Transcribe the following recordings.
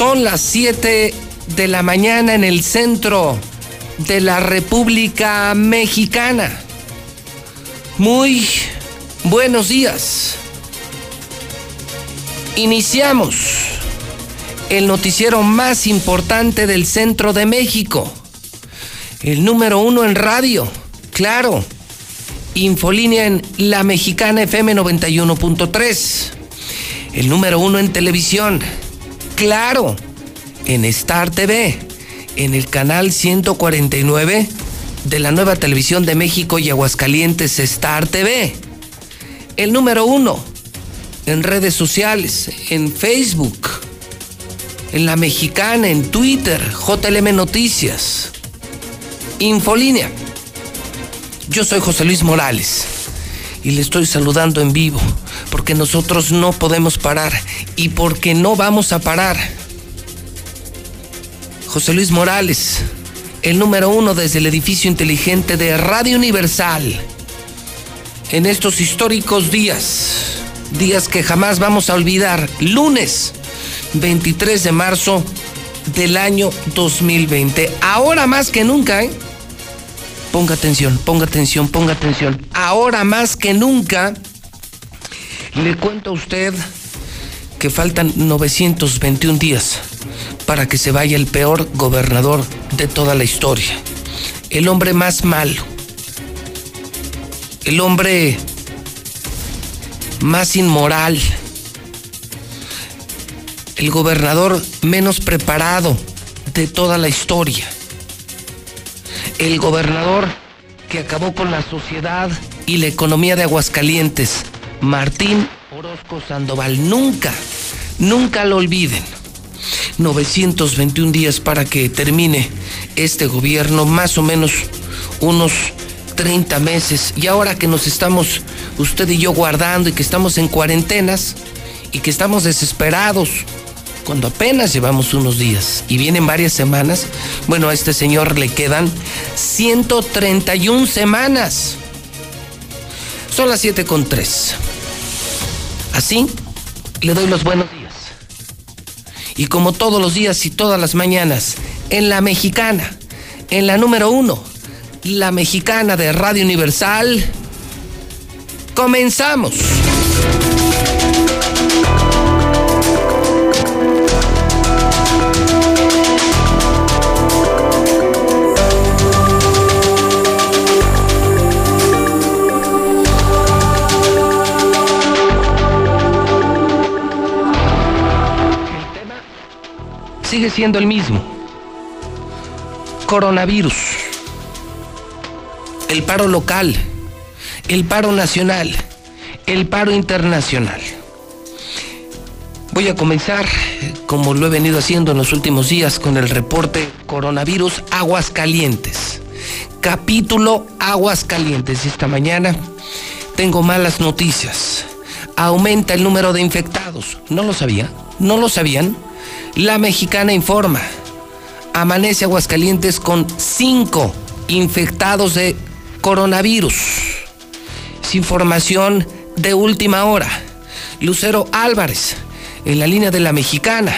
Son las 7 de la mañana en el centro de la República Mexicana. Muy buenos días. Iniciamos el noticiero más importante del centro de México. El número uno en radio, claro. Infolínea en La Mexicana FM 91.3. El número uno en televisión, claro. En Star TV, en el canal 149 de la nueva televisión de México y Aguascalientes Star TV. El número uno en redes sociales, en Facebook, en La Mexicana, en Twitter, JLM Noticias, Infolínea. Yo soy José Luis Morales y le estoy saludando en vivo porque nosotros no podemos parar y porque no vamos a parar. José Luis Morales, el número uno desde el edificio inteligente de Radio Universal. En estos históricos días, días que jamás vamos a olvidar, lunes 23 de marzo del año 2020. Ahora más que nunca, ¿eh? Ponga atención, ponga atención, ponga atención. Ahora más que nunca, le cuento a usted que faltan 921 días para que se vaya el peor gobernador de toda la historia. El hombre más malo. El hombre más inmoral. El gobernador menos preparado de toda la historia el gobernador que acabó con la sociedad y la economía de Aguascalientes, Martín Orozco Sandoval. Nunca, nunca lo olviden. 921 días para que termine este gobierno, más o menos unos 30 meses. Y ahora que nos estamos, usted y yo, guardando y que estamos en cuarentenas y que estamos desesperados cuando apenas llevamos unos días y vienen varias semanas, bueno, a este señor le quedan 131 semanas. Son las 7 con 3. Así le doy los buenos días. Y como todos los días y todas las mañanas, en la mexicana, en la número uno, la mexicana de Radio Universal, comenzamos. Sigue siendo el mismo. Coronavirus. El paro local. El paro nacional. El paro internacional. Voy a comenzar, como lo he venido haciendo en los últimos días, con el reporte Coronavirus Aguas Calientes. Capítulo Aguas Calientes. Esta mañana tengo malas noticias. Aumenta el número de infectados. ¿No lo sabía? ¿No lo sabían? La Mexicana informa. Amanece Aguascalientes con cinco infectados de coronavirus. Es información de última hora. Lucero Álvarez, en la línea de la Mexicana.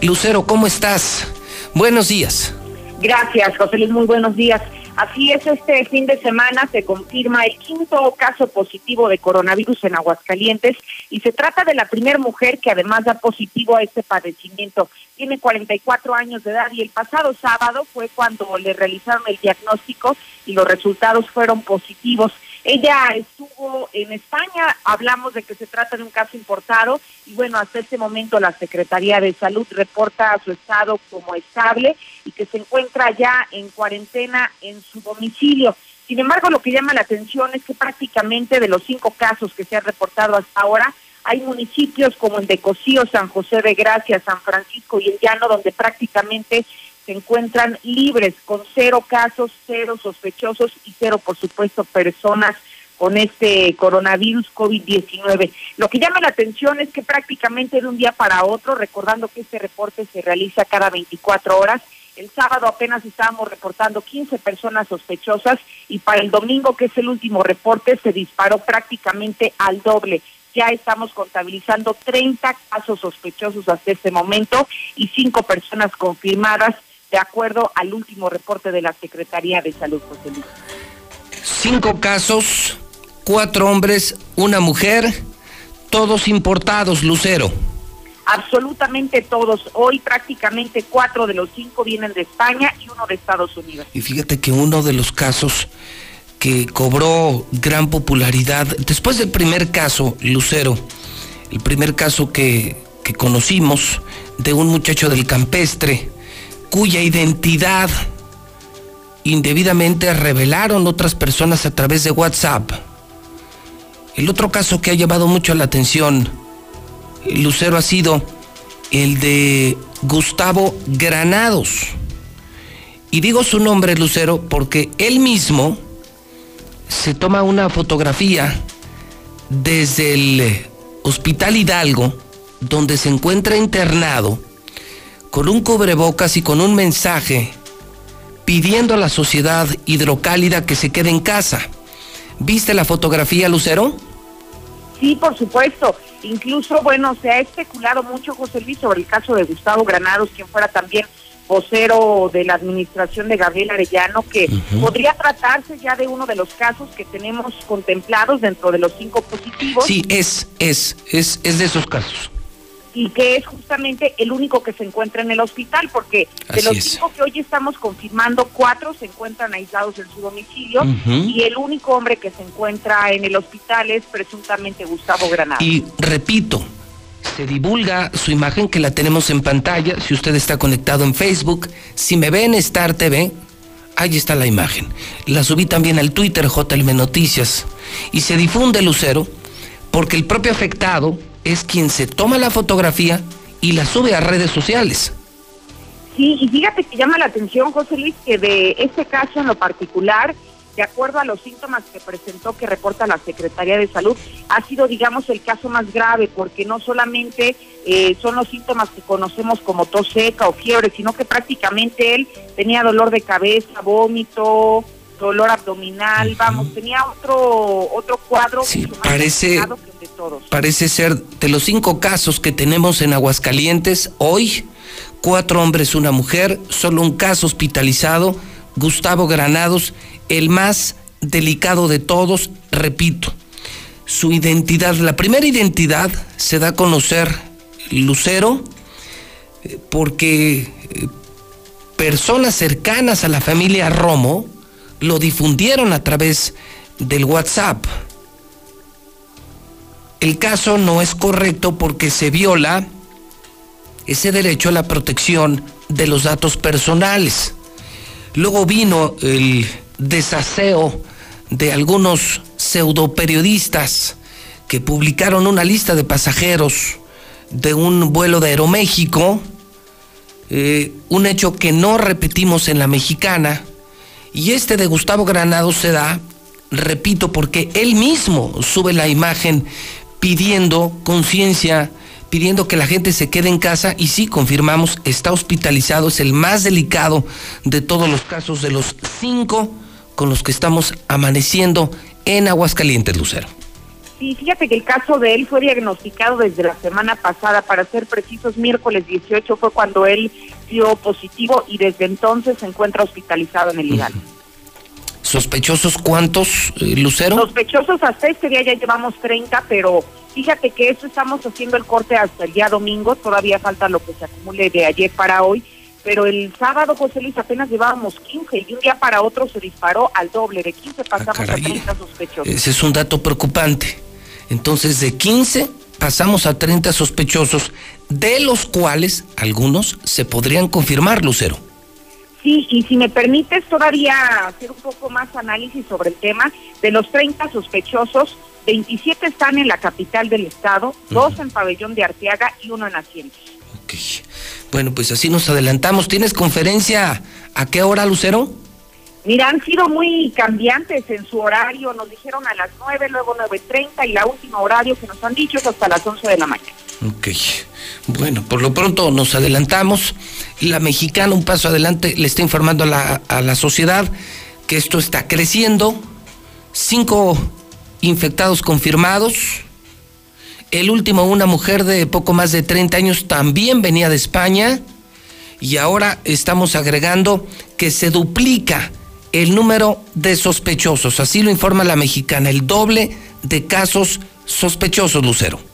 Lucero, ¿cómo estás? Buenos días. Gracias, José Luis, muy buenos días. Así es, este fin de semana se confirma el quinto caso positivo de coronavirus en Aguascalientes y se trata de la primera mujer que además da positivo a este padecimiento. Tiene 44 años de edad y el pasado sábado fue cuando le realizaron el diagnóstico y los resultados fueron positivos. Ella estuvo en España, hablamos de que se trata de un caso importado y bueno, hasta este momento la Secretaría de Salud reporta su estado como estable y que se encuentra ya en cuarentena en su domicilio. Sin embargo, lo que llama la atención es que prácticamente de los cinco casos que se han reportado hasta ahora, Hay municipios como el de Cocío, San José de Gracia, San Francisco y el Llano, donde prácticamente se encuentran libres, con cero casos, cero sospechosos y cero, por supuesto, personas con este coronavirus COVID-19. Lo que llama la atención es que prácticamente de un día para otro, recordando que este reporte se realiza cada 24 horas, el sábado apenas estábamos reportando 15 personas sospechosas y para el domingo, que es el último reporte, se disparó prácticamente al doble. Ya estamos contabilizando 30 casos sospechosos hasta este momento y 5 personas confirmadas, de acuerdo al último reporte de la Secretaría de Salud, José Luis. Cinco casos, cuatro hombres, una mujer, todos importados, Lucero absolutamente todos. Hoy prácticamente cuatro de los cinco vienen de España y uno de Estados Unidos. Y fíjate que uno de los casos que cobró gran popularidad, después del primer caso, Lucero, el primer caso que, que conocimos de un muchacho del campestre, cuya identidad indebidamente revelaron otras personas a través de WhatsApp. El otro caso que ha llevado mucho la atención, Lucero ha sido el de Gustavo Granados. Y digo su nombre, Lucero, porque él mismo se toma una fotografía desde el Hospital Hidalgo, donde se encuentra internado, con un cubrebocas y con un mensaje pidiendo a la sociedad hidrocálida que se quede en casa. ¿Viste la fotografía, Lucero? Sí, por supuesto. Incluso, bueno, se ha especulado mucho, José Luis, sobre el caso de Gustavo Granados, quien fuera también vocero de la administración de Gabriel Arellano, que podría tratarse ya de uno de los casos que tenemos contemplados dentro de los cinco positivos. Sí, es, es, es, es de esos casos y que es justamente el único que se encuentra en el hospital, porque de los cinco que hoy estamos confirmando, cuatro se encuentran aislados en su domicilio y el único hombre que se encuentra en el hospital es presuntamente Gustavo Granada. Y repito, se divulga su imagen que la tenemos en pantalla, si usted está conectado en Facebook, si me ve en Star TV, ahí está la imagen. La subí también al Twitter JLM Noticias y se difunde Lucero porque el propio afectado es quien se toma la fotografía y la sube a redes sociales. Sí, y fíjate que llama la atención, José Luis, que de este caso en lo particular, de acuerdo a los síntomas que presentó, que reporta la Secretaría de Salud, ha sido, digamos, el caso más grave, porque no solamente eh, son los síntomas que conocemos como tos seca o fiebre, sino que prácticamente él tenía dolor de cabeza, vómito, dolor abdominal, vamos, tenía otro otro cuadro sí, parece parece ser de los cinco casos que tenemos en Aguascalientes hoy cuatro hombres una mujer solo un caso hospitalizado Gustavo Granados el más delicado de todos repito su identidad la primera identidad se da a conocer Lucero porque eh, personas cercanas a la familia Romo lo difundieron a través del WhatsApp. El caso no es correcto porque se viola ese derecho a la protección de los datos personales. Luego vino el desaseo de algunos pseudoperiodistas que publicaron una lista de pasajeros de un vuelo de Aeroméxico, eh, un hecho que no repetimos en la mexicana, y este de Gustavo Granado se da, repito, porque él mismo sube la imagen pidiendo conciencia, pidiendo que la gente se quede en casa y sí, confirmamos, está hospitalizado, es el más delicado de todos los casos de los cinco con los que estamos amaneciendo en Aguascalientes, Lucero. Sí, fíjate que el caso de él fue diagnosticado desde la semana pasada, para ser precisos, miércoles 18 fue cuando él dio positivo y desde entonces se encuentra hospitalizado en el Hidalgo. ¿Sospechosos cuántos, eh, Lucero? Sospechosos hasta este día ya llevamos 30, pero fíjate que eso estamos haciendo el corte hasta el día domingo, todavía falta lo que se acumule de ayer para hoy, pero el sábado, José Luis, apenas llevábamos 15 y un día para otro se disparó al doble, de 15 ah, pasamos a 30 sospechosos. Ese es un dato preocupante. Entonces, de 15 pasamos a 30 sospechosos, de los cuales algunos se podrían confirmar, Lucero. Sí, y si me permites todavía hacer un poco más análisis sobre el tema, de los 30 sospechosos, 27 están en la capital del estado, dos en Pabellón de Arteaga y uno en Hacienda. Ok. Bueno, pues así nos adelantamos. ¿Tienes conferencia a qué hora, Lucero? Mira, han sido muy cambiantes en su horario. Nos dijeron a las 9, luego 9.30 y la última horario que nos han dicho es hasta las 11 de la mañana. Ok. Bueno, por lo pronto nos adelantamos. La mexicana, un paso adelante, le está informando a la, a la sociedad que esto está creciendo. Cinco infectados confirmados. El último, una mujer de poco más de 30 años, también venía de España. Y ahora estamos agregando que se duplica el número de sospechosos. Así lo informa la mexicana, el doble de casos sospechosos, Lucero.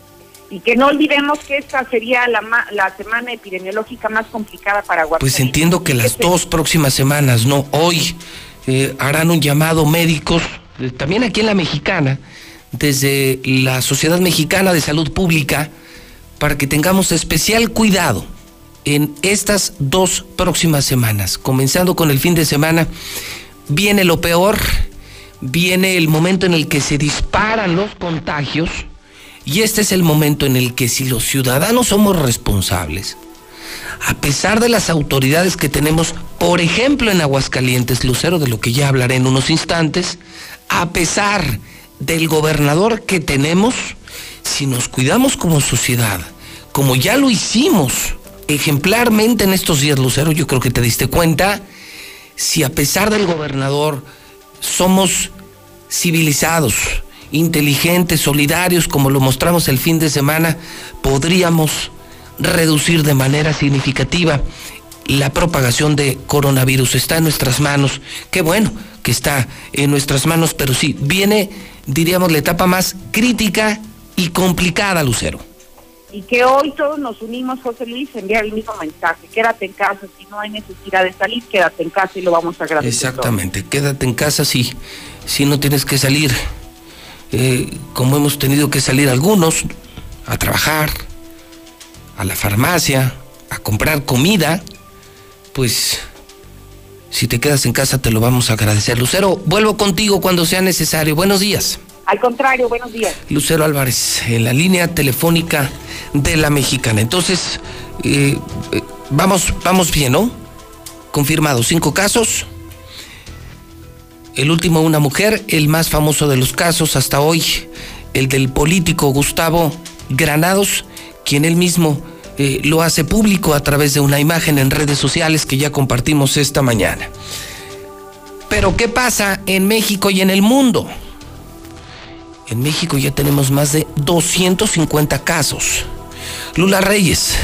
Y que no olvidemos que esta sería la, la semana epidemiológica más complicada para Guatemala. Pues entiendo que las dos próximas semanas, no hoy, eh, harán un llamado médicos, eh, también aquí en la mexicana, desde la Sociedad Mexicana de Salud Pública, para que tengamos especial cuidado en estas dos próximas semanas, comenzando con el fin de semana, viene lo peor, viene el momento en el que se disparan los contagios y este es el momento en el que si los ciudadanos somos responsables, a pesar de las autoridades que tenemos, por ejemplo en Aguascalientes, Lucero, de lo que ya hablaré en unos instantes, a pesar del gobernador que tenemos, si nos cuidamos como sociedad, como ya lo hicimos ejemplarmente en estos días, Lucero, yo creo que te diste cuenta, si a pesar del gobernador somos civilizados, inteligentes, solidarios, como lo mostramos el fin de semana, podríamos reducir de manera significativa la propagación de coronavirus. Está en nuestras manos. Qué bueno que está en nuestras manos, pero sí, viene, diríamos, la etapa más crítica y complicada, Lucero. Y que hoy todos nos unimos, José Luis, enviar el mismo mensaje. Quédate en casa, si no hay necesidad de salir, quédate en casa y lo vamos a agradecer. Exactamente, quédate en casa si, si no tienes que salir, eh, como hemos tenido que salir algunos, a trabajar, a la farmacia, a comprar comida, pues si te quedas en casa te lo vamos a agradecer. Lucero, vuelvo contigo cuando sea necesario. Buenos días. Al contrario, buenos días. Lucero Álvarez, en la línea telefónica de la mexicana. Entonces, eh, eh, vamos, vamos bien, ¿no? Confirmado, cinco casos. El último, una mujer, el más famoso de los casos hasta hoy, el del político Gustavo Granados, quien él mismo eh, lo hace público a través de una imagen en redes sociales que ya compartimos esta mañana. Pero ¿qué pasa en México y en el mundo? En México ya tenemos más de 250 casos. Lula Reyes,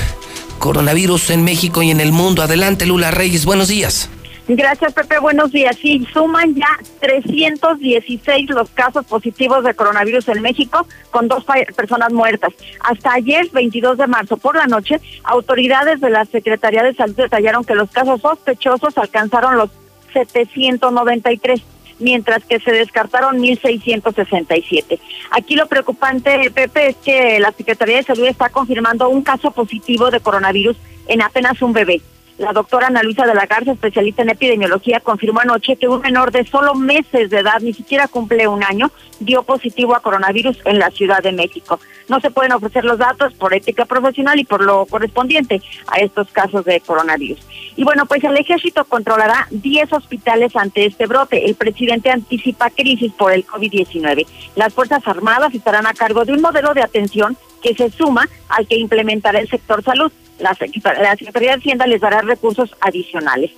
coronavirus en México y en el mundo. Adelante, Lula Reyes, buenos días. Gracias, Pepe. Buenos días. Sí, suman ya 316 los casos positivos de coronavirus en México, con dos personas muertas. Hasta ayer, 22 de marzo, por la noche, autoridades de la Secretaría de Salud detallaron que los casos sospechosos alcanzaron los 793 mientras que se descartaron 1.667. Aquí lo preocupante, Pepe, es que la Secretaría de Salud está confirmando un caso positivo de coronavirus en apenas un bebé. La doctora Ana Luisa de la Garza, especialista en epidemiología, confirmó anoche que un menor de solo meses de edad, ni siquiera cumple un año, dio positivo a coronavirus en la Ciudad de México. No se pueden ofrecer los datos por ética profesional y por lo correspondiente a estos casos de coronavirus. Y bueno, pues el ejército controlará 10 hospitales ante este brote. El presidente anticipa crisis por el COVID-19. Las Fuerzas Armadas estarán a cargo de un modelo de atención que se suma al que implementará el sector salud la, Secretaría de Hacienda les dará recursos adicionales.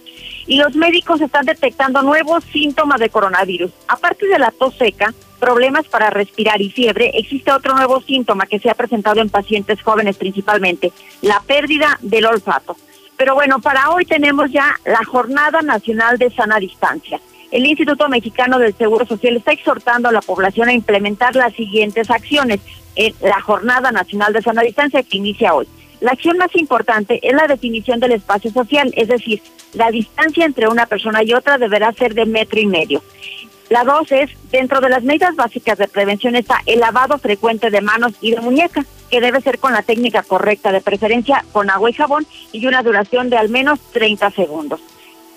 Y los médicos están detectando nuevos síntomas de coronavirus. Aparte de la tos seca, problemas para respirar y fiebre, existe otro nuevo síntoma que se ha presentado en pacientes jóvenes principalmente, la pérdida del olfato. Pero bueno, para hoy tenemos ya la Jornada Nacional de Sana Distancia. El Instituto Mexicano del Seguro Social está exhortando a la población a implementar las siguientes acciones en la Jornada Nacional de Sana Distancia que inicia hoy. La acción más importante es la definición del espacio social, es decir, la distancia entre una persona y otra deberá ser de metro y medio. La dos es, dentro de las medidas básicas de prevención está el lavado frecuente de manos y de muñeca, que debe ser con la técnica correcta, de preferencia con agua y jabón y una duración de al menos 30 segundos.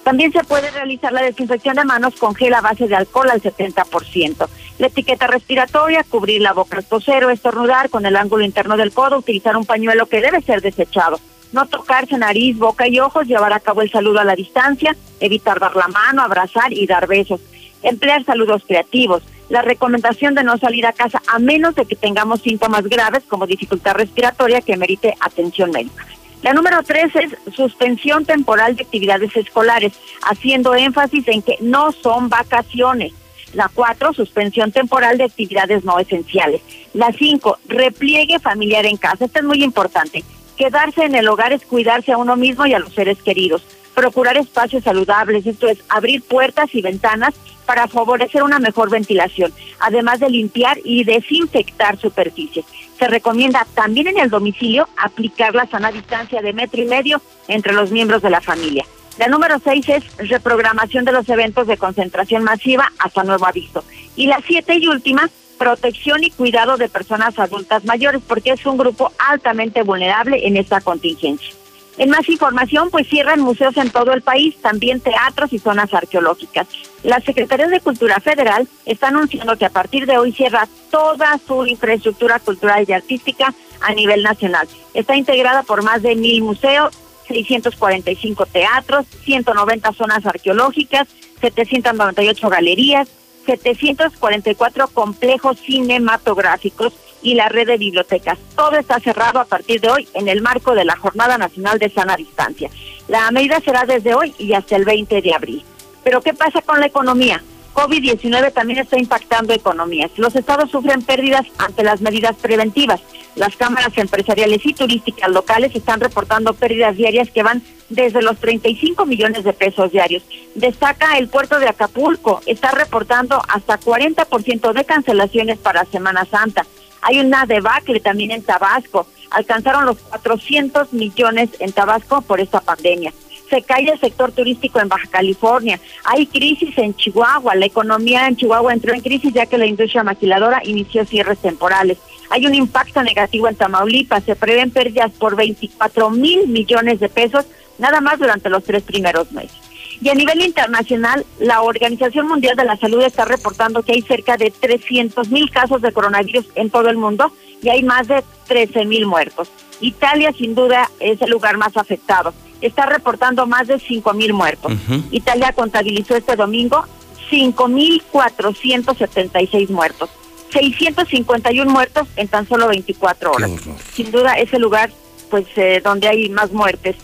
También se puede realizar la desinfección de manos con gel a base de alcohol al 70%. La etiqueta respiratoria, cubrir la boca al toser o estornudar con el ángulo interno del codo, utilizar un pañuelo que debe ser desechado. No tocarse nariz, boca y ojos, llevar a cabo el saludo a la distancia, evitar dar la mano, abrazar y dar besos. Emplear saludos creativos. La recomendación de no salir a casa a menos de que tengamos síntomas graves como dificultad respiratoria que merite atención médica. La número tres es suspensión temporal de actividades escolares, haciendo énfasis en que no son vacaciones. La cuatro, suspensión temporal de actividades no esenciales. La cinco, repliegue familiar en casa. Esto es muy importante. Quedarse en el hogar es cuidarse a uno mismo y a los seres queridos. Procurar espacios saludables, esto es, abrir puertas y ventanas para favorecer una mejor ventilación, además de limpiar y desinfectar superficies. Se recomienda también en el domicilio aplicar la sana distancia de metro y medio entre los miembros de la familia. La número seis es reprogramación de los eventos de concentración masiva hasta nuevo aviso. Y la siete y última, protección y cuidado de personas adultas mayores, porque es un grupo altamente vulnerable en esta contingencia. En más información, pues cierran museos en todo el país, también teatros y zonas arqueológicas. La Secretaría de Cultura Federal está anunciando que a partir de hoy cierra toda su infraestructura cultural y artística a nivel nacional. Está integrada por más de mil museos, 645 teatros, 190 zonas arqueológicas, 798 galerías, 744 complejos cinematográficos y la red de bibliotecas. Todo está cerrado a partir de hoy en el marco de la Jornada Nacional de Sana Distancia. La medida será desde hoy y hasta el 20 de abril. Pero ¿qué pasa con la economía? COVID-19 también está impactando economías. Los estados sufren pérdidas ante las medidas preventivas. Las cámaras empresariales y turísticas locales están reportando pérdidas diarias que van desde los 35 millones de pesos diarios. Destaca el puerto de Acapulco, está reportando hasta 40% de cancelaciones para Semana Santa. Hay una debacle también en Tabasco. Alcanzaron los 400 millones en Tabasco por esta pandemia. Se cae el sector turístico en Baja California. Hay crisis en Chihuahua. La economía en Chihuahua entró en crisis ya que la industria maquiladora inició cierres temporales. Hay un impacto negativo en Tamaulipas. Se prevén pérdidas por 24 mil millones de pesos nada más durante los tres primeros meses. Y a nivel internacional, la Organización Mundial de la Salud está reportando que hay cerca de 300 mil casos de coronavirus en todo el mundo y hay más de 13 mil muertos. Italia, sin duda, es el lugar más afectado. Está reportando más de 5 mil muertos. Italia contabilizó este domingo 5.476 muertos. 651 muertos en tan solo 24 horas. Sin duda es el lugar pues eh, donde hay más muertes.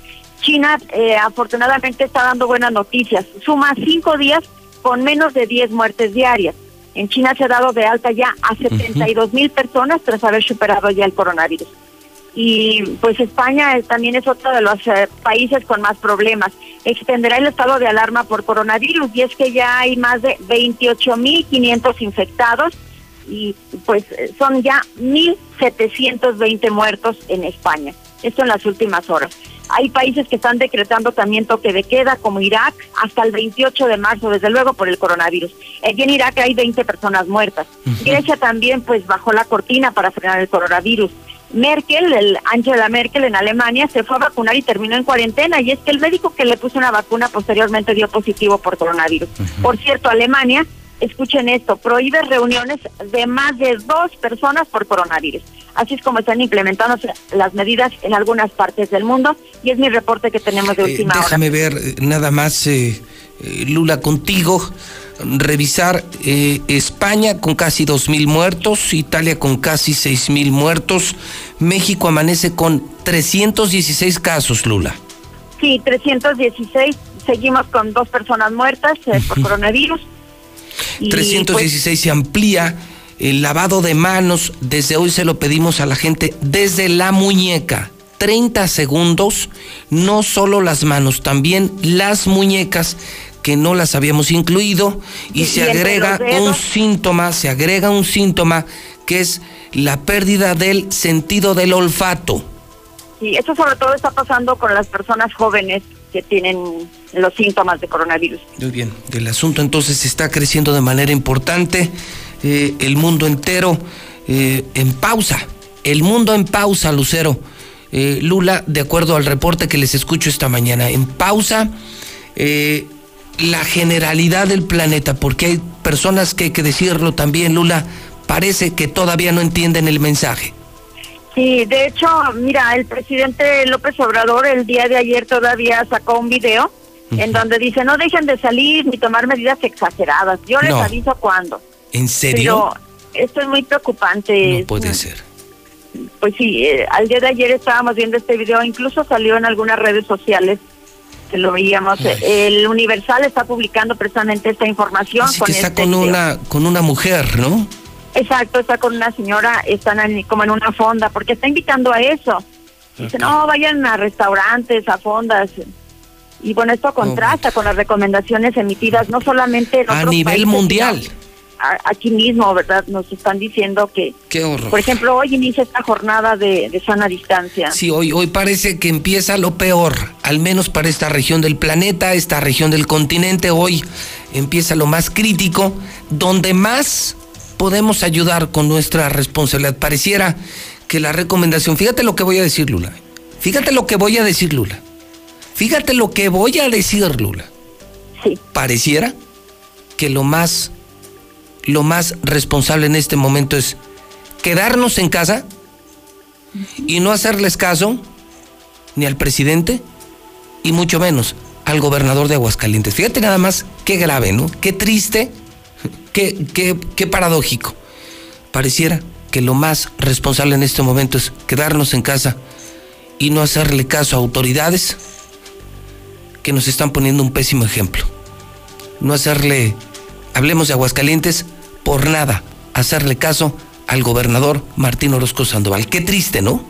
China eh, afortunadamente está dando buenas noticias. Suma cinco días con menos de 10 muertes diarias. En China se ha dado de alta ya a 72 mil personas tras haber superado ya el coronavirus. Y pues España también es otro de los eh, países con más problemas. Extenderá el estado de alarma por coronavirus y es que ya hay más de 28 mil 500 infectados y pues son ya 1.720 muertos en España. Esto en las últimas horas. Hay países que están decretando también toque de queda, como Irak, hasta el 28 de marzo, desde luego por el coronavirus. Aquí en Irak hay 20 personas muertas. Grecia también, pues, bajó la cortina para frenar el coronavirus. Merkel, el Angela Merkel en Alemania, se fue a vacunar y terminó en cuarentena. Y es que el médico que le puso una vacuna posteriormente dio positivo por coronavirus. Por cierto, Alemania escuchen esto, prohíbe reuniones de más de dos personas por coronavirus. Así es como están implementando las medidas en algunas partes del mundo y es mi reporte que tenemos de eh, última hora. Déjame ver eh, nada más, eh, Lula, contigo, revisar España con casi dos mil muertos, Italia con casi seis mil muertos, México amanece con 316 casos, Lula. Sí, 316, seguimos con dos personas muertas por coronavirus 316 pues, se amplía el lavado de manos. Desde hoy se lo pedimos a la gente desde la muñeca. 30 segundos, no solo las manos, también las muñecas que no las habíamos incluido y, se agrega un síntoma, se agrega un síntoma que es la pérdida del sentido del olfato. Sí, eso sobre todo está pasando con las personas jóvenes que tienen los síntomas de coronavirus. Muy bien, el asunto entonces está creciendo de manera importante, eh, el mundo entero eh, en pausa, el mundo en pausa, Lucero. Eh, Lula, de acuerdo al reporte que les escucho esta mañana, en pausa eh, la generalidad del planeta, porque hay personas que hay que decirlo también, Lula, parece que todavía no entienden el mensaje. Sí, de hecho, mira, el presidente López Obrador el día de ayer todavía sacó un video en donde dice, no dejen de salir ni tomar medidas exageradas. Yo les aviso cuándo. ¿En serio? Pero esto es muy preocante. No puede ser. Pues sí, eh, al día de ayer estábamos viendo este video, incluso salió en algunas redes sociales que lo veíamos. El Universal está publicando precisamente esta información. con está este con una con una mujer, ¿no? Exacto, está con una señora, están como en una fonda, porque está invitando a eso. Dice, no, vayan a restaurantes, a fondas. Y bueno, esto contrasta con las recomendaciones emitidas no solamente a nivel mundial. Aquí mismo, ¿verdad? Nos están diciendo que, Qué horror. por ejemplo, hoy inicia esta jornada de, de sana distancia. Sí, hoy, hoy parece que empieza lo peor, al menos para esta región del planeta, esta región del continente. Hoy empieza lo más crítico, donde más podemos ayudar con nuestra responsabilidad. Pareciera que la recomendación, fíjate lo que voy a decir, Lula. Fíjate lo que voy a decir, Lula. Fíjate lo que voy a decir, Lula. Sí. Pareciera que lo más, lo más responsable en este momento es quedarnos en casa y no hacerles caso ni al presidente y mucho menos al gobernador de Aguascalientes. Fíjate nada más qué grave, ¿no? Qué triste, qué, qué, qué paradójico. Pareciera que lo más responsable en este momento es quedarnos en casa y no hacerle caso a autoridades que nos están poniendo un pésimo ejemplo. No hacerle, hablemos de Aguascalientes, por nada, hacerle caso al gobernador Martín Orozco Sandoval. Qué triste, ¿no?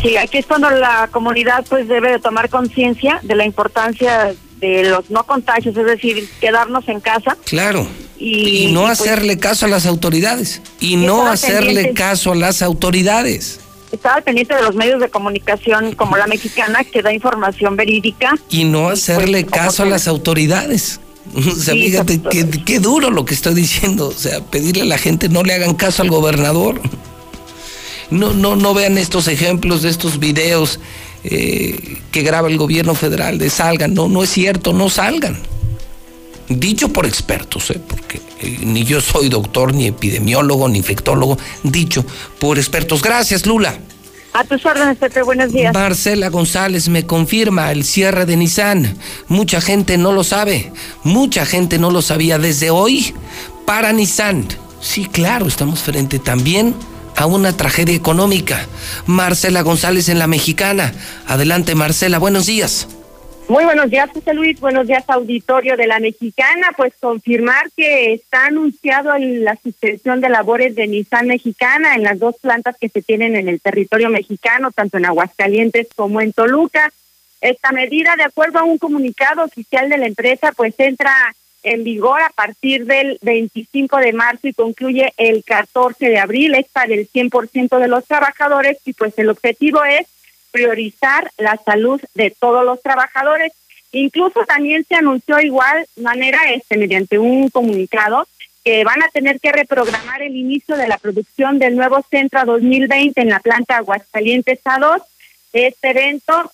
Sí, aquí es cuando la comunidad pues debe de tomar conciencia de la importancia de los no contagios, es decir, quedarnos en casa. Claro. Y, no pues, hacerle caso a las autoridades. Y no hacerle caso a las autoridades estaba pendiente de los medios de comunicación como la mexicana que da información verídica. Y no pues, hacerle caso a las autoridades. O sea, fíjate qué, duro lo que estoy diciendo. O sea, pedirle a la gente no le hagan caso al gobernador. No, no, no vean estos ejemplos de estos videos eh, que graba el gobierno federal de salgan. No, no es cierto, no salgan. Dicho por expertos, ¿eh? porque eh, ni yo soy doctor, ni epidemiólogo, ni infectólogo, dicho por expertos. Gracias, Lula. A tus órdenes, Pepe, buenos días. Marcela González me confirma el cierre de Nissan. Mucha gente no lo sabe, mucha gente no lo sabía desde hoy para Nissan. Sí, claro, estamos frente también a una tragedia económica. Marcela González en la mexicana. Adelante, Marcela, buenos días. Muy buenos días, José Luis. Buenos días, auditorio de la Mexicana. Pues confirmar que está anunciado la suspensión de labores de Nissan Mexicana en las dos plantas que se tienen en el territorio mexicano, tanto en Aguascalientes como en Toluca. Esta medida, de acuerdo a un comunicado oficial de la empresa, pues entra en vigor a partir del 25 de marzo y concluye el 14 de abril. Es para el 100% de los trabajadores y pues el objetivo es priorizar la salud de todos los trabajadores. Incluso también se anunció igual manera este mediante un comunicado que van a tener que reprogramar el inicio de la producción del nuevo Centro 2020 en la planta Aguascalientes A2. Este evento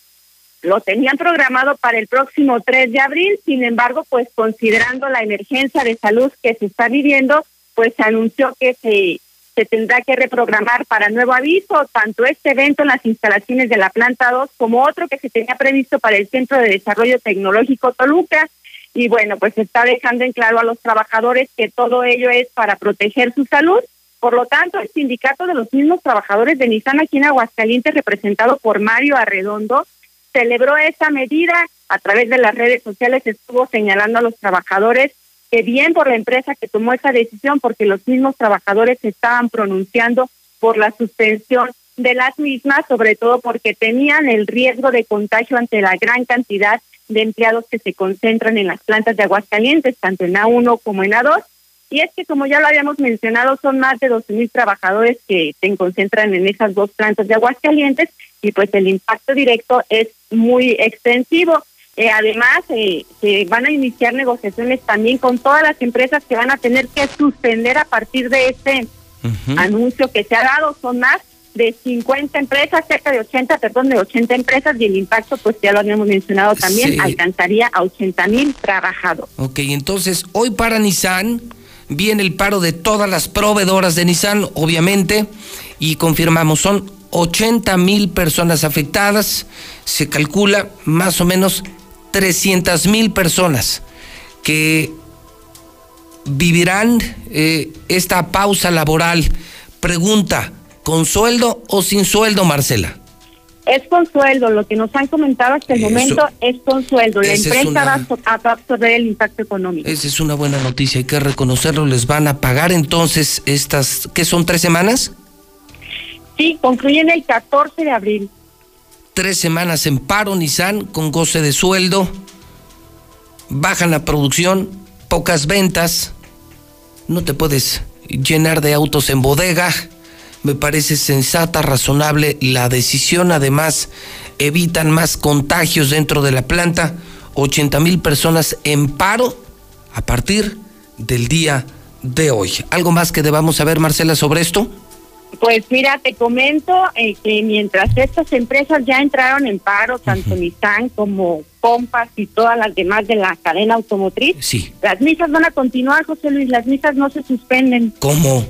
lo tenían programado para el próximo 3 de abril, sin embargo, pues considerando la emergencia de salud que se está viviendo, pues se anunció que se se tendrá que reprogramar para nuevo aviso tanto este evento en las instalaciones de la planta 2 como otro que se tenía previsto para el Centro de Desarrollo Tecnológico Toluca. Y bueno, pues está dejando en claro a los trabajadores que todo ello es para proteger su salud. Por lo tanto, el sindicato de los mismos trabajadores de Nissan aquí en Aguascalientes, representado por Mario Arredondo, celebró esa medida a través de las redes sociales, estuvo señalando a los trabajadores que bien por la empresa que tomó esa decisión, porque los mismos trabajadores estaban pronunciando por la suspensión de las mismas, sobre todo porque tenían el riesgo de contagio ante la gran cantidad de empleados que se concentran en las plantas de Aguascalientes, tanto en A1 como en A2. Y es que, como ya lo habíamos mencionado, son más de 12 mil trabajadores que se concentran en esas dos plantas de Aguascalientes y pues el impacto directo es muy extensivo. Eh, además, eh, se van a iniciar negociaciones también con todas las empresas que van a tener que suspender a partir de este anuncio que se ha dado. Son más de 50 empresas, cerca de 80, perdón, de 80 empresas y el impacto, pues ya lo habíamos mencionado también, alcanzaría a 80 mil trabajadores. Ok, entonces hoy para Nissan viene el paro de todas las proveedoras de Nissan, obviamente, y confirmamos, son 80 mil personas afectadas, se calcula más o menos 300 mil personas que vivirán eh, esta pausa laboral. Pregunta, ¿con sueldo o sin sueldo, Marcela? Es con sueldo, lo que nos han comentado hasta el momento es con sueldo. La empresa va a absorber el impacto económico. Esa es una buena noticia, hay que reconocerlo. Les van a pagar entonces estas, ¿qué son tres semanas? Sí, concluyen el 14 de abril. Tres semanas en paro, Nissan, con goce de sueldo. Bajan la producción, pocas ventas. No te puedes llenar de autos en bodega me parece sensata, razonable la decisión. Además, evitan más contagios dentro de la planta. 80 mil personas en paro a partir del día de hoy. ¿Algo más que debamos saber, Marcela, sobre esto? Pues mira, te comento eh, que mientras estas empresas ya entraron en paro, tanto Nissan como Compass y todas las demás de la cadena automotriz, sí. las misas van a continuar, José Luis, las misas no se suspenden. ¿Cómo?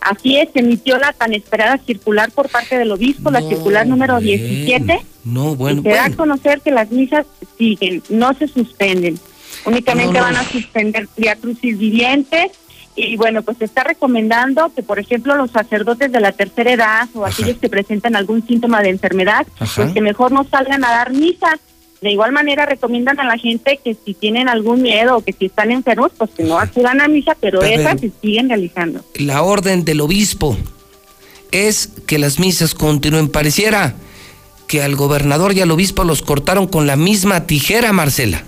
Así es, se emitió la tan esperada circular por parte del obispo, la circular número 17. No, bueno. se da a conocer que las misas siguen, no se suspenden. Únicamente van a suspender crucis vivientes. Y bueno, pues se está recomendando que, por ejemplo, los sacerdotes de la tercera edad o aquellos que presentan algún síntoma de enfermedad, pues que mejor no salgan a dar misas de igual manera recomiendan a la gente que si tienen algún miedo o que si están enfermos, pues que no acudan a misa, pero, esas se siguen realizando. La orden del obispo es que las misas continúen. Pareciera que al gobernador y al obispo los cortaron con la misma tijera, Marcela.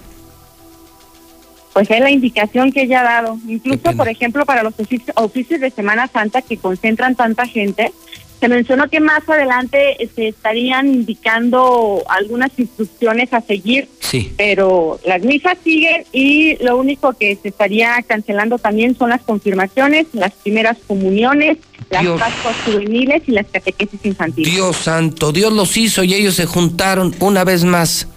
Pues es la indicación que ella ha dado. Incluso, por ejemplo, para los oficios de Semana Santa que concentran tanta gente, se mencionó que más adelante se estarían indicando algunas instrucciones a seguir, sí. pero las misas siguen y lo único que se estaría cancelando también son las confirmaciones, las primeras comuniones, las pascuas juveniles y las catequesis infantiles. Dios santo, Dios los hizo y ellos se juntaron una vez más.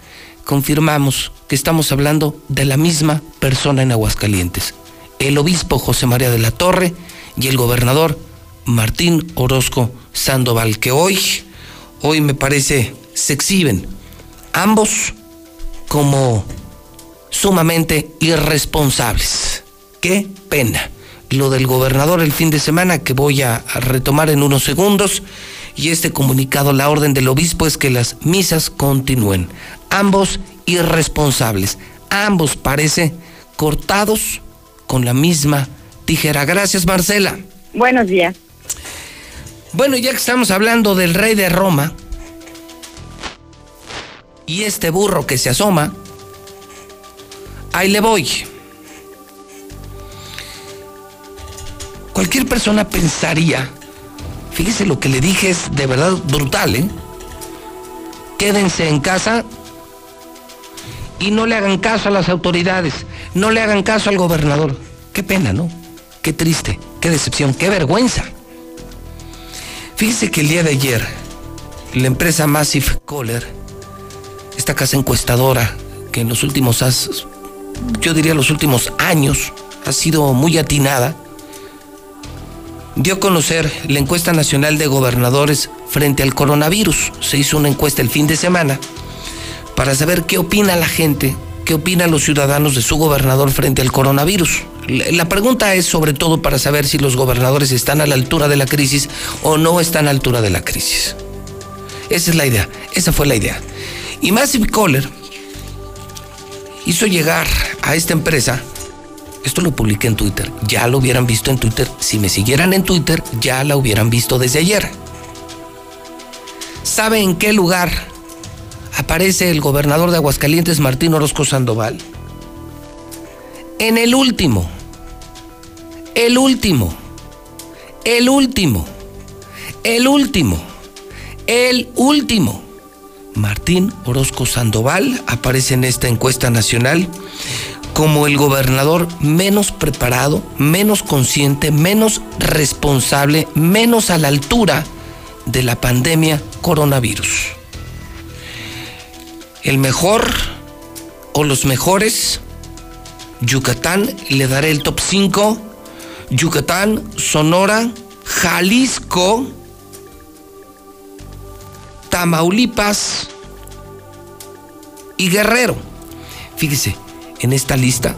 Confirmamos estamos hablando de la misma persona en Aguascalientes. El obispo José María de la Torre y el gobernador Martín Orozco Sandoval, que hoy, hoy me parece, se exhiben ambos como sumamente irresponsables. Qué pena. Lo del gobernador el fin de semana que voy a retomar en unos segundos y este comunicado, la orden del obispo es que las misas continúen. Ambos irresponsables, ambos parece cortados con la misma tijera. Gracias Marcela. Buenos días. Bueno, ya que estamos hablando del rey de Roma y este burro que se asoma, ahí le voy. Cualquier persona pensaría, fíjese lo que le dije es de verdad brutal, ¿eh? Quédense en casa y no le hagan caso a las autoridades, no le hagan caso al gobernador. Qué pena, ¿no? Qué triste, qué decepción, qué vergüenza. Fíjese que el día de ayer, la empresa Massive Caller, esta casa encuestadora que en los últimos, yo diría los últimos años, ha sido muy atinada, dio a conocer la encuesta nacional de gobernadores frente al coronavirus. Se hizo una encuesta el fin de semana para saber qué opina la gente, qué opinan los ciudadanos de su gobernador frente al coronavirus. La pregunta es sobre todo para saber si los gobernadores están a la altura de la crisis o no están a la altura de la crisis. Esa es la idea, esa fue la idea. Y Massive Caller hizo llegar a esta empresa, esto lo publiqué en Twitter, ya lo hubieran visto en Twitter, si me siguieran en Twitter ya la hubieran visto desde ayer. ¿Sabe en qué lugar aparece el gobernador de Aguascalientes, Martín Orozco Sandoval? en el último, el último, el último, el último, el último. Martín Orozco Sandoval aparece en esta encuesta nacional como el gobernador menos preparado, menos consciente, menos responsable, menos a la altura de la pandemia coronavirus. El mejor o los mejores, Yucatán, le daré el top 5. Yucatán, Sonora, Jalisco, Tamaulipas y Guerrero. Fíjese, en esta lista,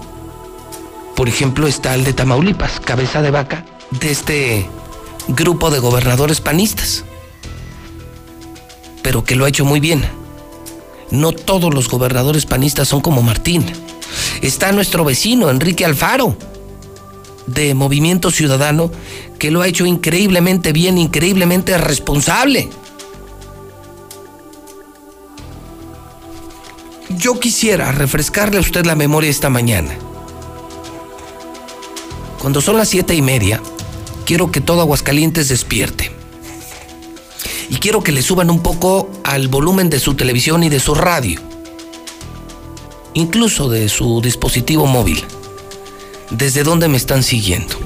por ejemplo, está el de Tamaulipas, cabeza de vaca de este grupo de gobernadores panistas, pero que lo ha hecho muy bien. No todos los gobernadores panistas son como Martín. Está nuestro vecino, Enrique Alfaro, de Movimiento Ciudadano, que lo ha hecho increíblemente bien, increíblemente responsable. Yo quisiera refrescarle a usted la memoria esta mañana. Cuando son las siete y media, quiero que todo Aguascalientes despierte. Y quiero que le suban un poco al volumen de su televisión y de su radio. Incluso de su dispositivo móvil. Desde donde me están siguiendo.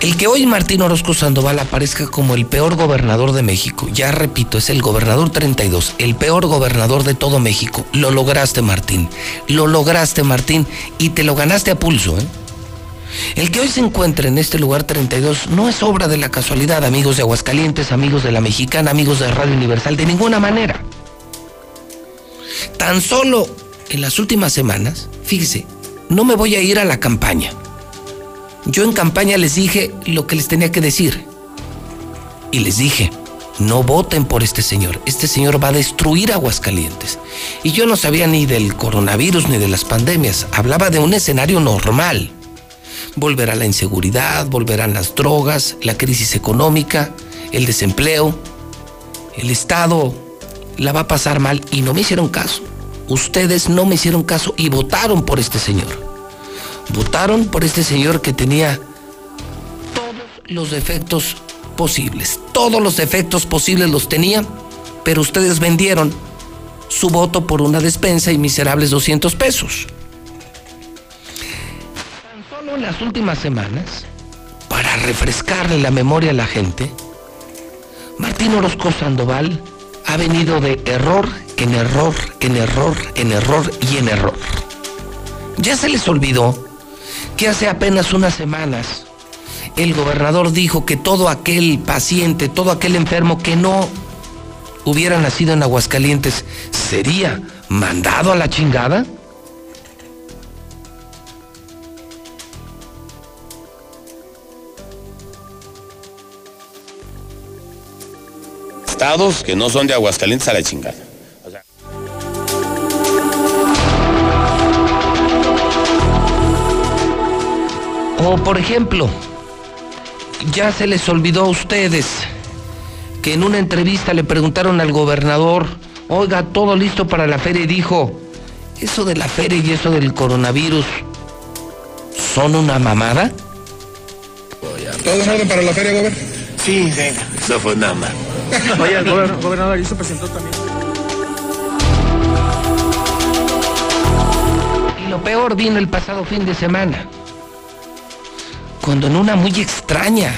El que hoy Martín Orozco Sandoval aparezca como el peor gobernador de México, ya repito, es el gobernador 32, el peor gobernador de todo México. Lo lograste, Martín. Lo lograste, Martín, y te lo ganaste a pulso, ¿eh? El que hoy se encuentra en este lugar 32 no es obra de la casualidad, amigos de Aguascalientes, amigos de la Mexicana, amigos de Radio Universal, de ninguna manera. Tan solo en las últimas semanas, fíjese, no me voy a ir a la campaña. Yo en campaña les dije lo que les tenía que decir. Y les dije, no voten por este señor. Este señor va a destruir Aguascalientes. Y yo no sabía ni del coronavirus ni de las pandemias. Hablaba de un escenario normal volverá la inseguridad, volverán las drogas, la crisis económica, el desempleo. El Estado la va a pasar mal y no me hicieron caso. Ustedes no me hicieron caso y votaron por este señor. Votaron por este señor que tenía todos los defectos posibles. Todos los defectos posibles los tenía, pero ustedes vendieron su voto por una despensa y miserables 200 pesos en las últimas semanas, para refrescarle la memoria a la gente, Martín Orozco Sandoval ha venido de error en error, en error, en error y en error. Ya se les olvidó que hace apenas unas semanas el gobernador dijo que todo aquel paciente, todo aquel enfermo que no hubiera nacido en Aguascalientes sería mandado a la chingada. Estados que no son de Aguascalientes a la chingada. O, por ejemplo, ya se les olvidó a ustedes que en una entrevista le preguntaron al gobernador, oiga, todo listo para la feria y dijo, eso de la feria y eso del coronavirus, ¿son una mamada? ¿Todo en orden para la feria, gobernador? Sí, sí, eso fue nada más. Oye, el gobernador, presentó también. Y lo peor vino el pasado fin de semana, cuando en una muy extraña,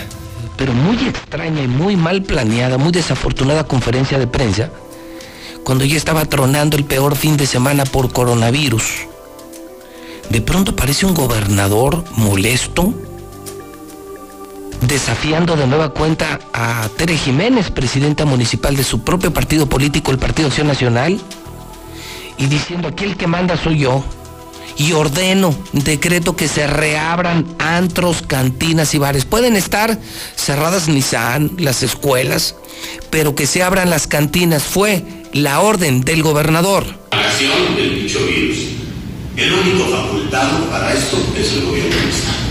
pero muy extraña y muy mal planeada, muy desafortunada conferencia de prensa, cuando ya estaba tronando el peor fin de semana por coronavirus, de pronto aparece un gobernador molesto, desafiando de nueva cuenta a Tere Jiménez, presidenta municipal de su propio partido político, el Partido Acción Nacional, y diciendo aquí el que manda soy yo. Y ordeno, decreto que se reabran antros, cantinas y bares. Pueden estar cerradas Nissan, las escuelas, pero que se abran las cantinas. Fue la orden del gobernador. del dicho virus. El único facultado para esto es el gobierno.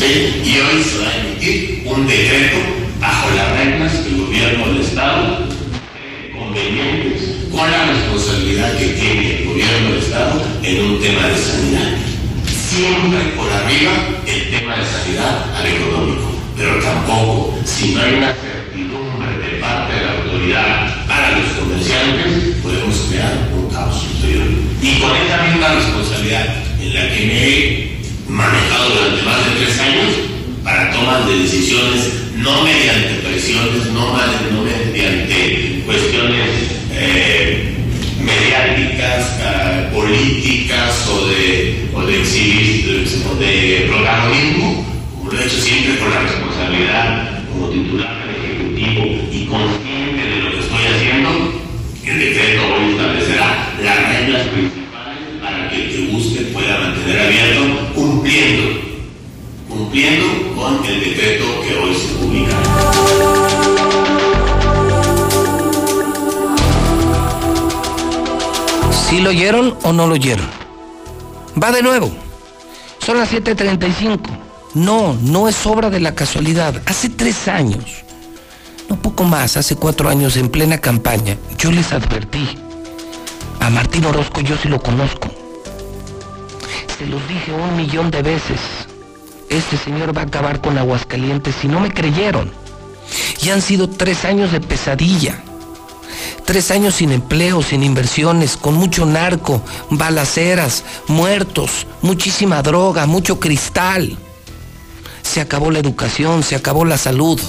Y hoy se va a emitir un decreto bajo las reglas que el gobierno del Estado eh, convenientes con la responsabilidad que tiene el gobierno del Estado en un tema de sanidad. Siempre por arriba el tema de sanidad al económico, pero tampoco, si no hay una certidumbre de parte de la autoridad para los comerciantes, podemos crear un caos superior. Y con esa misma responsabilidad en la que me he manejado durante más de tres años para tomas de decisiones no mediante presiones, no, no mediante cuestiones eh, mediáticas, uh, políticas o de, o de exhibir, o de protagonismo, como lo he hecho siempre con la responsabilidad como titular del Ejecutivo y consciente de lo que estoy haciendo, el decreto hoy establecerá las reglas principales para que el que busque pueda mantener abierto, cumpliendo, cumpliendo con el decreto que hoy se publica. ¿Sí lo oyeron o no lo oyeron? Va de nuevo. Son las 7.35. No, no es obra de la casualidad. Hace tres años, no poco más, hace cuatro años en plena campaña, yo les advertí. A Martín Orozco yo sí lo conozco. Se los dije un millón de veces. Este señor va a acabar con Aguascalientes y no me creyeron. Y han sido tres años de pesadilla. Tres años sin empleo, sin inversiones, con mucho narco, balaceras, muertos, muchísima droga, mucho cristal. Se acabó la educación, se acabó la salud.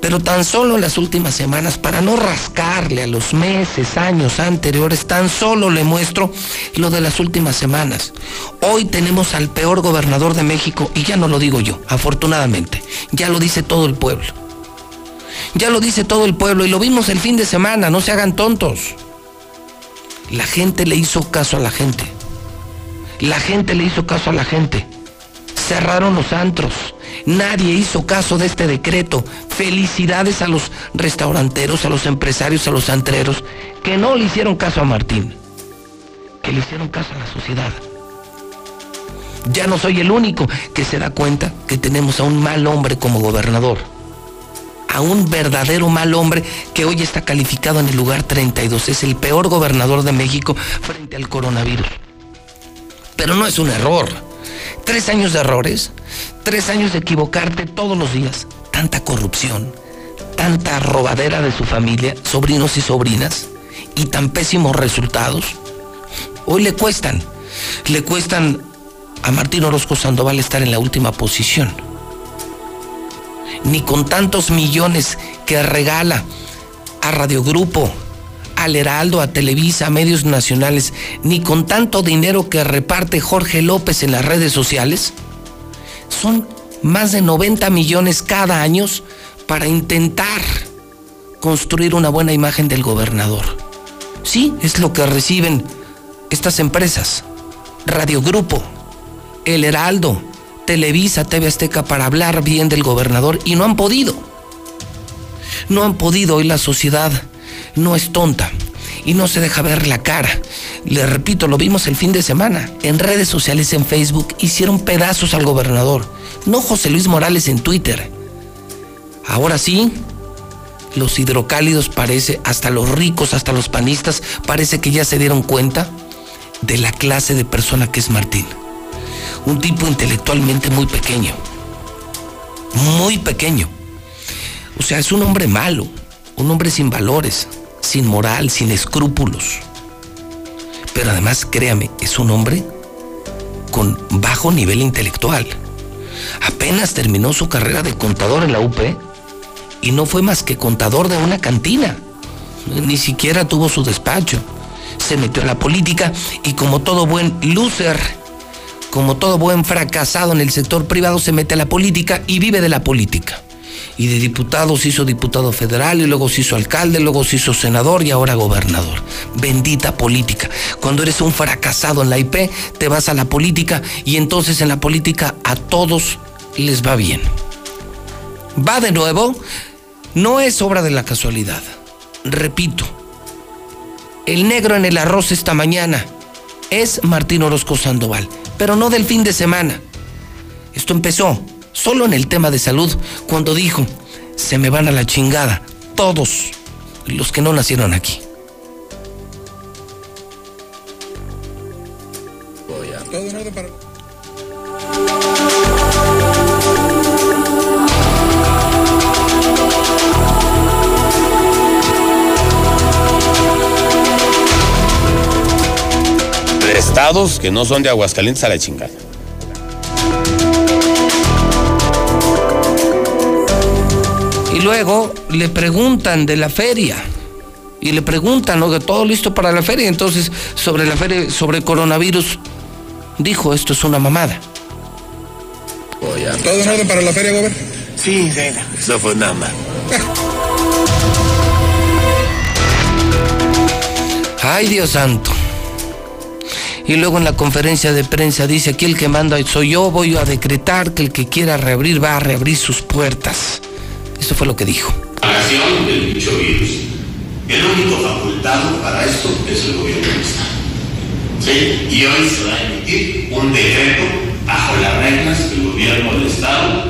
Pero tan solo en las últimas semanas, para no rascarle a los meses, años anteriores, tan solo le muestro lo de las últimas semanas. Hoy tenemos al peor gobernador de México, y ya no lo digo yo, afortunadamente, ya lo dice todo el pueblo. Ya lo dice todo el pueblo y lo vimos el fin de semana, no se hagan tontos. La gente le hizo caso a la gente. La gente le hizo caso a la gente. Cerraron los antros. Nadie hizo caso de este decreto. Felicidades a los restauranteros, a los empresarios, a los antreros, que no le hicieron caso a Martín, que le hicieron caso a la sociedad. Ya no soy el único que se da cuenta que tenemos a un mal hombre como gobernador a un verdadero mal hombre que hoy está calificado en el lugar 32. Es el peor gobernador de México frente al coronavirus. Pero no es un error. Tres años de errores, tres años de equivocarte todos los días, tanta corrupción, tanta robadera de su familia, sobrinos y sobrinas, y tan pésimos resultados. Hoy le cuestan, le cuestan a Martín Orozco Sandoval estar en la última posición ni con tantos millones que regala a Radio Grupo, al Heraldo, a Televisa, a medios nacionales, ni con tanto dinero que reparte Jorge López en las redes sociales. Son más de 90 millones cada año para intentar construir una buena imagen del gobernador. Sí, es lo que reciben estas empresas. Radio Grupo, El Heraldo, Televisa, TV Azteca para hablar bien del gobernador y no han podido. No han podido y la sociedad no es tonta y no se deja ver la cara. Le repito, lo vimos el fin de semana. En redes sociales, en Facebook, hicieron pedazos al gobernador. No José Luis Morales en Twitter. Ahora sí, los hidrocálidos parece, hasta los ricos, hasta los panistas, parece que ya se dieron cuenta de la clase de persona que es Martín un tipo intelectualmente muy pequeño. Muy pequeño. O sea, es un hombre malo, un hombre sin valores, sin moral, sin escrúpulos. Pero además, créame, es un hombre con bajo nivel intelectual. Apenas terminó su carrera de contador en la UP y no fue más que contador de una cantina. Ni siquiera tuvo su despacho. Se metió a la política y como todo buen loser, como todo buen fracasado en el sector privado, se mete a la política y vive de la política. Y de diputado se hizo diputado federal y luego se hizo alcalde, luego se hizo senador y ahora gobernador. Bendita política. Cuando eres un fracasado en la IP, te vas a la política y entonces en la política a todos les va bien. Va de nuevo, no es obra de la casualidad. Repito, el negro en el arroz esta mañana es Martín Orozco Sandoval pero no del fin de semana. Esto empezó solo en el tema de salud, cuando dijo, se me van a la chingada todos los que no nacieron aquí. estados que no son de Aguascalientes a la chingada. Y luego le preguntan de la feria. Y le preguntan, ¿no? De todo listo para la feria. Entonces, sobre la feria, sobre coronavirus, dijo, esto es una mamada. ¿Todo en orden para la feria, Gober? Sí, sí, eso fue nada más. Ay, Dios santo. Y luego en la conferencia de prensa dice, aquí el que manda soy yo, voy a decretar que el que quiera reabrir va a reabrir sus puertas. Eso fue lo que dijo. Propagación del dicho virus. El único facultado para esto es el gobierno del Estado. ¿Sí? Y hoy se va a emitir un decreto bajo las reglas que el gobierno del Estado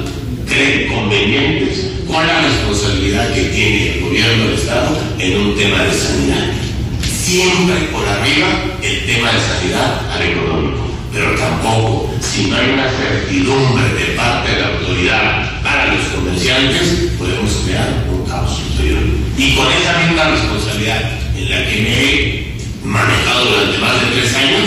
cree convenientes con la responsabilidad que tiene el gobierno del Estado en un tema de sanidad. Siempre por arriba el tema de sanidad al económico, pero tampoco si no hay una certidumbre de parte de la autoridad para los comerciantes, podemos crear un caos superior. Y con esa misma responsabilidad en la que me he manejado durante más de tres años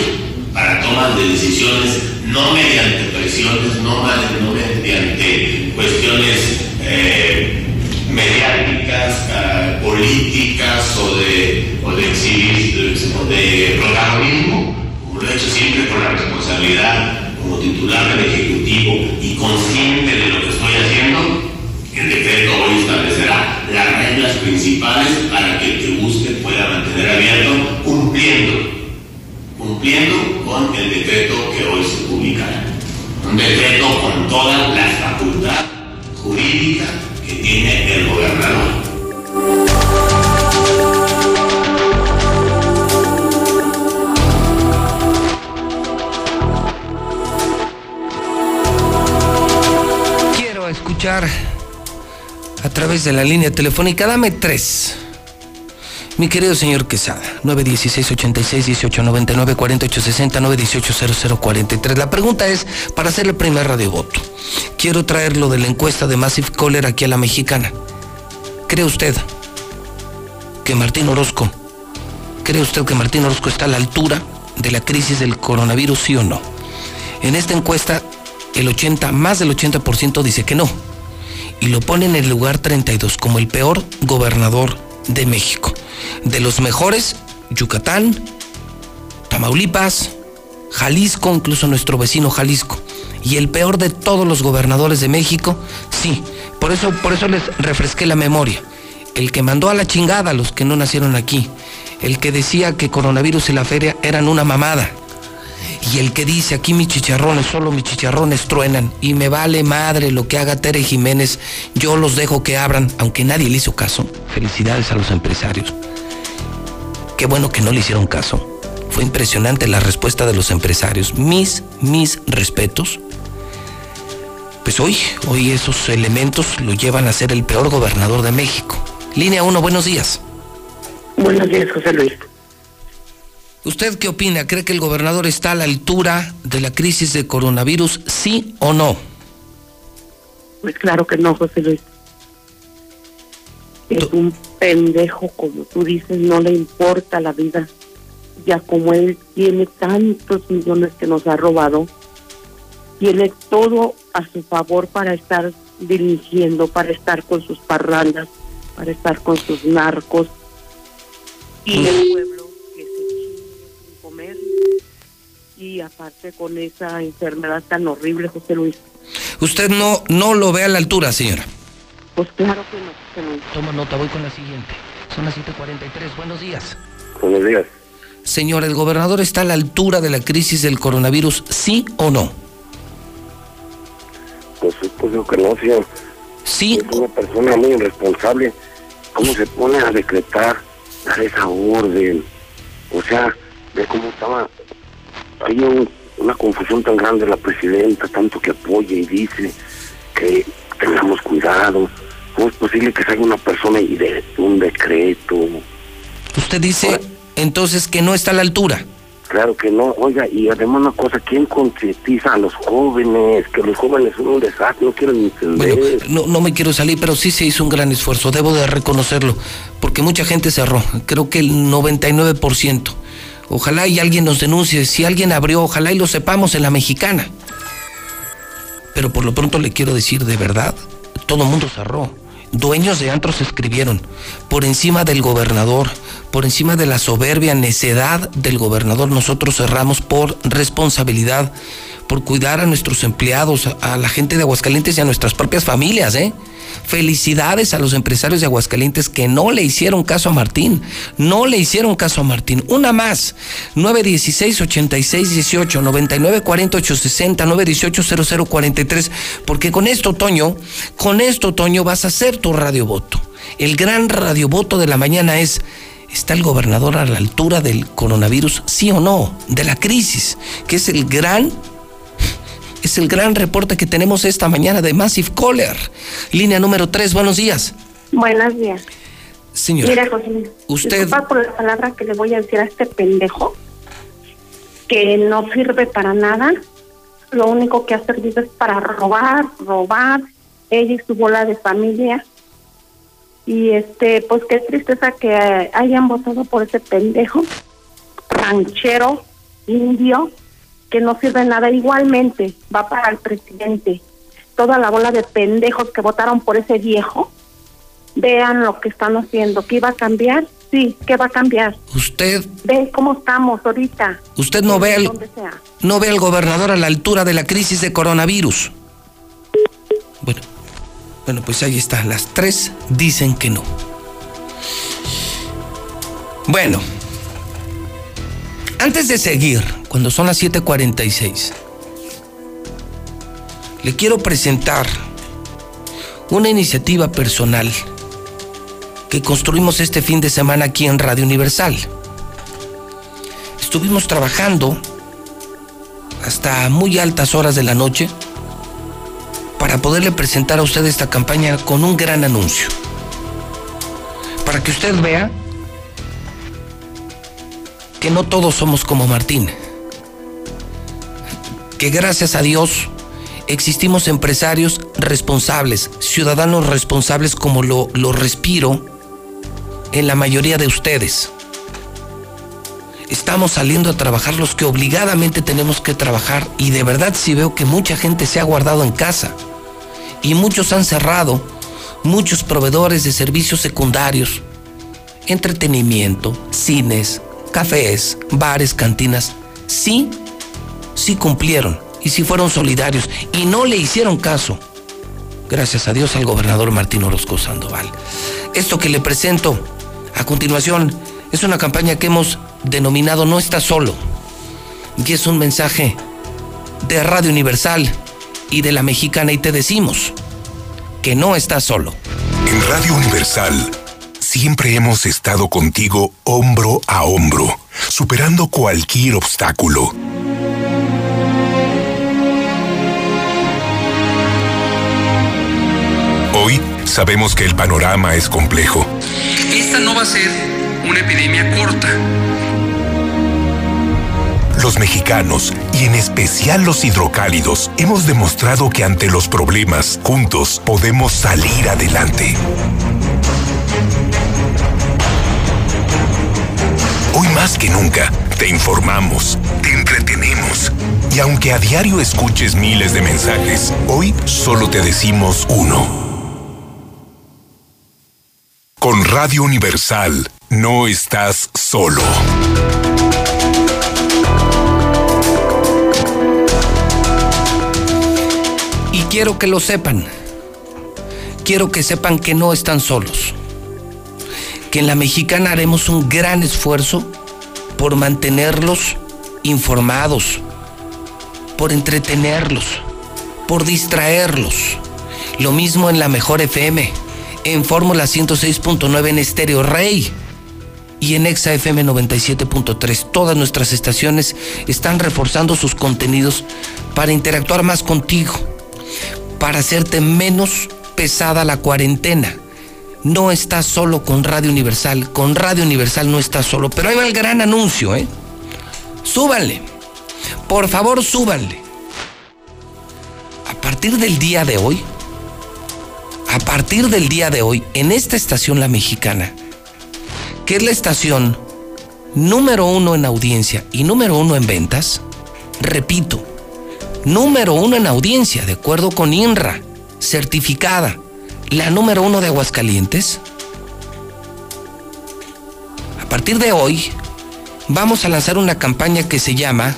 para tomas de decisiones no mediante presiones, no, no mediante cuestiones eh, mediáticas, ah, políticas o de, o de, exhibir- o de protagonismo, como lo he hecho siempre con la responsabilidad como titular del Ejecutivo y consciente de lo que estoy haciendo, el decreto hoy establecerá las reglas principales para que el que busque pueda mantener abierto cumpliendo, cumpliendo con el decreto que hoy se publicará. Un decreto con toda la facultad jurídica que tiene el gobernador. Escuchar a través de la línea telefónica. Dame tres. Mi querido señor Quesada, 916-86-1899-4860-918-0043. La pregunta es, para hacer el primer radiovoto, quiero traer lo de la encuesta de Massive Caller aquí a la mexicana. ¿Cree usted que Martín Orozco, cree usted que Martín Orozco está a la altura de la crisis del coronavirus, sí o no? En esta encuesta, el 80, más del 80% dice que no. Y lo pone en el lugar 32 como el peor gobernador de México. De los mejores, Yucatán, Tamaulipas, Jalisco, incluso nuestro vecino Jalisco. Y el peor de todos los gobernadores de México, sí. Por eso, por eso les refresqué la memoria. El que mandó a la chingada a los que no nacieron aquí. El que decía que coronavirus y la feria eran una mamada. Y el que dice aquí mis chicharrones, solo mis chicharrones truenan y me vale madre lo que haga Tere Jiménez, yo los dejo que abran, aunque nadie le hizo caso. Felicidades a los empresarios. Qué bueno que no le hicieron caso. Fue impresionante la respuesta de los empresarios. Mis, mis respetos. Pues hoy, hoy esos elementos lo llevan a ser el peor gobernador de México. Línea 1, buenos días. Buenos días, José Luis. ¿Usted qué opina? ¿Cree que el gobernador está a la altura de la crisis de coronavirus, sí o no? Pues claro que no, José Luis. Es Tú- un pendejo, como tú dices, no le importa la vida. Ya como él tiene tantos millones que nos ha robado, tiene todo a su favor para estar dirigiendo, para estar con sus parrandas, para estar con sus narcos. Y el pueblo Y aparte con esa enfermedad tan horrible, José Luis. Usted no, no lo ve a la altura, señora. Pues claro que no, José Luis. Toma nota, voy con la siguiente. Son las 7:43. Buenos días. Buenos días. Señor, ¿el gobernador está a la altura de la crisis del coronavirus, sí o no? Pues, pues digo que no, señor. Sí. Es una persona muy irresponsable. ¿Cómo se pone a decretar, dar esa orden? O sea, ve cómo estaba. Hay un- una confusión tan grande de la presidenta, tanto que apoya y dice que tengamos cuidado. ¿Cómo es posible que salga una persona y de un decreto? Usted dice entonces que no está a la altura. Claro que no, oiga, y además una cosa, ¿quién concientiza a los jóvenes? Que los jóvenes son un desastre, no quieren entender. Bueno, no, no me quiero salir, pero sí se hizo un gran esfuerzo, debo de reconocerlo, porque mucha gente cerró, creo que el 99%. Ojalá y alguien nos denuncie, si alguien abrió, ojalá y lo sepamos en la mexicana. Pero por lo pronto le quiero decir de verdad, todo mundo cerró. dueños de antros escribieron, por encima del gobernador, por encima de la soberbia, necedad del gobernador, nosotros cerramos por responsabilidad, por cuidar a nuestros empleados, a, la gente de Aguascalientes y a nuestras propias familias, ¿eh? Felicidades a los empresarios de Aguascalientes que no le hicieron caso a Martín. No le hicieron caso a Martín. Una más. 916-8618, 994860, 918-0043. Porque con esto, Toño, con esto, Toño, vas a hacer tu radiovoto. El gran radiovoto de la mañana es ¿Está el gobernador a la altura del coronavirus? Sí o no, de la crisis, que es el gran es el gran reporte que tenemos esta mañana de Massive Caller. Línea número 3, buenos días. Buenos días. Señora. Mira, José, usted disculpa por la palabra que le voy a decir a este pendejo que no sirve para nada. Lo único que ha servido es para robar, robar. Ella y su bola de familia y este, pues qué tristeza que hayan votado por ese pendejo, ranchero, indio, que no sirve nada. Igualmente va para el presidente. Toda la bola de pendejos que votaron por ese viejo, vean lo que están haciendo. ¿Qué va a cambiar? Sí, ¿qué va a cambiar? Usted. Ve cómo estamos ahorita. Usted no ve, al, no ve al gobernador a la altura de la crisis de coronavirus. Bueno. Bueno, pues ahí está. Las tres dicen que no. Bueno, antes de seguir, cuando son las 7:46, le quiero presentar una iniciativa personal que construimos este fin de semana aquí en Radio Universal. Estuvimos trabajando hasta muy altas horas de la noche para poderle presentar a usted esta campaña con un gran anuncio. Para que usted vea que no todos somos como Martín. Que gracias a Dios existimos empresarios responsables, ciudadanos responsables como lo, lo respiro en la mayoría de ustedes. Estamos saliendo a trabajar los que obligadamente tenemos que trabajar y de verdad sí veo que mucha gente se ha guardado en casa y muchos han cerrado, muchos proveedores de servicios secundarios, entretenimiento, cines, cafés, bares, cantinas, sí, sí cumplieron y sí fueron solidarios y no le hicieron caso. Gracias a Dios al gobernador Martín Orozco Sandoval. Esto que le presento a continuación es una campaña que hemos denominado No está solo y es un mensaje de Radio Universal y de la mexicana y te decimos que no estás solo. En Radio Universal siempre hemos estado contigo hombro a hombro, superando cualquier obstáculo. Hoy sabemos que el panorama es complejo. Esta no va a ser una epidemia corta los mexicanos, y en especial los hidrocálidos, hemos demostrado que ante los problemas, juntos podemos salir adelante. Más que nunca, te informamos, te entretenemos. Y aunque a diario escuches miles de mensajes, hoy solo te decimos uno. Con Radio Universal, no estás solo. quiero que lo sepan. Quiero que sepan que no están solos. Que en la mexicana haremos un gran esfuerzo por mantenerlos informados, por entretenerlos, por distraerlos. Lo mismo en la Mejor FM, en Fórmula 106.9 en Estéreo Rey y en Exa FM 97.3. Todas nuestras estaciones están reforzando sus contenidos para interactuar más contigo para hacerte menos pesada la cuarentena. No estás solo con Radio Universal, con Radio Universal no estás solo, pero ahí va el gran anuncio, ¿eh? Súbanle, por favor súbanle. A partir del día de hoy, a partir del día de hoy, en esta estación La Mexicana, que es la estación número uno en audiencia y número uno en ventas, repito, número uno en audiencia, de acuerdo con INRA, certificada, la número uno de Aguascalientes. A partir de hoy, vamos a lanzar una campaña que se llama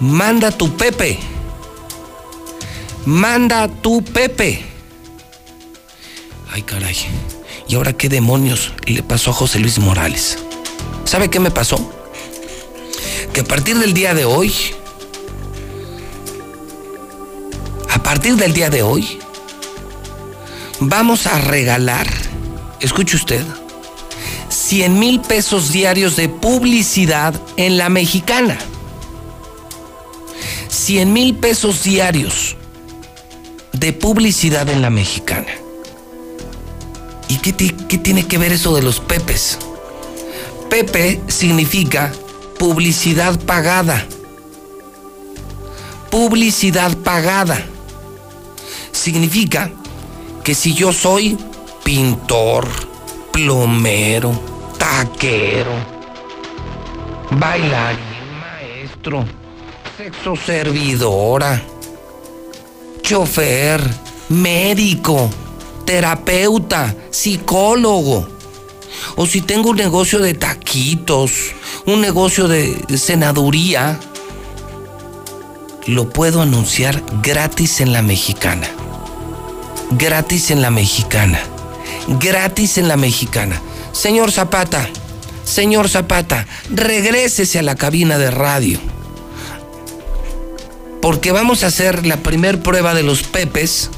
Manda tu Pepe. Manda tu Pepe. Ay, caray. ¿Y ahora qué demonios le pasó a José Luis Morales? ¿Sabe qué me pasó? Que a partir del día de hoy, a partir del día de hoy, vamos a regalar, escuche usted, 100 mil pesos diarios de publicidad en la mexicana. 100 mil pesos diarios de publicidad en la mexicana. ¿Y qué, qué, tiene que ver eso de los pepes? Pepe significa publicidad pagada. Publicidad pagada. Significa que si yo soy pintor, plomero, taquero, bailarín, maestro, sexo servidora, chofer, médico, terapeuta, psicólogo. O si tengo un negocio de taquitos, un negocio de senaduría, lo puedo anunciar gratis en la mexicana. Gratis en la mexicana. Gratis en la mexicana. Señor Zapata, señor Zapata, regrésese a la cabina de radio. Porque vamos a hacer la primer prueba de los pepes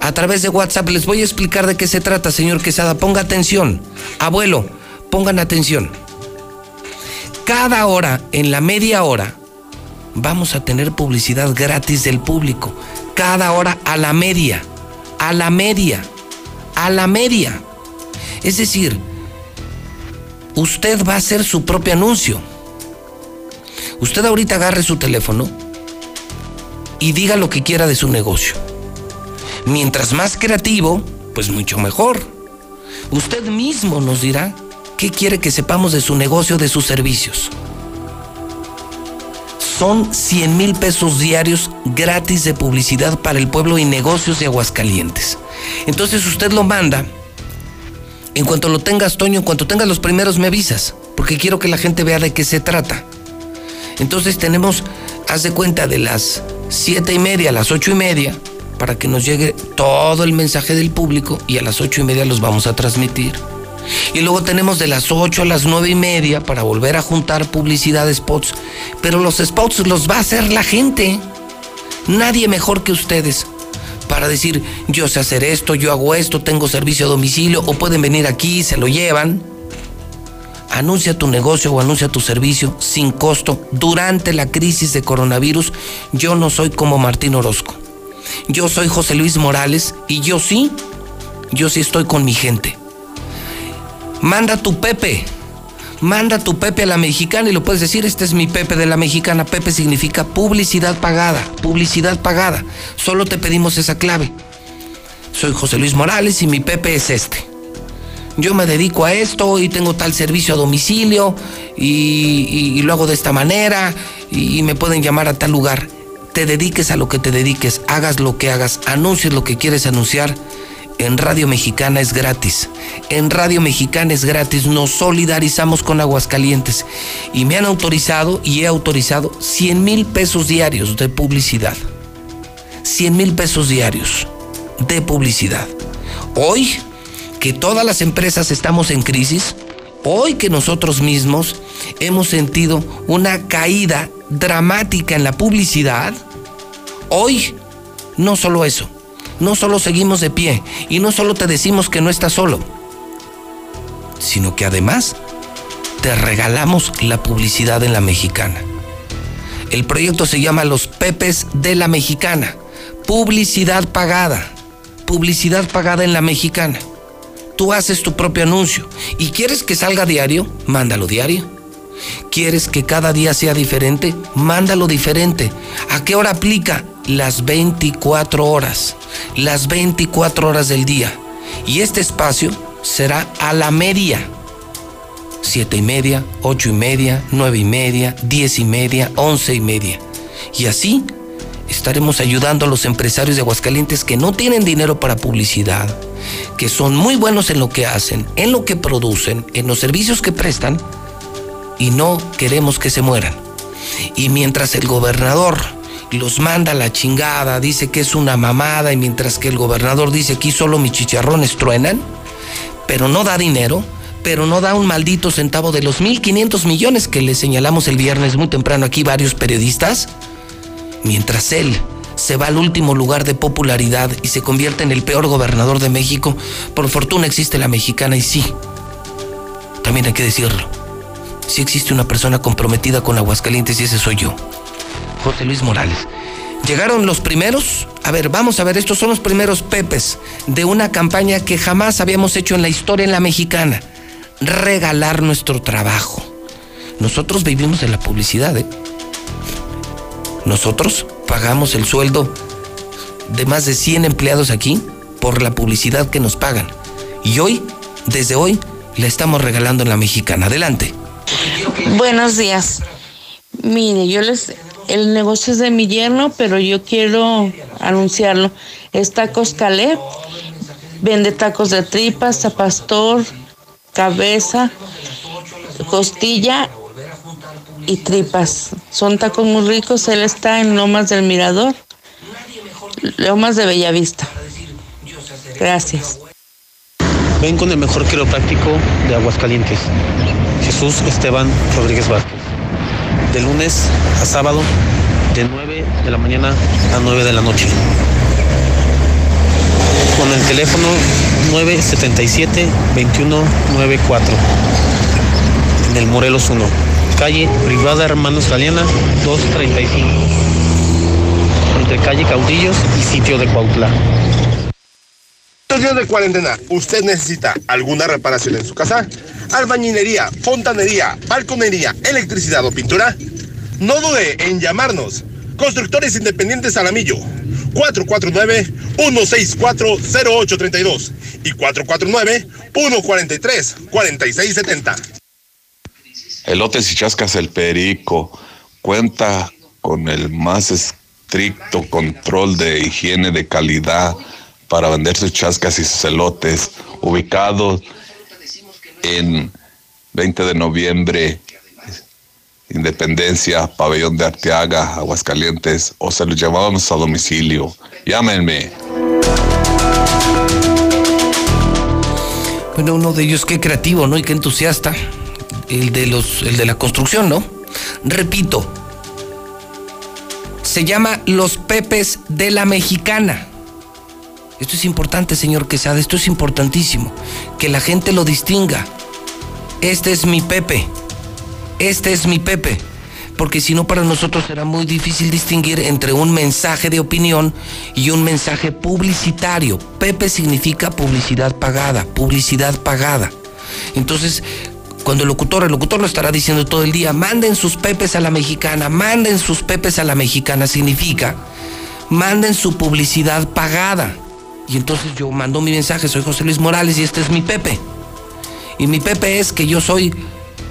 a través de WhatsApp. Les voy a explicar de qué se trata, señor Quesada. Ponga atención. Abuelo, pongan atención. Cada hora, en la media hora, vamos a tener publicidad gratis del público. Cada hora a la media. A la media. A la media. Es decir, usted va a hacer su propio anuncio. Usted ahorita agarre su teléfono y diga lo que quiera de su negocio. Mientras más creativo, pues mucho mejor. Usted mismo nos dirá qué quiere que sepamos de su negocio, de sus servicios. Son 100 mil pesos diarios gratis de publicidad para el pueblo y negocios de Aguascalientes. Entonces usted lo manda. En cuanto lo tengas, Toño, en cuanto tengas los primeros, me avisas. Porque quiero que la gente vea de qué se trata. Entonces tenemos, haz de cuenta, de las siete y media a las ocho y media, para que nos llegue todo el mensaje del público y a las ocho y media los vamos a transmitir. Y luego tenemos de las 8 a las nueve y media para volver a juntar publicidad de spots. Pero los spots los va a hacer la gente. Nadie mejor que ustedes para decir, yo sé hacer esto, yo hago esto, tengo servicio a domicilio, o pueden venir aquí, se lo llevan. Anuncia tu negocio o anuncia tu servicio sin costo durante la crisis de coronavirus. Yo no soy como Martín Orozco. Yo soy José Luis Morales y yo sí, yo sí estoy con mi gente. Manda tu Pepe, manda tu Pepe a la mexicana y lo puedes decir, este es mi Pepe de la mexicana. Pepe significa publicidad pagada, publicidad pagada. Solo te pedimos esa clave. Soy José Luis Morales y mi Pepe es este. Yo me dedico a esto y tengo tal servicio a domicilio y, lo hago de esta manera y me pueden llamar a tal lugar te dediques a lo que te dediques, hagas lo que hagas, anuncies lo que quieres anunciar, en Radio Mexicana es gratis. En Radio Mexicana es gratis. Nos solidarizamos con Aguascalientes. Y me han autorizado y he autorizado 100 mil pesos diarios de publicidad. 100 mil pesos diarios de publicidad. Hoy que todas las empresas estamos en crisis, hoy que nosotros mismos hemos sentido una caída dramática en la publicidad, Hoy, no solo eso, no solo seguimos de pie y no solo te decimos que no estás solo, sino que además te regalamos la publicidad en la mexicana. El proyecto se llama Los Pepes de la Mexicana. Publicidad pagada. Publicidad pagada en la mexicana. Tú haces tu propio anuncio y quieres que salga diario, mándalo diario. ¿Quieres que cada día sea diferente? Mándalo diferente. ¿A qué hora aplica? Las 24 horas. Las 24 horas del día. Y este espacio será a la media. Siete y media, ocho y media, nueve y media, diez y media, once y media. Y así, estaremos ayudando a los empresarios de Aguascalientes que no tienen dinero para publicidad, que son muy buenos en lo que hacen, en lo que producen, en los servicios que prestan, y no queremos que se mueran. Y mientras el gobernador los manda a la chingada, dice que es una mamada, y mientras que el gobernador dice aquí solo mis chicharrones truenan, pero no da dinero, pero no da un maldito centavo de los 1.500 millones que le señalamos el viernes muy temprano aquí varios periodistas, mientras él se va al último lugar de popularidad y se convierte en el peor gobernador de México, por fortuna existe la mexicana y sí, también hay que decirlo, sí existe una persona comprometida con Aguascalientes y ese soy yo, José Luis Morales. Llegaron los primeros, a ver, vamos a ver, estos son los primeros pepes de una campaña que jamás habíamos hecho en la historia en la mexicana, regalar nuestro trabajo. Nosotros vivimos de la publicidad, ¿eh? Nosotros pagamos el sueldo de más de 100 empleados aquí por la publicidad que nos pagan. Y hoy, desde hoy, le estamos regalando en la mexicana. Adelante. Buenos días. Mire, yo les. El negocio es de mi yerno, pero yo quiero anunciarlo. Es Tacos Calé. Vende tacos de tripas, a pastor, cabeza, costilla y tripas. Son tacos muy ricos. Él está en Lomas del Mirador, Lomas de Bellavista. Gracias. Ven con el mejor quiropráctico de Aguascalientes, Jesús Esteban Rodríguez Vázquez. De lunes a sábado, de 9 de la mañana a 9 de la noche. Con el teléfono 977-2194. En el Morelos 1. Calle Privada Hermanos Galeana 235. Entre calle Caudillos y sitio de Cuautla. Días de cuarentena, ¿usted necesita alguna reparación en su casa? Albañilería, fontanería, balconería, electricidad o pintura? No dude en llamarnos. Constructores Independientes Alamillo. 449-164-0832 y 449-143-4670. Elotes y Chascas el Perico cuenta con el más estricto control de higiene de calidad para vender sus chascas y sus elotes, ubicados en 20 de noviembre, Independencia, Pabellón de Arteaga, Aguascalientes, o se los llevábamos a domicilio. Llámenme. Bueno, uno de ellos qué creativo, ¿no? Y qué entusiasta. El de los, el de la construcción, ¿no? Repito. Se llama Los Pepes de la Mexicana. Esto es importante, señor Quesada, esto es importantísimo. Que la gente lo distinga. Este es mi Pepe. Este es mi Pepe. Porque si no, para nosotros será muy difícil distinguir entre un mensaje de opinión y un mensaje publicitario. Pepe significa publicidad pagada, publicidad pagada. Entonces, cuando el locutor, el locutor lo estará diciendo todo el día, manden sus pepes a la mexicana, manden sus pepes a la mexicana, significa, manden su publicidad pagada. Y entonces yo mando mi mensaje, soy José Luis Morales y este es mi Pepe. Y mi Pepe es que yo soy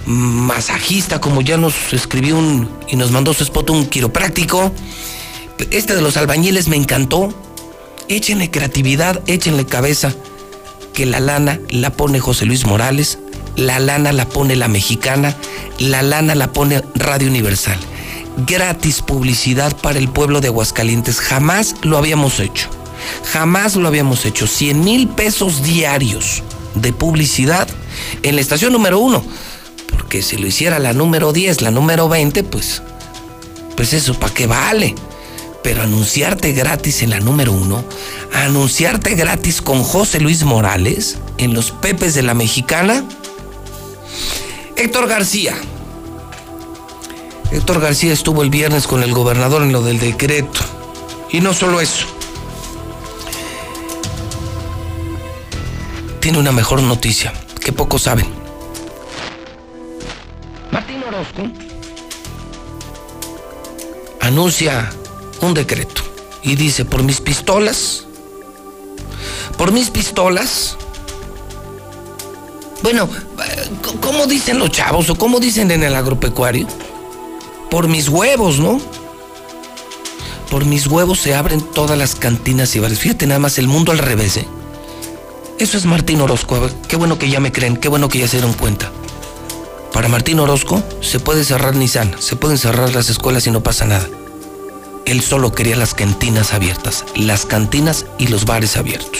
masajista, como ya nos escribió un, y nos mandó su spot un quiropráctico. Este de los albañiles me encantó. Échenle creatividad, échenle cabeza, que la lana la pone José Luis Morales, la lana la pone la mexicana, la lana la pone Radio Universal. Gratis publicidad para el pueblo de Aguascalientes. Jamás lo habíamos hecho. Jamás lo habíamos hecho. 100 mil pesos diarios de publicidad en la estación número uno. Porque si lo hiciera la número 10, la número 20, pues, pues eso, ¿para qué vale? Pero anunciarte gratis en la número uno, anunciarte gratis con José Luis Morales en los Pepes de la Mexicana. Héctor García. Héctor García estuvo el viernes con el gobernador en lo del decreto. Y no solo eso. Tiene una mejor noticia que pocos saben. Martín Orozco anuncia un decreto y dice, por mis pistolas, por mis pistolas, bueno, ¿cómo dicen los chavos o cómo dicen en el agropecuario? Por mis huevos, ¿no? por mis huevos se abren todas las cantinas y bares. Fíjate nada más el mundo al revés, ¿eh? Eso es Martín Orozco. Qué bueno que ya me creen, qué bueno que ya se dieron cuenta. Para Martín Orozco se puede cerrar Nissan, se pueden cerrar las escuelas y no pasa nada. Él solo quería las cantinas abiertas, las cantinas y los bares abiertos.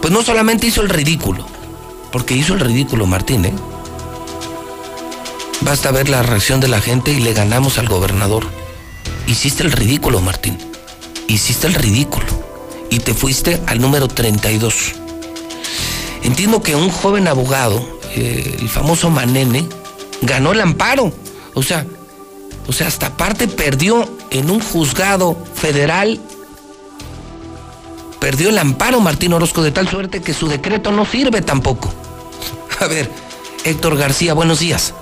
Pues no solamente hizo el ridículo, porque hizo el ridículo Martín, ¿eh? Basta ver la reacción de la gente y le ganamos al gobernador. Hiciste el ridículo, Martín. Hiciste el ridículo. Y te fuiste al número 32. Entiendo que un joven abogado, eh, el famoso Manene, ganó el amparo. O sea, o sea, hasta aparte perdió en un juzgado federal. Perdió el amparo Martín Orozco de tal suerte que su decreto no sirve tampoco. A ver, Héctor García, buenos días.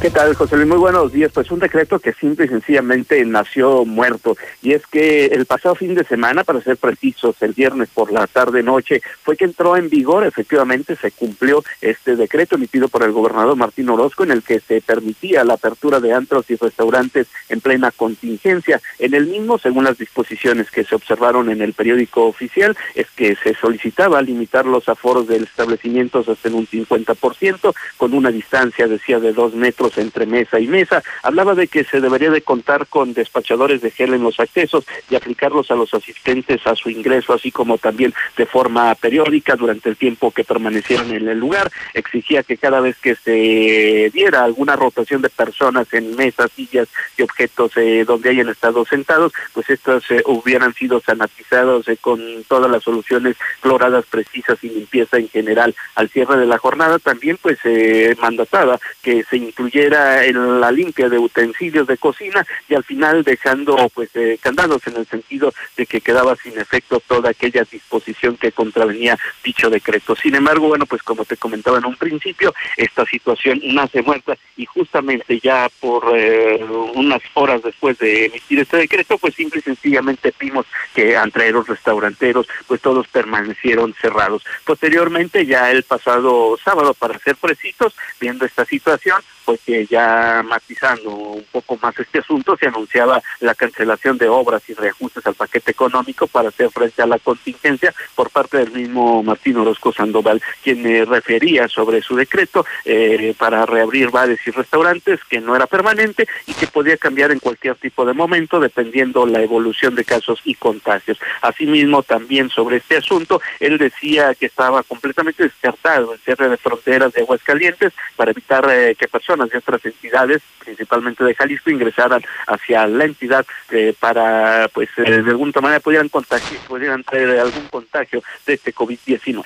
¿Qué tal, José Luis? Muy buenos días. Pues un decreto que simple y sencillamente nació muerto. Y es que el pasado fin de semana, para ser precisos, el viernes por la tarde-noche, fue que entró en vigor, efectivamente se cumplió este decreto emitido por el gobernador Martín Orozco en el que se permitía la apertura de antros y restaurantes en plena contingencia. En el mismo, según las disposiciones que se observaron en el periódico oficial, es que se solicitaba limitar los aforos del establecimiento hasta en un 50%, con una distancia, decía, de dos metros entre mesa y mesa. Hablaba de que se debería de contar con despachadores de gel en los accesos y aplicarlos a los asistentes a su ingreso, así como también de forma periódica durante el tiempo que permanecieron en el lugar. Exigía que cada vez que se diera alguna rotación de personas en mesas, sillas y objetos eh, donde hayan estado sentados, pues estos eh, hubieran sido sanatizados eh, con todas las soluciones cloradas precisas y limpieza en general. Al cierre de la jornada también pues se mandataba que se incluyera era en la limpia de utensilios de cocina y al final dejando pues eh, candados en el sentido de que quedaba sin efecto toda aquella disposición que contravenía dicho decreto. Sin embargo, bueno, pues como te comentaba en un principio, esta situación nace muerta y justamente ya por eh, unas horas después de emitir este decreto, pues simple y sencillamente vimos que antreros, restauranteros, pues todos permanecieron cerrados. Posteriormente, ya el pasado sábado, para ser precisos, viendo esta situación, pues que ya matizando un poco más este asunto, se anunciaba la cancelación de obras y reajustes al paquete económico para hacer frente a la contingencia por parte del mismo Martín Orozco Sandoval, quien me refería sobre su decreto eh, para reabrir bares y restaurantes, que no era permanente y que podía cambiar en cualquier tipo de momento dependiendo la evolución de casos y contagios. Asimismo, también sobre este asunto, él decía que estaba completamente descartado el cierre de fronteras de Aguascalientes para evitar eh, que personas de otras entidades, principalmente de Jalisco, ingresaran hacia la entidad eh, para, pues, eh, de alguna manera pudieran contagiar, pudieran traer algún contagio de este COVID-19.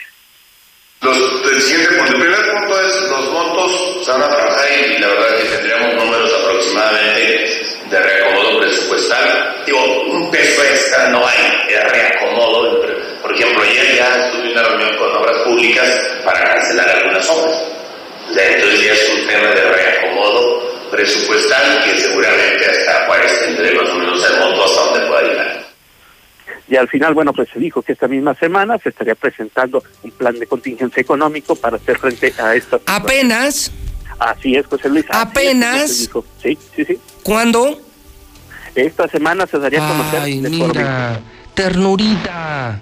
el siguiente punto, el primer punto es los montos se van a trabajar y la verdad es que tendríamos números aproximadamente de reacomodo presupuestal. Digo, un peso extra no hay, de reacomodo. Por ejemplo, ayer ya tuve una reunión con obras públicas para cancelar algunas obras entonces ya es un tema de reacomodo presupuestal que seguramente hasta Juárez tendré más o menos el monto hasta donde pueda llegar. Y al final, bueno, pues se dijo que esta misma semana se estaría presentando un plan de contingencia económico para hacer frente a esta. ¿Apenas? Así es, José Luis. ¿Apenas? Sí, sí, sí. ¿Cuándo? Esta semana se daría a conocer. Ay, mira, ternurita.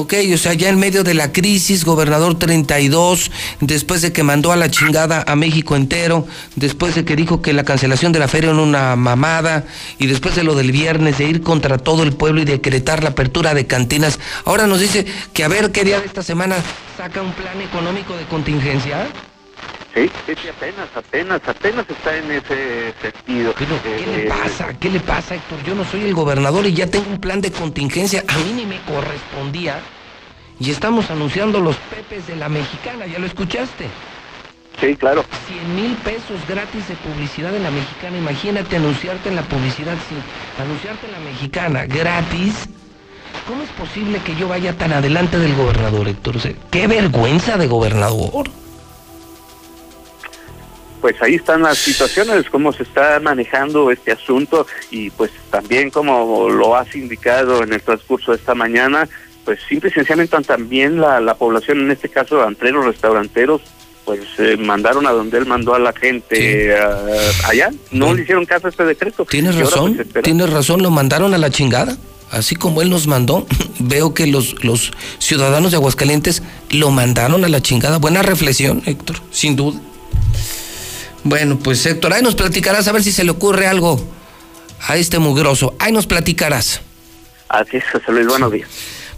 Ok, o sea, ya en medio de la crisis, gobernador 32, después de que mandó a la chingada a México entero, después de que dijo que la cancelación de la feria era una mamada, y después de lo del viernes de ir contra todo el pueblo y decretar la apertura de cantinas, ahora nos dice que a ver qué día de esta semana saca un plan económico de contingencia. Sí, sí, apenas, apenas, apenas está en ese sentido. ¿qué le eh, pasa? ¿Qué le pasa, Héctor? Yo no soy el gobernador y ya tengo un plan de contingencia. A mí ni me correspondía. Y estamos anunciando los pepes de la mexicana, ¿ya lo escuchaste? Sí, claro. 100 mil pesos gratis de publicidad en la mexicana. Imagínate anunciarte en la publicidad, sí, anunciarte en la mexicana gratis. ¿Cómo es posible que yo vaya tan adelante del gobernador, Héctor? ¡Qué vergüenza de gobernador! Pues ahí están las situaciones, cómo se está manejando este asunto y pues también como lo has indicado en el transcurso de esta mañana, pues simple y sencillamente también la, la población, en este caso antreros, restauranteros, pues eh, mandaron a donde él mandó a la gente allá. No le hicieron caso a este decreto. Tienes razón, pues, tienes razón, lo mandaron a la chingada. Así como él nos mandó, veo que los, los ciudadanos de Aguascalientes lo mandaron a la chingada. Buena reflexión, Héctor, sin duda. Bueno, pues Héctor, ahí nos platicarás a ver si se le ocurre algo a este mugroso. Ahí nos platicarás. Así es, José Luis, buenos días.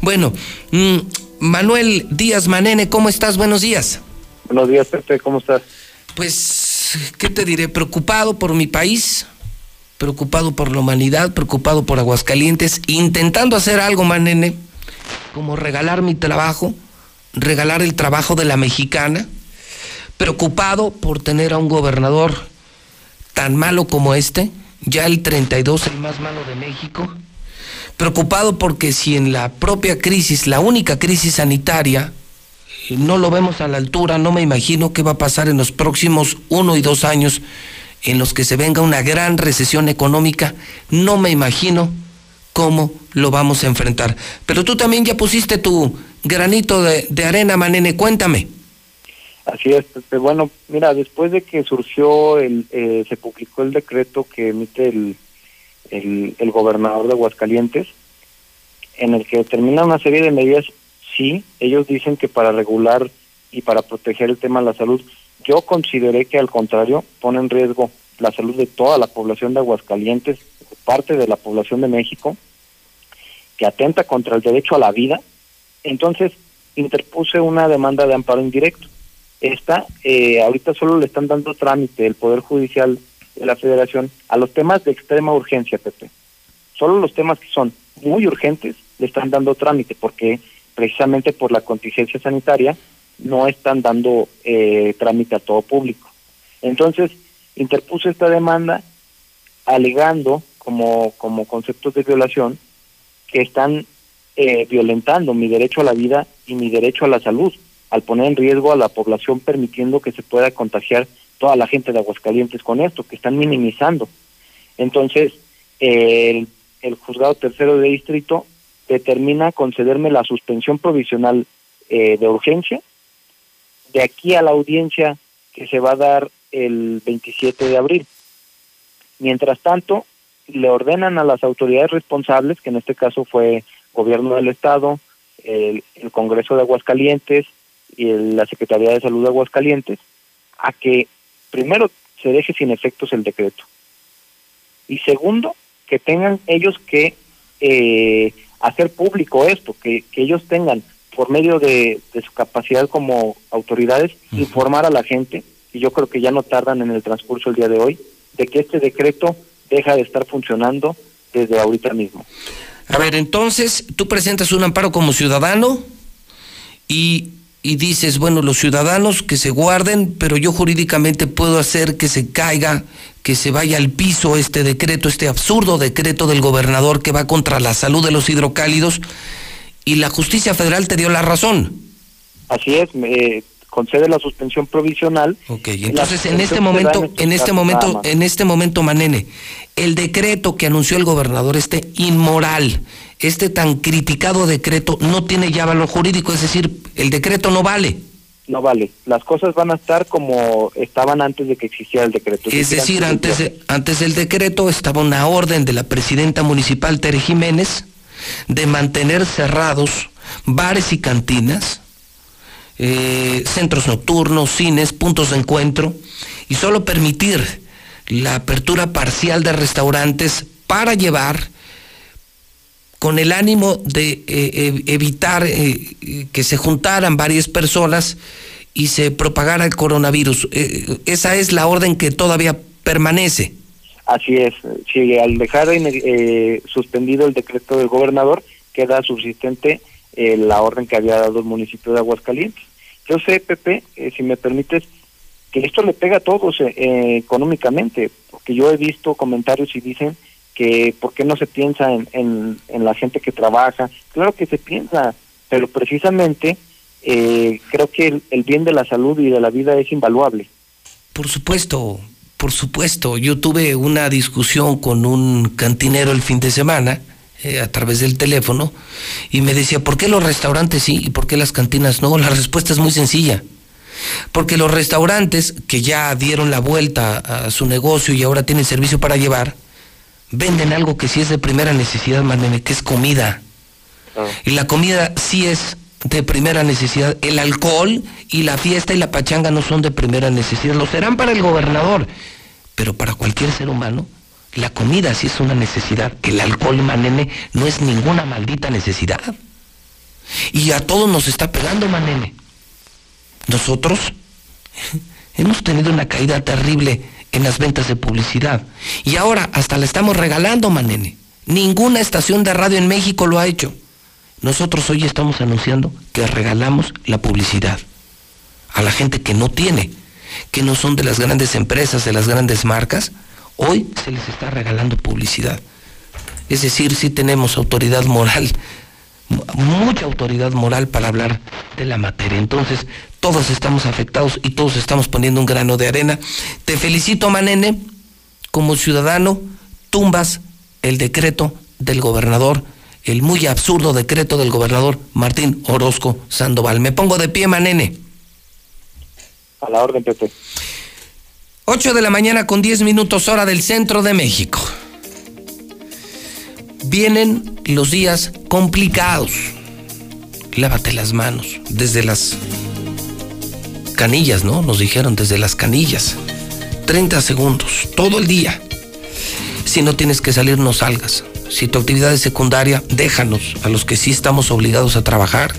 Bueno, mm, Manuel Díaz Manene, ¿cómo estás? Buenos días. Buenos días, Pepe, ¿cómo estás? Pues, ¿qué te diré? Preocupado por mi país, preocupado por la humanidad, preocupado por Aguascalientes, intentando hacer algo, Manene, como regalar mi trabajo, regalar el trabajo de la mexicana, preocupado por tener a un gobernador tan malo como este, ya el 32, el más malo de México, preocupado porque si en la propia crisis, la única crisis sanitaria, no lo vemos a la altura, no me imagino qué va a pasar en los próximos uno y dos años en los que se venga una gran recesión económica, no me imagino cómo lo vamos a enfrentar. Pero tú también ya pusiste tu granito de, arena, Manene, cuéntame. Así es, bueno, mira, después de que surgió, el, eh, se publicó el decreto que emite el, el, el gobernador de Aguascalientes, en el que determina una serie de medidas sí, ellos dicen que para regular y para proteger el tema de la salud, yo consideré que al contrario pone en riesgo la salud de toda la población de Aguascalientes, parte de la población de México, que atenta contra el derecho a la vida. Entonces interpuse una demanda de amparo indirecto. Esta, eh, ahorita solo le están dando trámite el Poder Judicial de la Federación a los temas de extrema urgencia, Pepe. Solo los temas que son muy urgentes le están dando trámite, porque precisamente por la contingencia sanitaria, no están dando eh, trámite a todo público. Entonces, interpuse esta demanda alegando como, como conceptos de violación que están eh, violentando mi derecho a la vida y mi derecho a la salud, al poner en riesgo a la población permitiendo que se pueda contagiar toda la gente de Aguascalientes con esto, que están minimizando. Entonces, el, el juzgado tercero de distrito determina concederme la suspensión provisional eh, de urgencia de aquí a la audiencia que se va a dar el 27 de abril. Mientras tanto, le ordenan a las autoridades responsables, que en este caso fue Gobierno del Estado, el, Congreso de Aguascalientes y la Secretaría de Salud de Aguascalientes, a que primero se deje sin efectos el decreto. Y segundo, que tengan ellos que eh, hacer público esto, que, que ellos tengan por medio de, su capacidad como autoridades informar a la gente, y yo creo que ya no tardan en el transcurso del día de hoy, de que este decreto deja de estar funcionando desde ahorita mismo. A ver, entonces tú presentas un amparo como ciudadano y, y dices, bueno, los ciudadanos que se guarden, pero yo jurídicamente puedo hacer que se caiga que se vaya al piso este decreto, este absurdo decreto del gobernador que va contra la salud de los hidrocálidos y la justicia federal te dio la razón. Así es, me concede la suspensión provisional. Ok, entonces en este momento, en este momento, en este momento, Manene, el decreto que anunció el gobernador, este inmoral, este tan criticado decreto, no tiene ya valor jurídico, es decir, el decreto no vale no vale. Las cosas van a estar como estaban antes de que existiera el decreto. Es decir, antes, antes del decreto estaba una orden de la presidenta municipal Tere Jiménez de mantener cerrados bares y cantinas, eh, centros nocturnos, cines, puntos de encuentro y solo permitir la apertura parcial de restaurantes para llevar con el ánimo de eh, eh, evitar eh, que se juntaran varias personas y se propagara el coronavirus. esa es la orden que todavía permanece. Así es, sí, al dejar suspendido el decreto del gobernador, queda subsistente la orden que había dado el municipio de Aguascalientes. Yo sé, Pepe, si me permites, que esto le pega a todos económicamente, porque yo he visto comentarios y dicen que por qué no se piensa en, en, la gente que trabaja. Claro que se piensa, pero precisamente eh, creo que el, bien de la salud y de la vida es invaluable. Por supuesto, por supuesto. Yo tuve una discusión con un cantinero el fin de semana eh, a través del teléfono y me decía, ¿por qué los restaurantes sí y por qué las cantinas no? La respuesta es muy sencilla. Porque los restaurantes que ya dieron la vuelta a su negocio y ahora tienen servicio para llevar, venden algo que sí es de primera necesidad, manene, que es comida. Ah. Y la comida sí es de primera necesidad. El alcohol y la fiesta y la pachanga no son de primera necesidad. Lo serán para el gobernador, pero para cualquier ser humano, la comida sí es una necesidad. El alcohol, manene, no es ninguna maldita necesidad. Y a todos nos está pegando, manene. Nosotros hemos tenido una caída terrible en las ventas de publicidad. Y ahora hasta la estamos regalando, manene. Ninguna estación de radio en México lo ha hecho. Nosotros hoy estamos anunciando que regalamos la publicidad a la gente que no tiene, que no son de las grandes empresas, de las grandes marcas. Hoy se les está regalando publicidad. Es decir, sí tenemos autoridad moral, mucha autoridad moral para hablar de la materia. Entonces, todos estamos afectados y todos estamos poniendo un grano de arena. Te felicito, Manene. Como ciudadano, tumbas el decreto del gobernador el muy absurdo decreto del gobernador Martín Orozco Sandoval. Me pongo de pie, manene. A la orden, Pepe. 8 de la mañana con 10 minutos hora del centro de México. Vienen los días complicados. Lávate las manos desde las canillas, ¿no? Nos dijeron desde las canillas. 30 segundos, todo el día. Si no tienes que salir, no salgas. Si tu actividad es secundaria, déjanos. A los que sí estamos obligados a trabajar,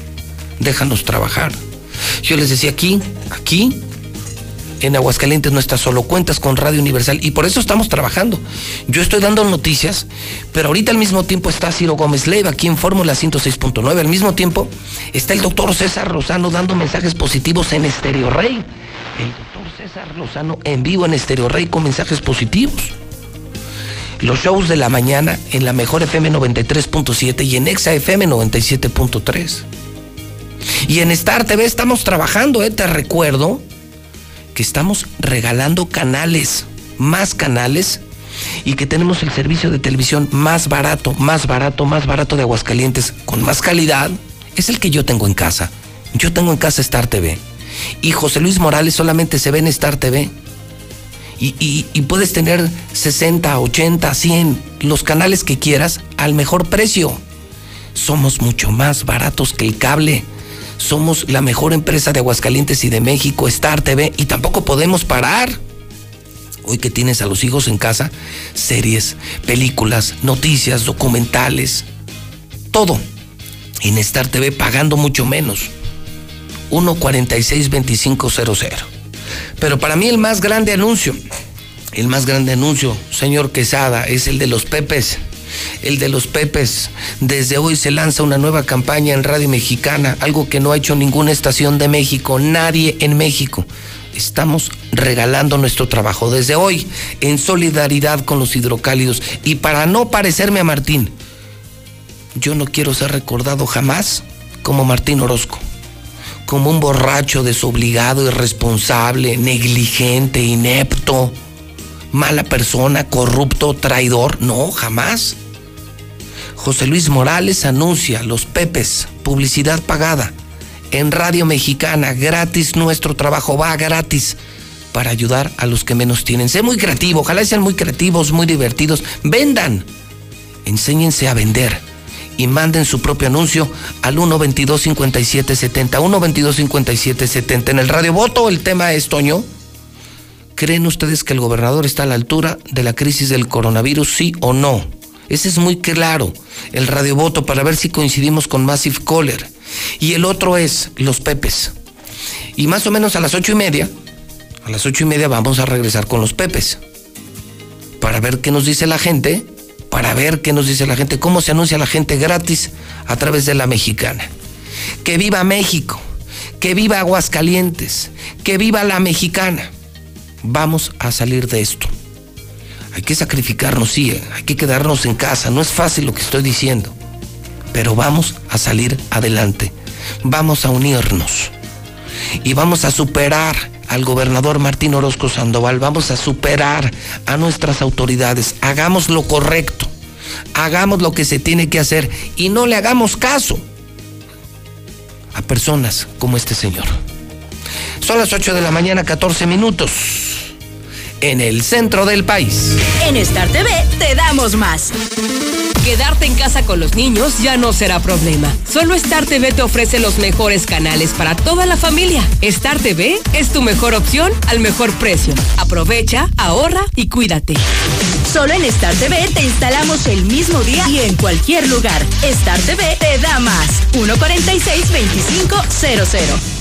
déjanos trabajar. Yo les decía aquí, aquí, en Aguascalientes no estás solo, cuentas con Radio Universal y por eso estamos trabajando. Yo estoy dando noticias, pero ahorita al mismo tiempo está Ciro Gómez Leiva aquí en Fórmula 106.9. Al mismo tiempo está el doctor César Lozano dando mensajes positivos en Estereo Rey. El doctor César Lozano en vivo en Estereo Rey con mensajes positivos los shows de la mañana en la mejor FM 93.7 y en Exa FM 97.3. Y en Star TV estamos trabajando, ¿eh? te recuerdo estamos regalando canales, más canales, y que tenemos el servicio de televisión más barato, más barato, más barato de Aguascalientes, con más calidad. Es el que yo tengo en casa. Yo tengo en casa Star TV. Y José Luis Morales solamente se ve en Star TV y, puedes tener 60, 80, 100, los canales que quieras al mejor precio. Somos mucho más baratos que el cable. Somos la mejor empresa de Aguascalientes y de México, Star TV, y tampoco podemos parar. Hoy que tienes a los hijos en casa, series, películas, noticias, documentales, todo. En Star TV pagando mucho menos. 1462500. Pero para mí el más grande anuncio, el más grande anuncio, señor Quesada, es el de los Pepes. El de los Pepes. Desde hoy se lanza una nueva campaña en Radio Mexicana, algo que no ha hecho ninguna estación de México, nadie en México. Estamos regalando nuestro trabajo desde hoy en solidaridad con los hidrocálidos. Y para no parecerme a Martín, yo no quiero ser recordado jamás como Martín Orozco como un borracho desobligado, irresponsable, negligente, inepto, mala persona, corrupto, traidor. No, jamás. José Luis Morales anuncia los Pepes, publicidad pagada. En Radio Mexicana, gratis nuestro trabajo, va gratis para ayudar a los que menos tienen. Sé muy creativo, ojalá sean muy creativos, muy divertidos. Vendan, enséñense a vender y manden su propio anuncio al 122 5770 122 5770 En el radio voto el tema es Toño. ¿Creen ustedes que el gobernador está a la altura de la crisis del coronavirus, sí o no? Ese es muy claro, el radio voto para ver si coincidimos con Massive Caller. Y el otro es los Pepes. Y más o menos a las ocho y media, a las ocho y media vamos a regresar con los Pepes. Para ver qué nos dice la gente para ver qué nos dice la gente, cómo se anuncia la gente gratis a través de la mexicana. Que viva México, que viva Aguascalientes, que viva la mexicana. Vamos a salir de esto. Hay que sacrificarnos, sí, hay que quedarnos en casa. No es fácil lo que estoy diciendo, pero vamos a salir adelante. Vamos a unirnos y vamos a superar al gobernador Martín Orozco Sandoval, vamos a superar a nuestras autoridades, hagamos lo correcto, hagamos lo que se tiene que hacer y no le hagamos caso a personas como este señor. Son las 8 de la mañana, 14 minutos. En el centro del país. En Star TV te damos más. Quedarte en casa con los niños ya no será problema. Solo Star TV te ofrece los mejores canales para toda la familia. Star TV es tu mejor opción al mejor precio. Aprovecha, ahorra y cuídate. Solo en Star TV te instalamos el mismo día y en cualquier lugar. Star TV te da más. 146-2500.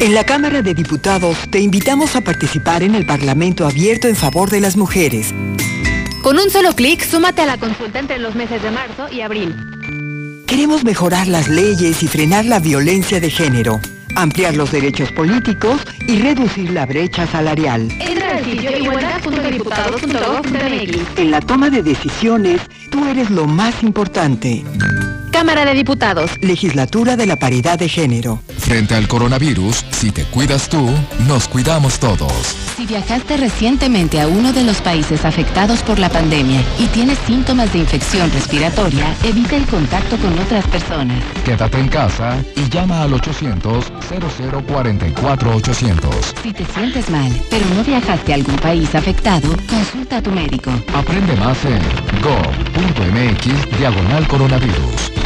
En la Cámara de Diputados te invitamos a participar en el Parlamento Abierto en favor de las mujeres. Con un solo clic, súmate a la consulta entre los meses de marzo y abril. Queremos mejorar las leyes y frenar la violencia de género, ampliar los derechos políticos y reducir la brecha salarial. Entra al sitio. En la toma de decisiones, tú eres lo más importante. Cámara de Diputados. Legislatura de la Paridad de Género. Frente al coronavirus, si te cuidas tú, nos cuidamos todos. Si viajaste recientemente a uno de los países afectados por la pandemia y tienes síntomas de infección respiratoria, evita el contacto con otras personas. Quédate en casa y llama al 800-0044-800. Si te sientes mal, pero no viajaste a algún país afectado, consulta a tu médico. Aprende más en go.mx diagonal coronavirus.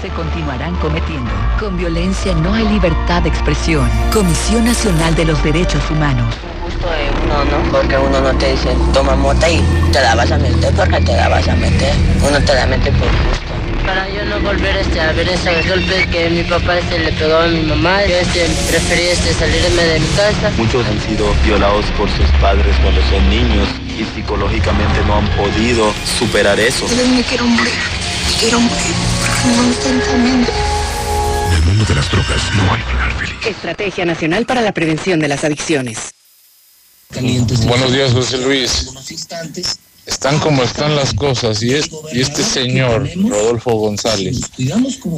se continuarán cometiendo. Con violencia no hay libertad de expresión. Comisión Nacional de los Derechos Humanos. Gusto de uno, ¿no? Porque uno no te dice, toma mota y te la vas a meter porque te la vas a meter. Uno te la mete por gusto. Para yo no volver este, a ver esos golpes que mi papá este, le pegó a mi mamá, yo este, preferí este, salirme de mi casa. Muchos han sido violados por sus padres cuando son niños y psicológicamente no han podido superar eso. Yo me quiero morir, me quiero morir, no me están comiendo. En el mundo de las drogas no hay final feliz. Estrategia Nacional para la Prevención de las Adicciones. Buenos días, José Luis. Están como están las cosas y, es- y este señor, Rodolfo González,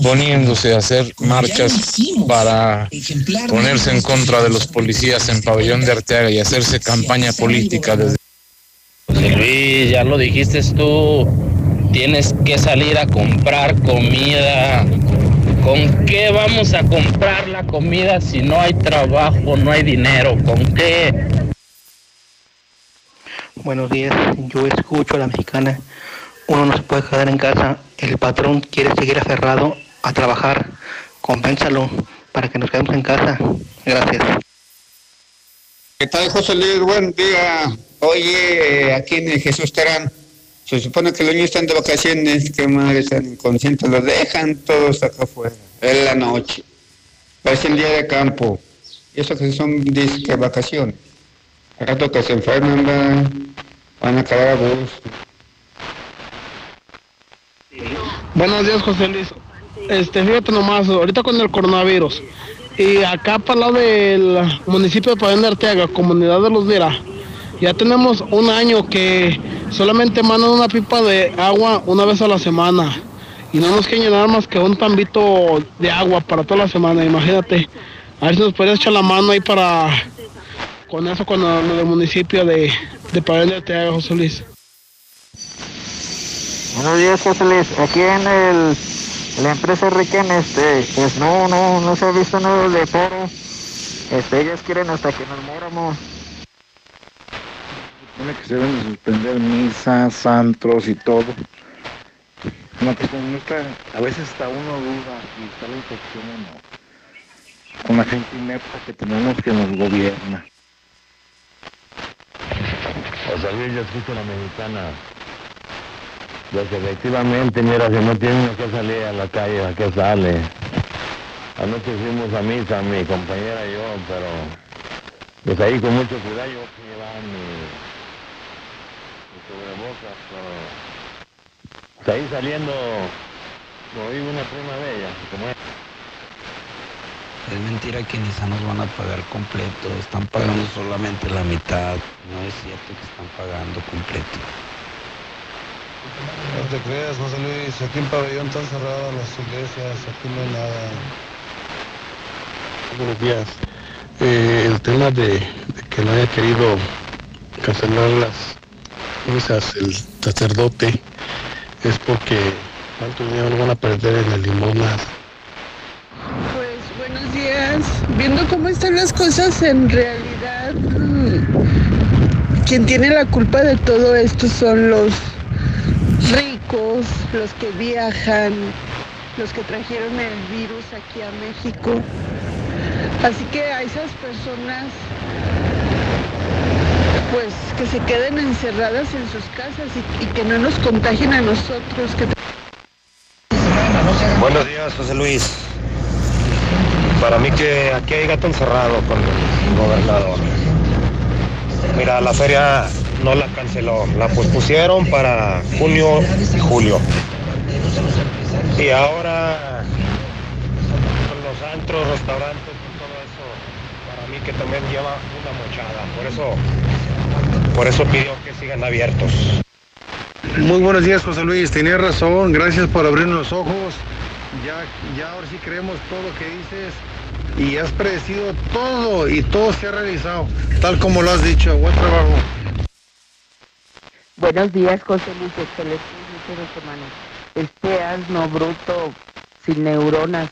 poniéndose a hacer marchas para ponerse en contra de los policías en Pabellón de Arteaga y hacerse campaña política desde... Luis, ya lo dijiste tú, tienes que salir a comprar comida. ¿Con qué vamos a comprar la comida si no hay trabajo, no hay dinero? ¿Con qué? Buenos días, yo escucho a la mexicana. Uno no se puede quedar en casa. El patrón quiere seguir aferrado a trabajar. Compénsalo para que nos quedemos en casa. Gracias. ¿Qué tal, José Luis? Buen día. Oye, aquí en Jesús Terán, se supone que los niños están de vacaciones, que madre están inconscientes, los dejan todos acá afuera. Es la noche. Parece el día de campo. Y eso que son disque vacaciones. Al rato que se enfermen, va, van a quedar a gusto. Buenos días, José Luis. Este, fíjate nomás, ahorita con el coronavirus. Y acá para lado del municipio de Pabellón de Arteaga, comunidad de Los Vira, ya tenemos un año que solamente mandan una pipa de agua una vez a la semana. Y no nos quieren llenar más que un tambito de agua para toda la semana, imagínate. A ver si nos puedes echar la mano ahí para con eso con lo del municipio de, de Pabellón de Arteaga, José Luis. Buenos días, José Luis. Aquí en el, la empresa Riquen, este, pues no, no, no se ha visto nada de foro. Este, ellos quieren hasta que nos moramos. Tiene que se deben de suspender misas, antros y todo. No, que como está, a veces está uno duda si está la infección o no. Con la gente inepta que tenemos que nos gobierna. José Luis, yo escucho la mexicana. Pues efectivamente, mira, si no tiene que salir a la calle, ¿a qué sale? Anoche fuimos a misa, mi compañera y yo, pero pues ahí con mucho cuidado yo llevaba mi, mi cubrebocas, pero pues ahí saliendo, oí una prima de ella, como es. Es mentira que Nissan nos van a pagar completo, están pagando solamente la mitad, no es cierto que están pagando completo. No te creas, José Luis, aquí en Pabellón están cerradas las iglesias, aquí no hay nada. Buenos días. Eh, el tema de, de que no haya querido cancelar las misas el sacerdote es porque cuánto dinero van a perder en el limonas. Pues buenos días. Viendo cómo están las cosas en realidad, mm, quien tiene la culpa de todo esto son los los que viajan, los que trajeron el virus aquí a México. Así que a esas personas, pues que se queden encerradas en sus casas y, que no nos contagien a nosotros. Buenos días, José Luis. Para mí que aquí hay gato encerrado con el gobernador. Mira, la feria no la canceló, la pospusieron para junio y julio. Y ahora con los antros, restaurantes y todo eso, para mí que también lleva una mochada. Por eso, por eso pidió que sigan abiertos. Muy buenos días, José Luis. Tenías razón. Gracias por abrirnos los ojos. Ya, ya ahora sí creemos todo lo que dices y has predecido todo y todo se ha realizado, tal como lo has dicho. Buen trabajo. Buenos días, José Luis. Excelente inicio semana. Este asno bruto, sin neuronas.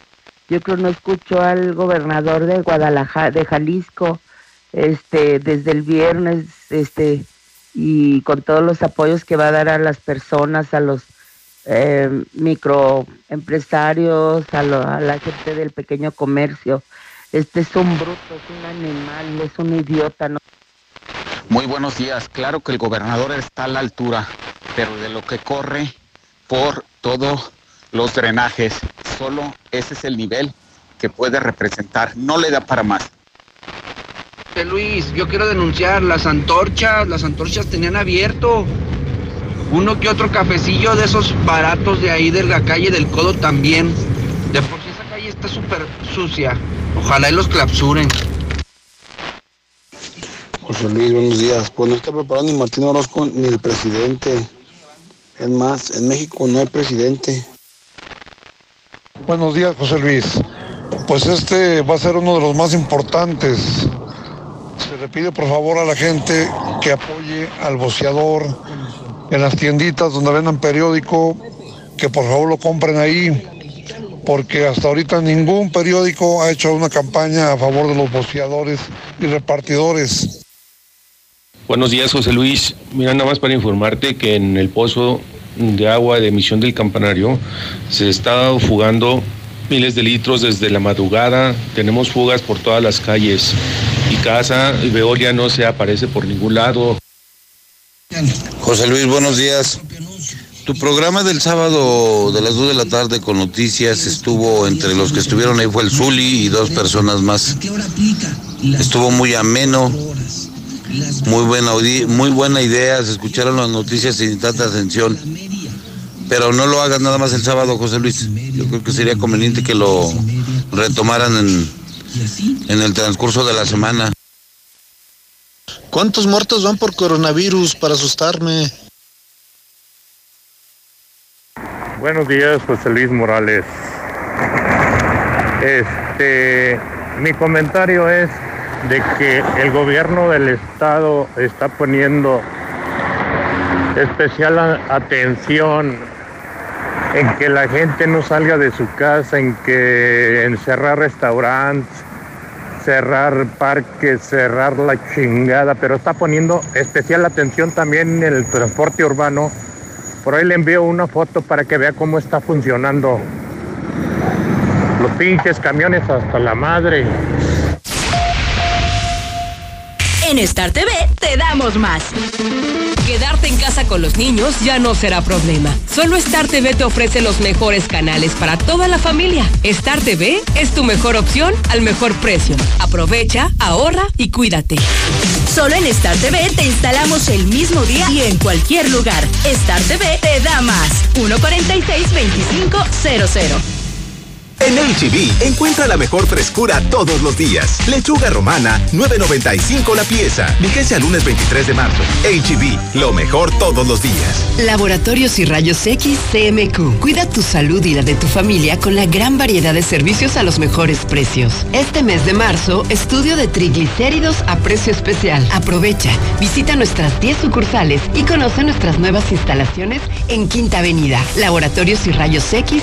Yo creo no escuchó al gobernador de Guadalajara, de Jalisco, este, desde el viernes, este, y con todos los apoyos que va a dar a las personas, a los eh, microempresarios, a, lo- a la gente del pequeño comercio. Este es un bruto, es un animal, es un idiota. ¿no? Muy buenos días. Claro que el gobernador está a la altura, pero de lo que corre por todos los drenajes, solo ese es el nivel que puede representar. No le da para más. Luis, yo quiero denunciar las antorchas, las antorchas tenían abierto. Uno que otro cafecillo de esos baratos de ahí de la calle del Codo también. De por sí esa calle está súper sucia. Ojalá y los clapsuren. José Luis, buenos días. Pues no está preparado ni Martín Orozco ni el presidente. Es más, en México no hay presidente. Buenos días, José Luis. Pues este va a ser uno de los más importantes. Se le pide por favor a la gente que apoye al boceador en las tienditas donde vendan periódico, que por favor lo compren ahí, porque hasta ahorita ningún periódico ha hecho una campaña a favor de los boceadores y repartidores. Buenos días, José Luis. Mira, nada más para informarte que en el pozo de agua de emisión del campanario se está fugando miles de litros desde la madrugada. Tenemos fugas por todas las calles y casa y Veolia no se aparece por ningún lado. José Luis, buenos días. Tu programa del sábado de las 2 de la tarde con noticias estuvo entre los que estuvieron ahí fue el Zuli y dos personas más. Estuvo muy ameno. Muy buena, muy buena idea, se escucharon las noticias sin tanta atención. Pero no lo hagas nada más el sábado, José Luis. Yo creo que sería conveniente que lo retomaran en, en el transcurso de la semana. ¿Cuántos muertos van por coronavirus para asustarme? Buenos días, José Luis Morales. Este, mi comentario es de que el gobierno del estado está poniendo especial atención en que la gente no salga de su casa, en que encerrar restaurantes, cerrar parques, cerrar la chingada, pero está poniendo especial atención también en el transporte urbano. Por ahí le envío una foto para que vea cómo está funcionando. Los pinches camiones hasta la madre. En Star TV te damos más. Quedarte en casa con los niños ya no será problema. Solo Star TV te ofrece los mejores canales para toda la familia. Star TV es tu mejor opción al mejor precio. Aprovecha, ahorra y cuídate. Solo en Star TV te instalamos el mismo día y en cualquier lugar. Star TV te da más. 146 2500. En HB, e encuentra la mejor frescura todos los días. Lechuga romana, 9.95 la pieza. Vigencia lunes 23 de marzo. HB, e lo mejor todos los días. Laboratorios y Rayos X CMQ. Cuida tu salud y la de tu familia con la gran variedad de servicios a los mejores precios. Este mes de marzo, estudio de triglicéridos a precio especial. Aprovecha, visita nuestras 10 sucursales y conoce nuestras nuevas instalaciones en Quinta Avenida. Laboratorios y Rayos X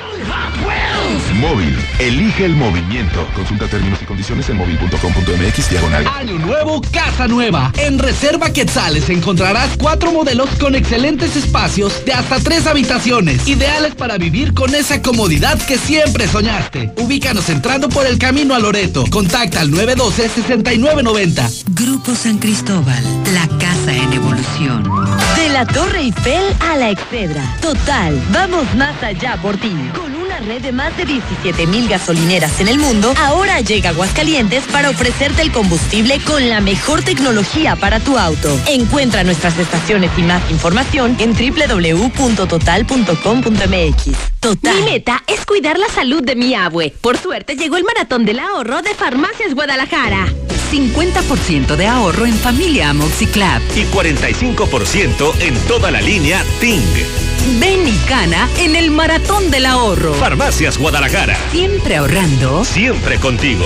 Móvil. Elige el movimiento. Consulta términos y condiciones en móvil.com.mx diagonal. Año nuevo, casa nueva. En Reserva Quetzales encontrarás cuatro modelos con excelentes espacios de hasta tres habitaciones, ideales para vivir con esa comodidad que siempre soñaste. Ubícanos entrando por el camino a Loreto. Contacta al 912-6990. Grupo San Cristóbal, la casa en evolución. De la Torre Eiffel a la Excedra. Total, vamos más allá por ti red de más de 17 mil gasolineras en el mundo, ahora llega Aguascalientes para ofrecerte el combustible con la mejor tecnología para tu auto. Encuentra nuestras estaciones y más información en www.total.com.mx. Total. Mi meta es cuidar la salud de mi abue. Por suerte llegó el maratón del ahorro de Farmacias Guadalajara. 50% de ahorro en familia Amoxiclap. Y 45% en toda la línea Ting. Ven y cana en el maratón del ahorro. Farmacias Guadalajara. Siempre ahorrando. Siempre contigo.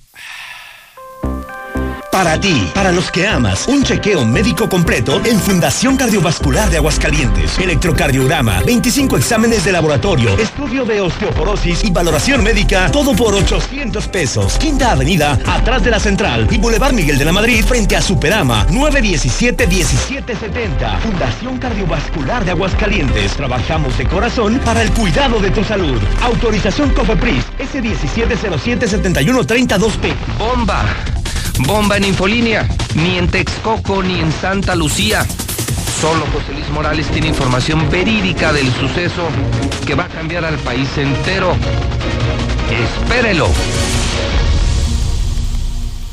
Para ti, para los que amas, un chequeo médico completo en Fundación Cardiovascular de Aguascalientes. Electrocardiograma, 25 exámenes de laboratorio, estudio de osteoporosis y valoración médica, todo por 800 pesos. Quinta Avenida, atrás de la Central y Boulevard Miguel de la Madrid, frente a Superama, 917-1770. Fundación Cardiovascular de Aguascalientes. Trabajamos de corazón para el cuidado de tu salud. Autorización COFEPRIS, S1707-7132P. Bomba. Bomba en Infolínea, ni en Texcoco ni en Santa Lucía. Solo José Luis Morales tiene información verídica del suceso que va a cambiar al país entero. Espérelo.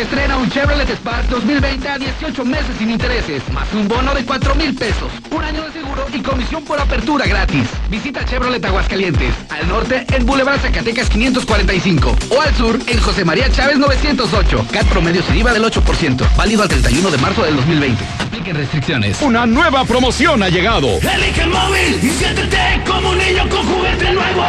Estrena un Chevrolet Spark 2020 a 18 meses sin intereses, más un bono de 4 mil pesos, un año de seguro y comisión por apertura gratis. Visita Chevrolet Aguascalientes, al norte en Boulevard Zacatecas 545 o al sur en José María Chávez 908. CAT promedio sin IVA del 8%, válido al 31 de marzo del 2020. Apliquen restricciones. Una nueva promoción ha llegado. Elige el móvil y siéntete como un niño con juguete nuevo.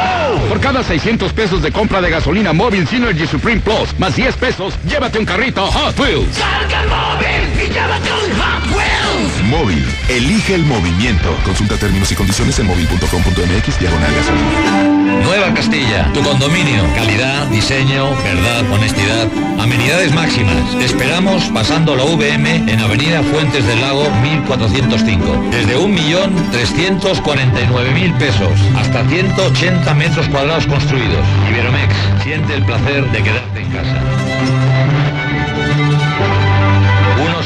Por cada 600 pesos de compra de gasolina móvil Synergy Supreme Plus, más 10 pesos, llévate un carrito Hot Wheels. Carga el móvil y llévate un Hot Wheels. Móvil, elige el movimiento. Consulta términos y condiciones en móvil.com.mx diagonal. Nueva Castilla, tu condominio. Calidad, diseño, verdad, honestidad. Amenidades máximas. Te esperamos pasando la VM en Avenida Fuentes del Lago 1405. Desde 1.349.000 pesos hasta 180 metros cuadrados construidos. Iberomex, siente el placer de quedarte en casa.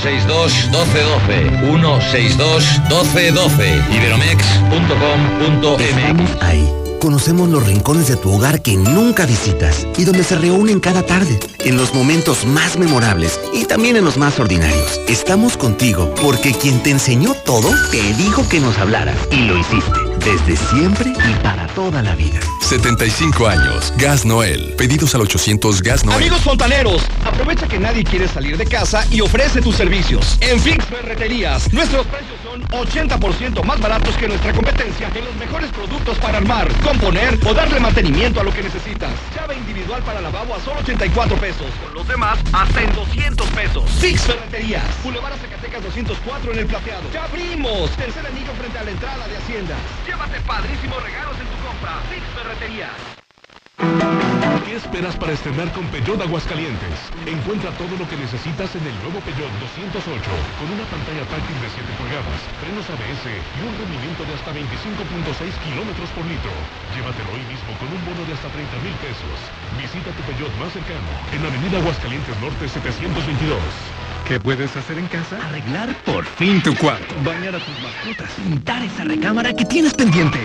162 1212 162 1212 iberomex.com.mx ahí. Conocemos los rincones de tu hogar que nunca visitas y donde se reúnen cada tarde, en los momentos más memorables y también en los más ordinarios. Estamos contigo porque quien te enseñó todo te dijo que nos hablaras y lo hiciste. Desde siempre y para toda la vida. 75 años. Gas Noel. Pedidos al 800 Gas Noel. Amigos fontaneros, aprovecha que nadie quiere salir de casa y ofrece tus servicios. En Fix Ferreterías, nuestros precios son 80% más baratos que nuestra competencia en los mejores productos para armar, componer o darle mantenimiento a lo que necesitas. Llave individual para lavabo a solo 84 pesos. Con los demás, hasta en 200 pesos. Fix Ferreterías. Boulevard Zacatecas 204 en el plateado. ¡Ya abrimos! Tercer anillo frente a la entrada de Hacienda. Llévate padrísimos regalos en tu compra. Fix Ferreterías. ¿Qué esperas para estrenar con Peugeot Aguascalientes? Encuentra todo lo que necesitas en el nuevo Peugeot 208, con una pantalla táctil de 7 pulgadas, frenos ABS y un rendimiento de hasta 25.6 kilómetros por litro. Llévatelo hoy mismo con un bono de hasta 30 mil pesos. Visita tu Peugeot más cercano, en Avenida Aguascalientes Norte 722. ¿Qué puedes hacer en casa? Arreglar por fin tu cuarto. Bañar a tus mascotas. Pintar esa recámara que tienes pendiente.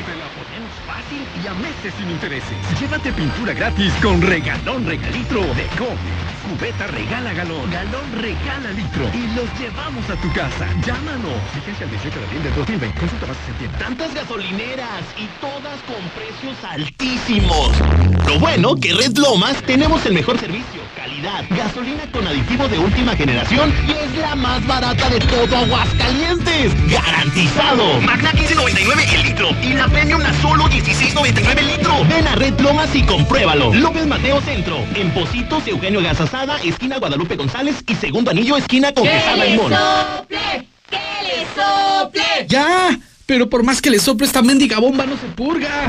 Fácil y a meses sin intereses. Llévate pintura gratis con regalón regalitro de Comex. Cubeta regala galón. Galón regala litro. Y los llevamos a tu casa. Llámanos. Vigencia al 18 de abril de 2020. Consulta más en tienda. Tantas gasolineras y todas con precios altísimos. Lo bueno que Red Lomas tenemos el mejor servicio, calidad, gasolina con aditivo de última generación y es la más barata de todo Aguascalientes. ¡Garantizado! Magna 15.99 el litro y la Premium a solo 16.99 el litro. Ven a Red Lomas y compruébalo. López Mateo Centro, en Positos, Eugenio Esquina Guadalupe González y segundo anillo, esquina con Quesada y Mora. sople! ¡Que le sople! ¡Ya! Pero por más que le sople esta mendiga bomba no se purga.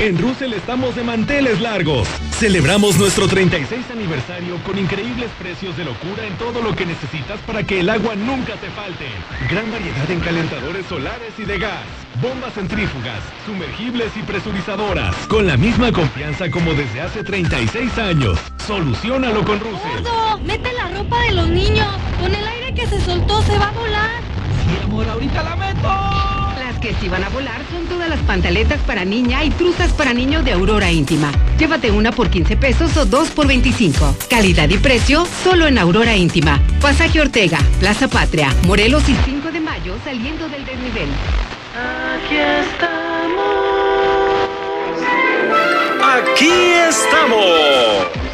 En Russell estamos de manteles largos. Celebramos nuestro 36 aniversario con increíbles precios de locura en todo lo que necesitas para que el agua nunca te falte. Gran variedad en calentadores solares y de gas, bombas centrífugas, sumergibles y presurizadoras. Con la misma confianza como desde hace 36 años. Solucionalo con Russell. Gordo, mete la ropa de los niños. Con el aire que se soltó se va a volar. Sí, amor, ahorita la meto. Que sí van a volar son todas las pantaletas para niña y truzas para niño de Aurora Íntima. Llévate una por 15 pesos o dos por 25. Calidad y precio solo en Aurora Íntima. Pasaje Ortega, Plaza Patria, Morelos y 5 de mayo saliendo del desnivel. Aquí estamos. Aquí estamos.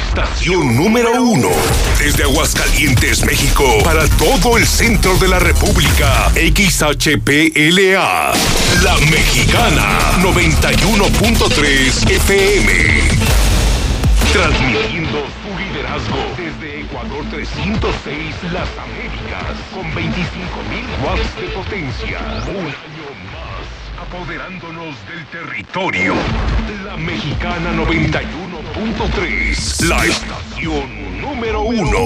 estación número uno. Desde Aguascalientes, México, para todo el centro de la República. XHPLA. La Mexicana, 91.3 FM. Transmitiendo su liderazgo desde Ecuador 306, Las Américas, con 25.000 watts de potencia. Un año más apoderándonos del territorio. La Mexicana 91.3, la estación número uno.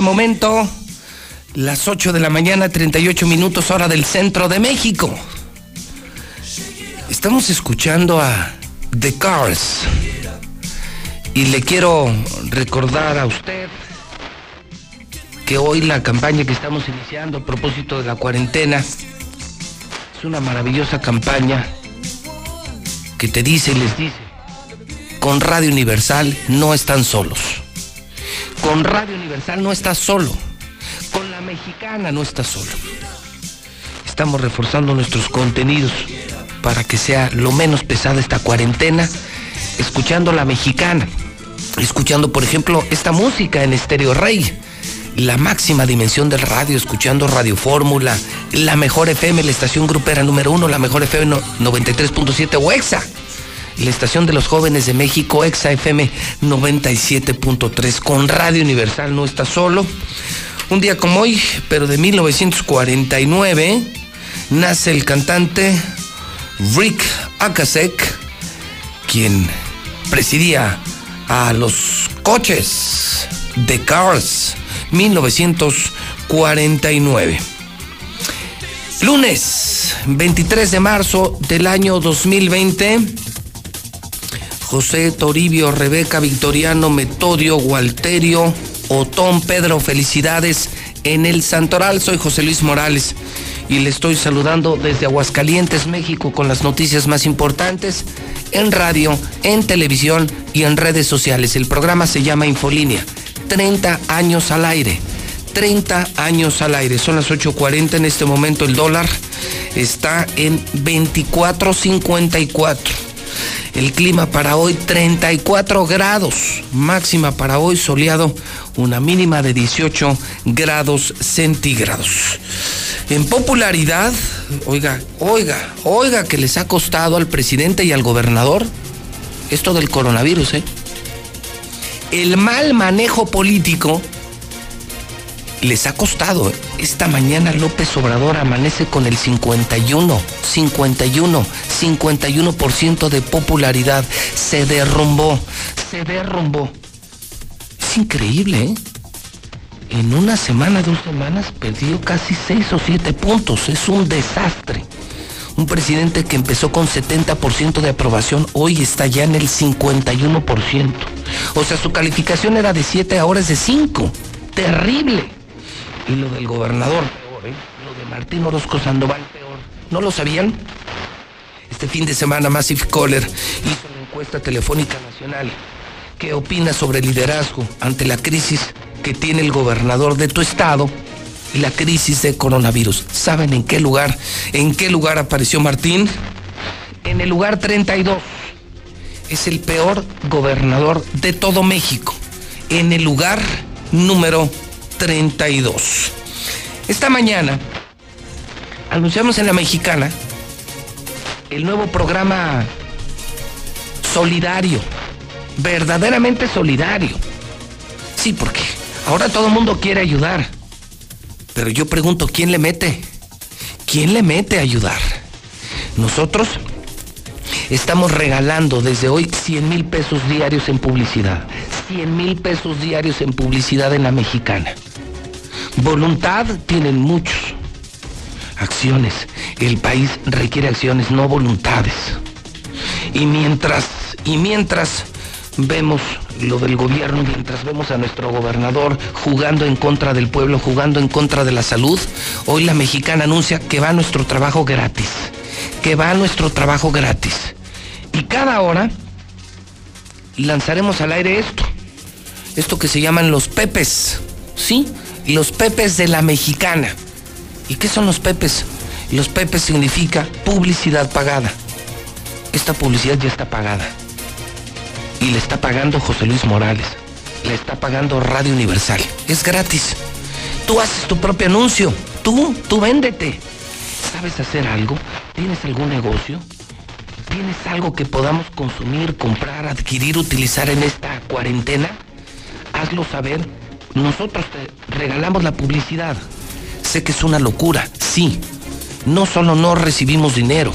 Momento las 8 de la mañana, 38 minutos hora del centro de México. Estamos escuchando a The Cars. Y le quiero recordar a usted que hoy la campaña que estamos iniciando a propósito de la cuarentena es una maravillosa campaña que te dice y les dice, con Radio Universal no están solos. Con Radio Universal no estás solo. Con la mexicana no estás solo. Estamos reforzando nuestros contenidos para que sea lo menos pesada esta cuarentena, escuchando la mexicana, escuchando por ejemplo esta música en Estéreo Rey, la máxima dimensión del radio, escuchando Radio Fórmula, la mejor FM, la estación grupera número uno, la mejor FM no- 93.7 o EXA, la estación de los jóvenes de México, EXA FM 97.3, con Radio Universal no está solo. Un día como hoy, pero de 1949, nace el cantante Rick Akasek, quien presidía a los coches de Cars 1949. Lunes 23 de marzo del año 2020. José Toribio, Rebeca Victoriano, Metodio, Gualterio, Otón, Pedro, felicidades en el Santoral. Soy José Luis Morales y le estoy saludando desde Aguascalientes, México, con las noticias más importantes en radio, en televisión y en redes sociales. El programa se llama Infolínea. 30 años al aire. 30 años al aire. Son las 8.40 en este momento. El dólar está en 24.54. El clima para hoy 34 grados. Máxima para hoy soleado. Una mínima de 18 grados centígrados. En popularidad, oiga, oiga, oiga que les ha costado al presidente y al gobernador esto del coronavirus, ¿eh? El mal manejo político les ha costado. Esta mañana López Obrador amanece con el 51, 51, 51% de popularidad. Se derrumbó, se derrumbó. Es increíble, ¿eh? En una semana, dos semanas, perdió casi 6 o 7 puntos. Es un desastre. Un presidente que empezó con 70% de aprobación, hoy está ya en el 51%. O sea, su calificación era de 7, ahora es de 5. Terrible. Y lo del gobernador, peor, ¿eh? Lo de Martín Orozco Sandoval, peor. ¿No lo sabían? Este fin de semana Massive Caller hizo una encuesta telefónica nacional. ¿Qué opinas sobre el liderazgo ante la crisis que tiene el gobernador de tu estado y la crisis de coronavirus? ¿Saben en qué lugar? ¿En qué lugar apareció Martín? En el lugar 32. Es el peor gobernador de todo México. En el lugar número 32. Esta mañana anunciamos en la mexicana el nuevo programa solidario, verdaderamente solidario. Sí, porque ahora todo el mundo quiere ayudar. Pero yo pregunto, ¿quién le mete? ¿Quién le mete a ayudar? Nosotros estamos regalando desde hoy 100 mil pesos diarios en publicidad. 100 mil pesos diarios en publicidad en la mexicana. Voluntad tienen muchos. Acciones. El país requiere acciones, no voluntades. Y mientras, y mientras vemos lo del gobierno, mientras vemos a nuestro gobernador jugando en contra del pueblo, jugando en contra de la salud, hoy la mexicana anuncia que va nuestro trabajo gratis. Que va nuestro trabajo gratis. Y cada hora lanzaremos al aire esto. Esto que se llaman los pepes. ¿Sí? Los pepes de la mexicana. ¿Y qué son los pepes? Los pepes significa publicidad pagada. Esta publicidad ya está pagada. Y le está pagando José Luis Morales. Le está pagando Radio Universal. Es gratis. Tú haces tu propio anuncio. Tú, tú véndete. ¿Sabes hacer algo? ¿Tienes algún negocio? ¿Tienes algo que podamos consumir, comprar, adquirir, utilizar en esta cuarentena? Hazlo saber. Nosotros te regalamos la publicidad. Sé que es una locura, sí. No solo no recibimos dinero,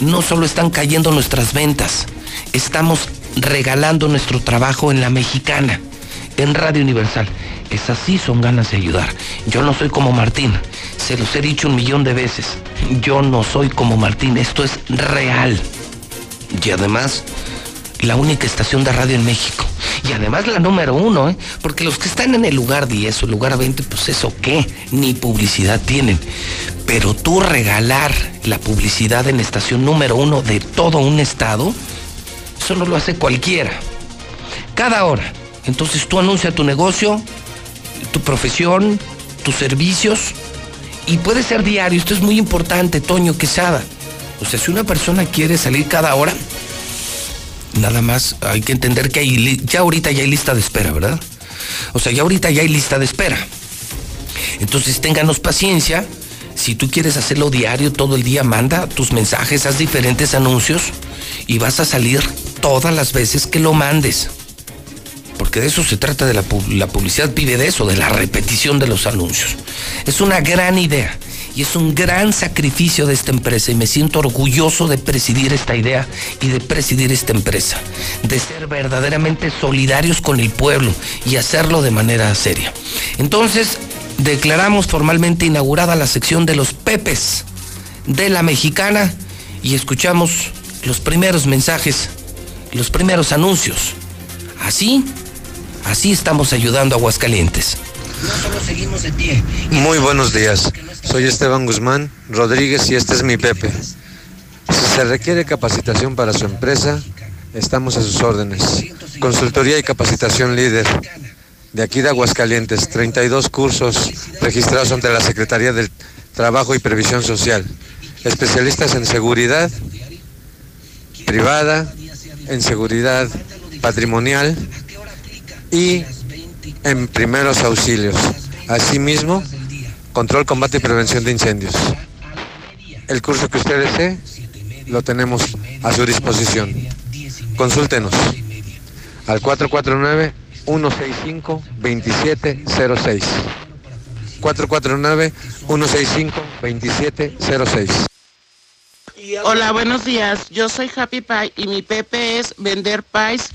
no solo están cayendo nuestras ventas, estamos regalando nuestro trabajo en la mexicana, en Radio Universal. Es así, son ganas de ayudar. Yo no soy como Martín, se los he dicho un millón de veces. Yo no soy como Martín, esto es real. Y además, la única estación de radio en México. Y además la número uno, ¿eh? porque los que están en el lugar 10 o lugar 20, pues eso qué, ni publicidad tienen. Pero tú regalar la publicidad en estación número uno de todo un estado, eso no lo hace cualquiera. Cada hora. Entonces tú anuncia tu negocio, tu profesión, tus servicios, y puede ser diario. Esto es muy importante, Toño Quesada. O sea, si una persona quiere salir cada hora, nada más hay que entender que ya ahorita ya hay lista de espera, ¿verdad? O sea, ya ahorita ya hay lista de espera. Entonces ténganos paciencia. Si tú quieres hacerlo diario, todo el día, manda tus mensajes, haz diferentes anuncios y vas a salir todas las veces que lo mandes. Porque de eso se trata de la, la publicidad, vive de eso, de la repetición de los anuncios. Es una gran idea y es un gran sacrificio de esta empresa y me siento orgulloso de presidir esta idea y de presidir esta empresa, de ser verdaderamente solidarios con el pueblo y hacerlo de manera seria. Entonces, declaramos formalmente inaugurada la sección de los Pepes de la mexicana y escuchamos los primeros mensajes, los primeros anuncios. Así, así estamos ayudando a Aguascalientes. No solo seguimos de pie. Muy buenos días. Soy Esteban Guzmán Rodríguez y este es mi Pepe. Si se requiere capacitación para su empresa, estamos a sus órdenes. Consultoría y capacitación líder. De aquí de Aguascalientes, 32 cursos registrados ante la Secretaría del Trabajo y Previsión Social. Especialistas en seguridad privada, en seguridad patrimonial y en primeros auxilios. Asimismo, control, combate y prevención de incendios. El curso que usted desee lo tenemos a su disposición. Consúltenos al 449-165-2706. 449-165-2706. Hola, buenos días. Yo soy Happy Pie y mi Pepe es vender pies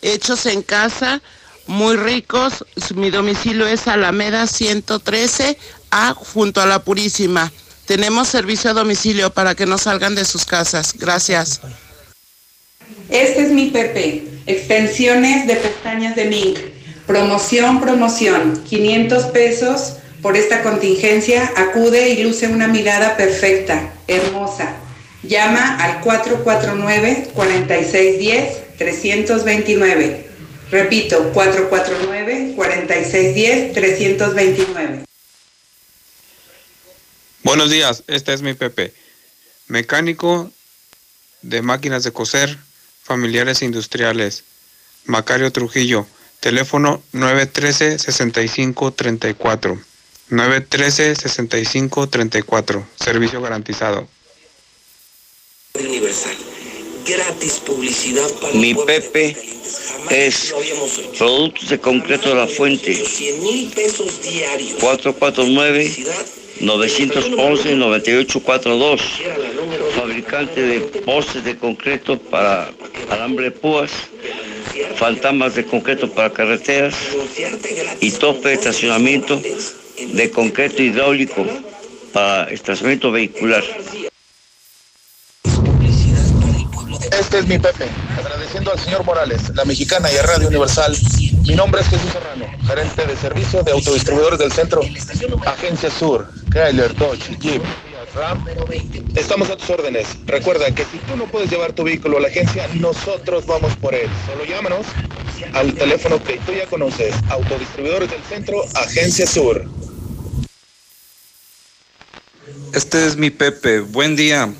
hechos en casa, muy ricos. Mi domicilio es Alameda 113 A junto a la Purísima. Tenemos servicio a domicilio para que no salgan de sus casas. Gracias. Este es mi Pepe. Extensiones de pestañas de Mink. Promoción, promoción. 500 pesos por esta contingencia. Acude y luce una mirada perfecta, hermosa. Llama al 449-4610-329. Repito, 449-4610-329. Buenos días, este es mi Pepe, mecánico de máquinas de coser, familiares industriales. Macario Trujillo, teléfono 913-6534. 913-6534, servicio garantizado. Gratis publicidad para Mi Pepe es Productos de Concreto de la Fuente. 449 911-9842, fabricante de postes de concreto para alambre púas, fantasmas de concreto para carreteras y tope de estacionamiento de concreto hidráulico para estacionamiento vehicular. Este es mi Pepe, agradeciendo al señor Morales, la mexicana y a Radio Universal. Mi nombre es Jesús Serrano, gerente de servicio de autodistribuidores del centro, Agencia Sur, Chrysler, Dodge, Jeep. Estamos a tus órdenes. Recuerda que si tú no puedes llevar tu vehículo a la agencia, nosotros vamos por él. Solo llámanos al teléfono que tú ya conoces, Autodistribuidores del Centro, Agencia Sur. Este es mi Pepe. Buen día.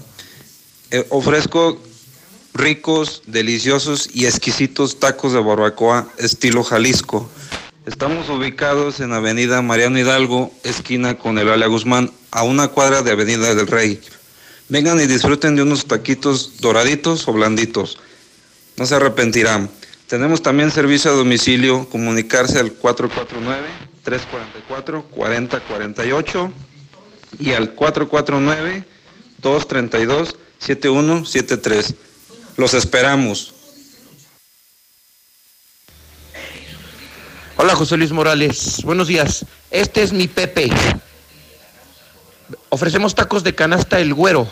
Eh, ofrezco ricos, deliciosos y exquisitos tacos de barbacoa estilo Jalisco. Estamos ubicados en Avenida Mariano Hidalgo, esquina con Eulalia Guzmán, a una cuadra de Avenida del Rey. Vengan y disfruten de unos taquitos doraditos o blanditos. No se arrepentirán. Tenemos también servicio a domicilio, comunicarse al 449-344-4048 y al 449-232-7173. Los esperamos. Hola José Luis Morales, buenos días. Este es mi Pepe. Ofrecemos tacos de canasta El Güero.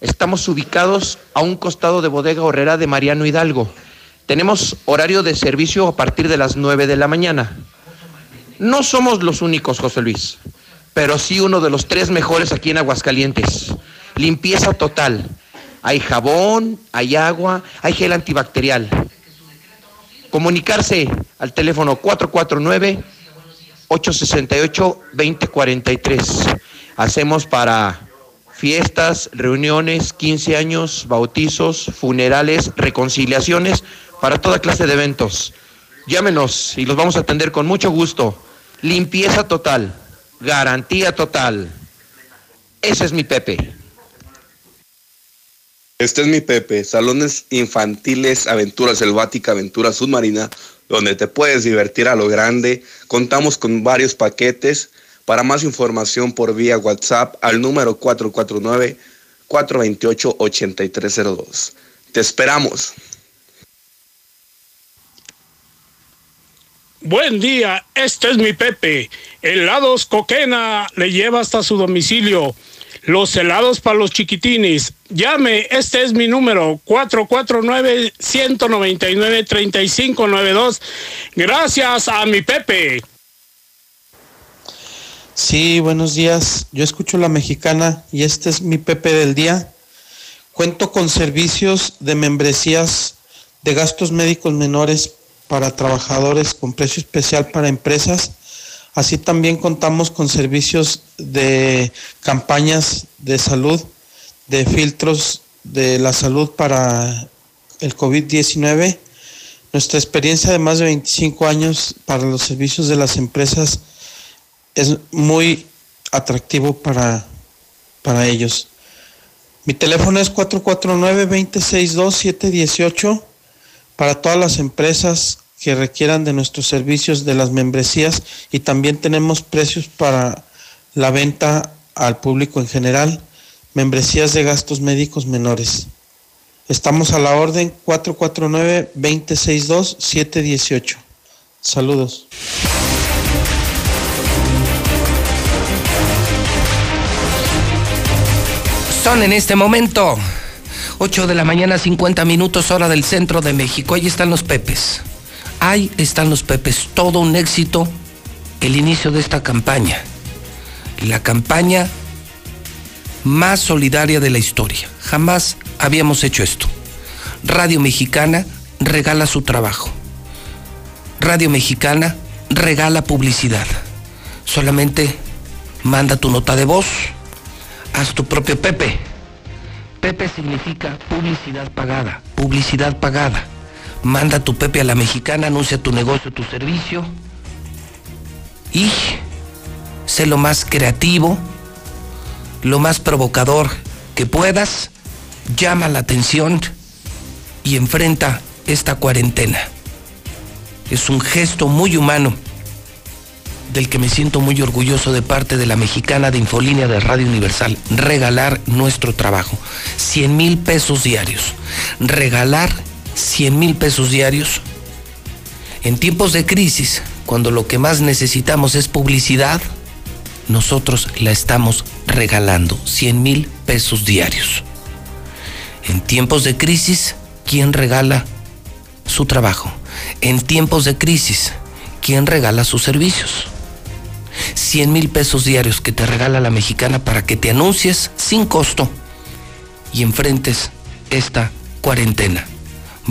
Estamos ubicados a un costado de Bodega Horrera de Mariano Hidalgo. Tenemos horario de servicio a partir de las 9 de la mañana. No somos los únicos, José Luis, pero sí uno de los tres mejores aquí en Aguascalientes. Limpieza total. Hay jabón, hay agua, hay gel antibacterial. Comunicarse al teléfono 449-868-2043. Hacemos para fiestas, reuniones, 15 años, bautizos, funerales, reconciliaciones, para toda clase de eventos. Llámenos y los vamos a atender con mucho gusto. Limpieza total, garantía total. Ese es mi Pepe. Este es mi Pepe, salones infantiles, aventura selvática, aventura submarina, donde te puedes divertir a lo grande. Contamos con varios paquetes. Para más información por vía WhatsApp al número 449-428-8302. Te esperamos. Buen día, este es mi Pepe. Helados Coquena le lleva hasta su domicilio. Los helados para los chiquitines. Llame, este es mi número, 449-199-3592. Gracias a mi Pepe. Sí, buenos días. Yo escucho la mexicana y este es mi Pepe del día. Cuento con servicios de membresías de gastos médicos menores para trabajadores con precio especial para empresas. Así también contamos con servicios de campañas de salud, de filtros de la salud para el COVID-19. Nuestra experiencia de más de 25 años para los servicios de las empresas es muy atractivo para, para ellos. Mi teléfono es 449-262-718 para todas las empresas que requieran de nuestros servicios de las membresías y también tenemos precios para la venta al público en general, membresías de gastos médicos menores. Estamos a la orden 449-262-718. Saludos. Son en este momento 8 de la mañana, 50 minutos, hora del centro de México. Ahí están los Pepes. Ahí están los Pepes. Todo un éxito el inicio de esta campaña. La campaña más solidaria de la historia. Jamás habíamos hecho esto. Radio Mexicana regala su trabajo. Radio Mexicana regala publicidad. Solamente manda tu nota de voz. Haz tu propio Pepe. Pepe significa publicidad pagada. Publicidad pagada. Manda tu Pepe a la mexicana, anuncia tu negocio, tu servicio. Y sé lo más creativo, lo más provocador que puedas. Llama la atención y enfrenta esta cuarentena. Es un gesto muy humano del que me siento muy orgulloso de parte de la mexicana de Infolínea de Radio Universal. Regalar nuestro trabajo. 100 mil pesos diarios. Regalar 100 mil pesos diarios. En tiempos de crisis, cuando lo que más necesitamos es publicidad, nosotros la estamos regalando. 100 mil pesos diarios. En tiempos de crisis, ¿quién regala su trabajo? En tiempos de crisis, ¿quién regala sus servicios? 100 mil pesos diarios que te regala la mexicana para que te anuncies sin costo y enfrentes esta cuarentena.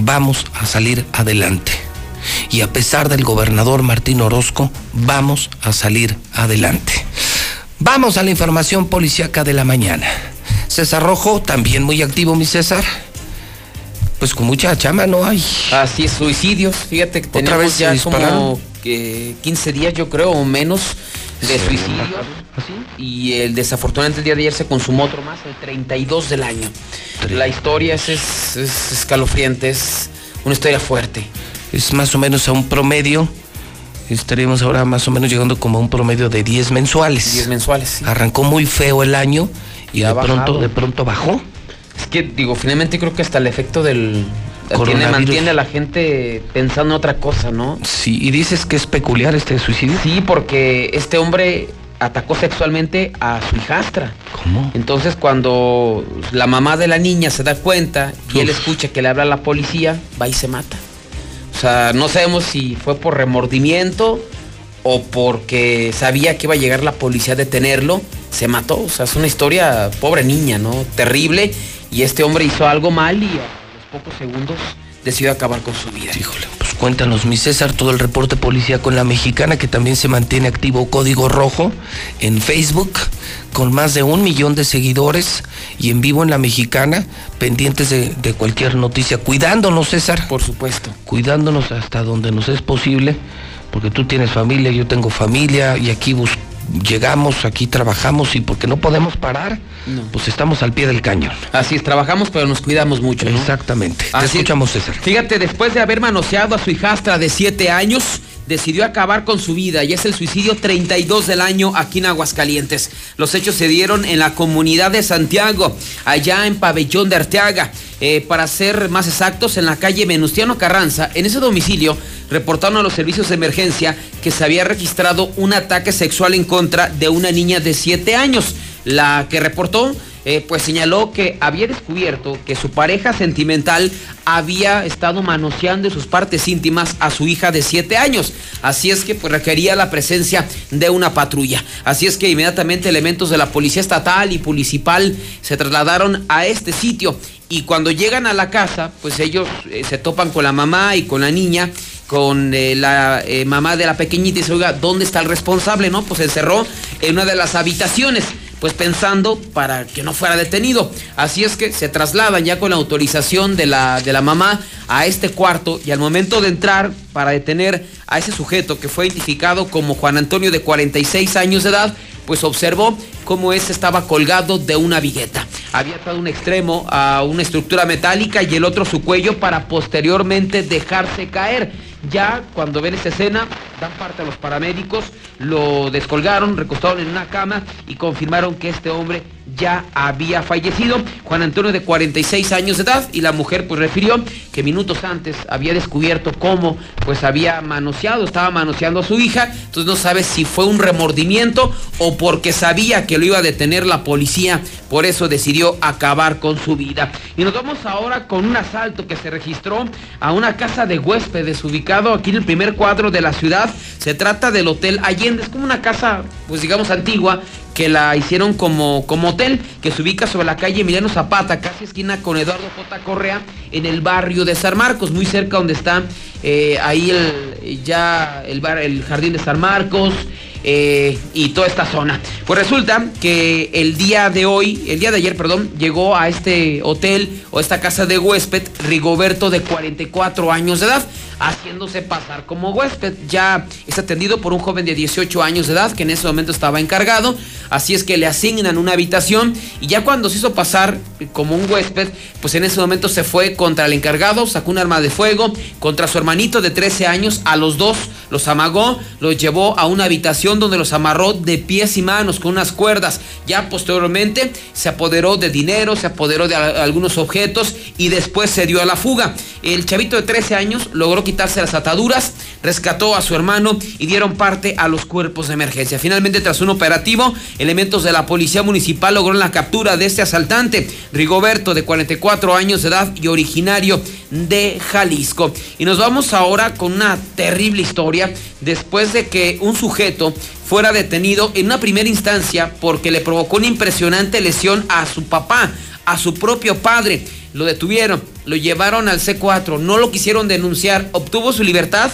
Vamos a salir adelante. Y a pesar del gobernador Martín Orozco, vamos a salir adelante. Vamos a la información policíaca de la mañana. César Rojo, también muy activo, mi César. Pues con mucha chama no hay. Así es, suicidios. Fíjate que Otra tenemos vez ya como que 15 días, yo creo, o menos de Sí, suicidios. Y el desafortunadamente el día de ayer se consumó otro más, el 32 del año. La historia es, es- es escalofriante, es una historia fuerte. Es más o menos a un promedio. Estaríamos ahora más o menos llegando como a un promedio de 10 mensuales. 10 mensuales. sí. Arrancó muy feo el año y ha de pronto, de pronto bajó. Es que, digo, finalmente creo que hasta el efecto del... Tiene, mantiene a la gente pensando en otra cosa, ¿no? Sí, y dices que es peculiar este suicidio. Sí, porque este hombre atacó sexualmente a su hijastra. ¿Cómo? Entonces cuando la mamá de la niña se da cuenta y él escucha que le habla a la policía, va y se mata. O sea, no sabemos si fue por remordimiento o porque sabía que iba a llegar la policía a detenerlo, se mató. O sea, es una historia, pobre niña, ¿no? Terrible. Y este hombre hizo algo mal y pocos segundos decidió acabar con su vida. Híjole, pues cuéntanos, mi César, todo el reporte policía con la mexicana que también se mantiene activo Código Rojo en Facebook con más de un millón de seguidores y en vivo en la mexicana, pendientes de, de cualquier noticia, cuidándonos, César. Por supuesto. Cuidándonos hasta donde nos es posible, porque tú tienes familia, yo tengo familia y aquí bus- llegamos, aquí trabajamos y porque no podemos parar, No. pues estamos al pie del cañón. Así es, trabajamos pero nos cuidamos mucho, ¿no? Exactamente. Te Así- escuchamos, César. Fíjate, después de haber manoseado a su hijastra de 7 años, decidió acabar con su vida y es el suicidio 32 del año aquí en Aguascalientes. Los hechos se dieron en la comunidad de Santiago, allá en Pabellón de Arteaga. Eh, para ser más exactos, en la calle Venustiano Carranza, en ese domicilio reportaron a los servicios de emergencia que se había registrado un ataque sexual en contra de una niña de 7 años. La que reportó eh, pues señaló que había descubierto que su pareja sentimental había estado manoseando sus partes íntimas a su hija de 7 años. Así es que pues requería la presencia de una patrulla. Así es que inmediatamente elementos de la policía estatal y municipal se trasladaron a este sitio. Y cuando llegan a la casa, pues ellos eh, se topan con la mamá y con la niña con eh, la mamá de la pequeñita y dice, oiga, ¿dónde está el responsable? No, pues se encerró en una de las habitaciones, pues pensando para que no fuera detenido. Así es que se trasladan ya con la autorización de la, de la mamá a este cuarto y al momento de entrar para detener a ese sujeto que fue identificado como Juan Antonio de 46 años de edad, pues observó cómo ese estaba colgado de una vigueta. Había atado un extremo a una estructura metálica y el otro su cuello para posteriormente dejarse caer. Ya cuando ven esta escena, dan parte a los paramédicos, lo descolgaron, recostaron en una cama y confirmaron que este hombre ya había fallecido. Juan Antonio de 46 años de edad y la mujer pues refirió que minutos antes había descubierto cómo pues había manoseado, estaba manoseando a su hija, entonces no sabe si fue un remordimiento o porque sabía que lo iba a detener la policía, por eso decidió acabar con su vida. Y nos vamos ahora con un asalto que se registró a una casa de huéspedes ubicado aquí en el primer cuadro de la ciudad. Se trata del Hotel Allende, es como una casa pues digamos antigua que la hicieron como, como hotel, que se ubica sobre la calle Emiliano Zapata, casi esquina con Eduardo J. Correa, en el barrio de San Marcos, muy cerca donde está eh, ahí el, ya el, bar, el jardín de San Marcos. eh, y toda esta zona. Pues resulta que el día de hoy, el día de ayer, perdón, llegó a este hotel o esta casa de huésped Rigoberto de 44 años de edad, haciéndose pasar como huésped. Ya es atendido por un joven de 18 años de edad que en ese momento estaba encargado, así es que le asignan una habitación y ya cuando se hizo pasar como un huésped, pues en ese momento se fue contra el encargado, sacó un arma de fuego contra su hermanito de 13 años, a los dos los amagó, los llevó a una habitación donde los amarró de pies y manos con unas cuerdas. Ya posteriormente se apoderó de dinero, se apoderó de algunos objetos y después se dio a la fuga. El chavito de 13 años logró quitarse las ataduras, rescató a su hermano y dieron parte a los cuerpos de emergencia. Finalmente, tras un operativo, elementos de la policía municipal lograron la captura de este asaltante, Rigoberto, de 44 años de edad y originario de Jalisco. Y nos vamos ahora con una terrible historia después de que un sujeto fuera detenido en una primera instancia porque le provocó una impresionante lesión a su papá, a su propio padre. Lo detuvieron, lo llevaron al C4, no lo quisieron denunciar, obtuvo su libertad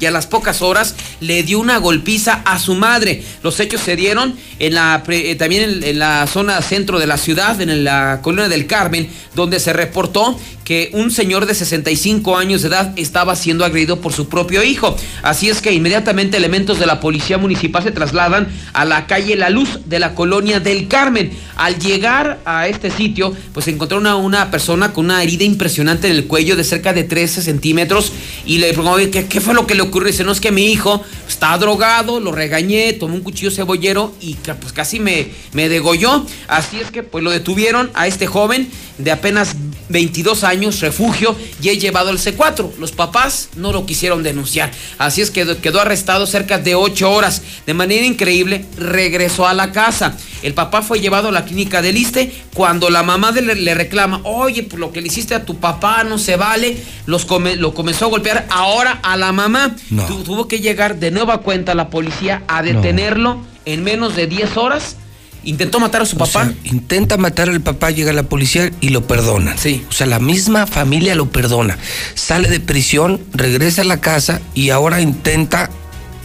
y a las pocas horas le dio una golpiza a su madre. Los hechos se dieron en la, eh, también en, la zona centro de la ciudad, en la colonia del Carmen, donde se reportó que un señor de 65 años de edad estaba siendo agredido por su propio hijo. Así es que inmediatamente elementos de la policía municipal se trasladan a la calle La Luz de la colonia del Carmen. Al llegar a este sitio, pues encontraron a una persona con una herida impresionante en el cuello de cerca de 13 centímetros y le preguntó, "Oye, ¿qué, qué fue lo que le ocurrió? Dice, no, es que mi hijo está drogado, lo regañé, tomó un cuchillo cebollero y pues casi me, me degolló. Así es que pues lo detuvieron a este joven de apenas 22 años, refugio, y es llevado al C4. Los papás no lo quisieron denunciar. Así es que quedó- arrestado cerca de 8 horas. De manera increíble, regresó a la casa. El papá fue llevado a la clínica del Iste. Cuando la mamá le, reclama, oye, pues lo que le hiciste a tu papá no se vale, lo comenzó a golpear ahora a la mamá. No. Tu- tuvo que llegar de nueva cuenta la policía a detenerlo en menos de 10 horas. Intentó matar a su O papá. sea, intenta matar al papá, llega la policía y lo perdonan. Sí. O sea, la misma familia lo perdona. Sale de prisión, regresa a la casa y ahora intenta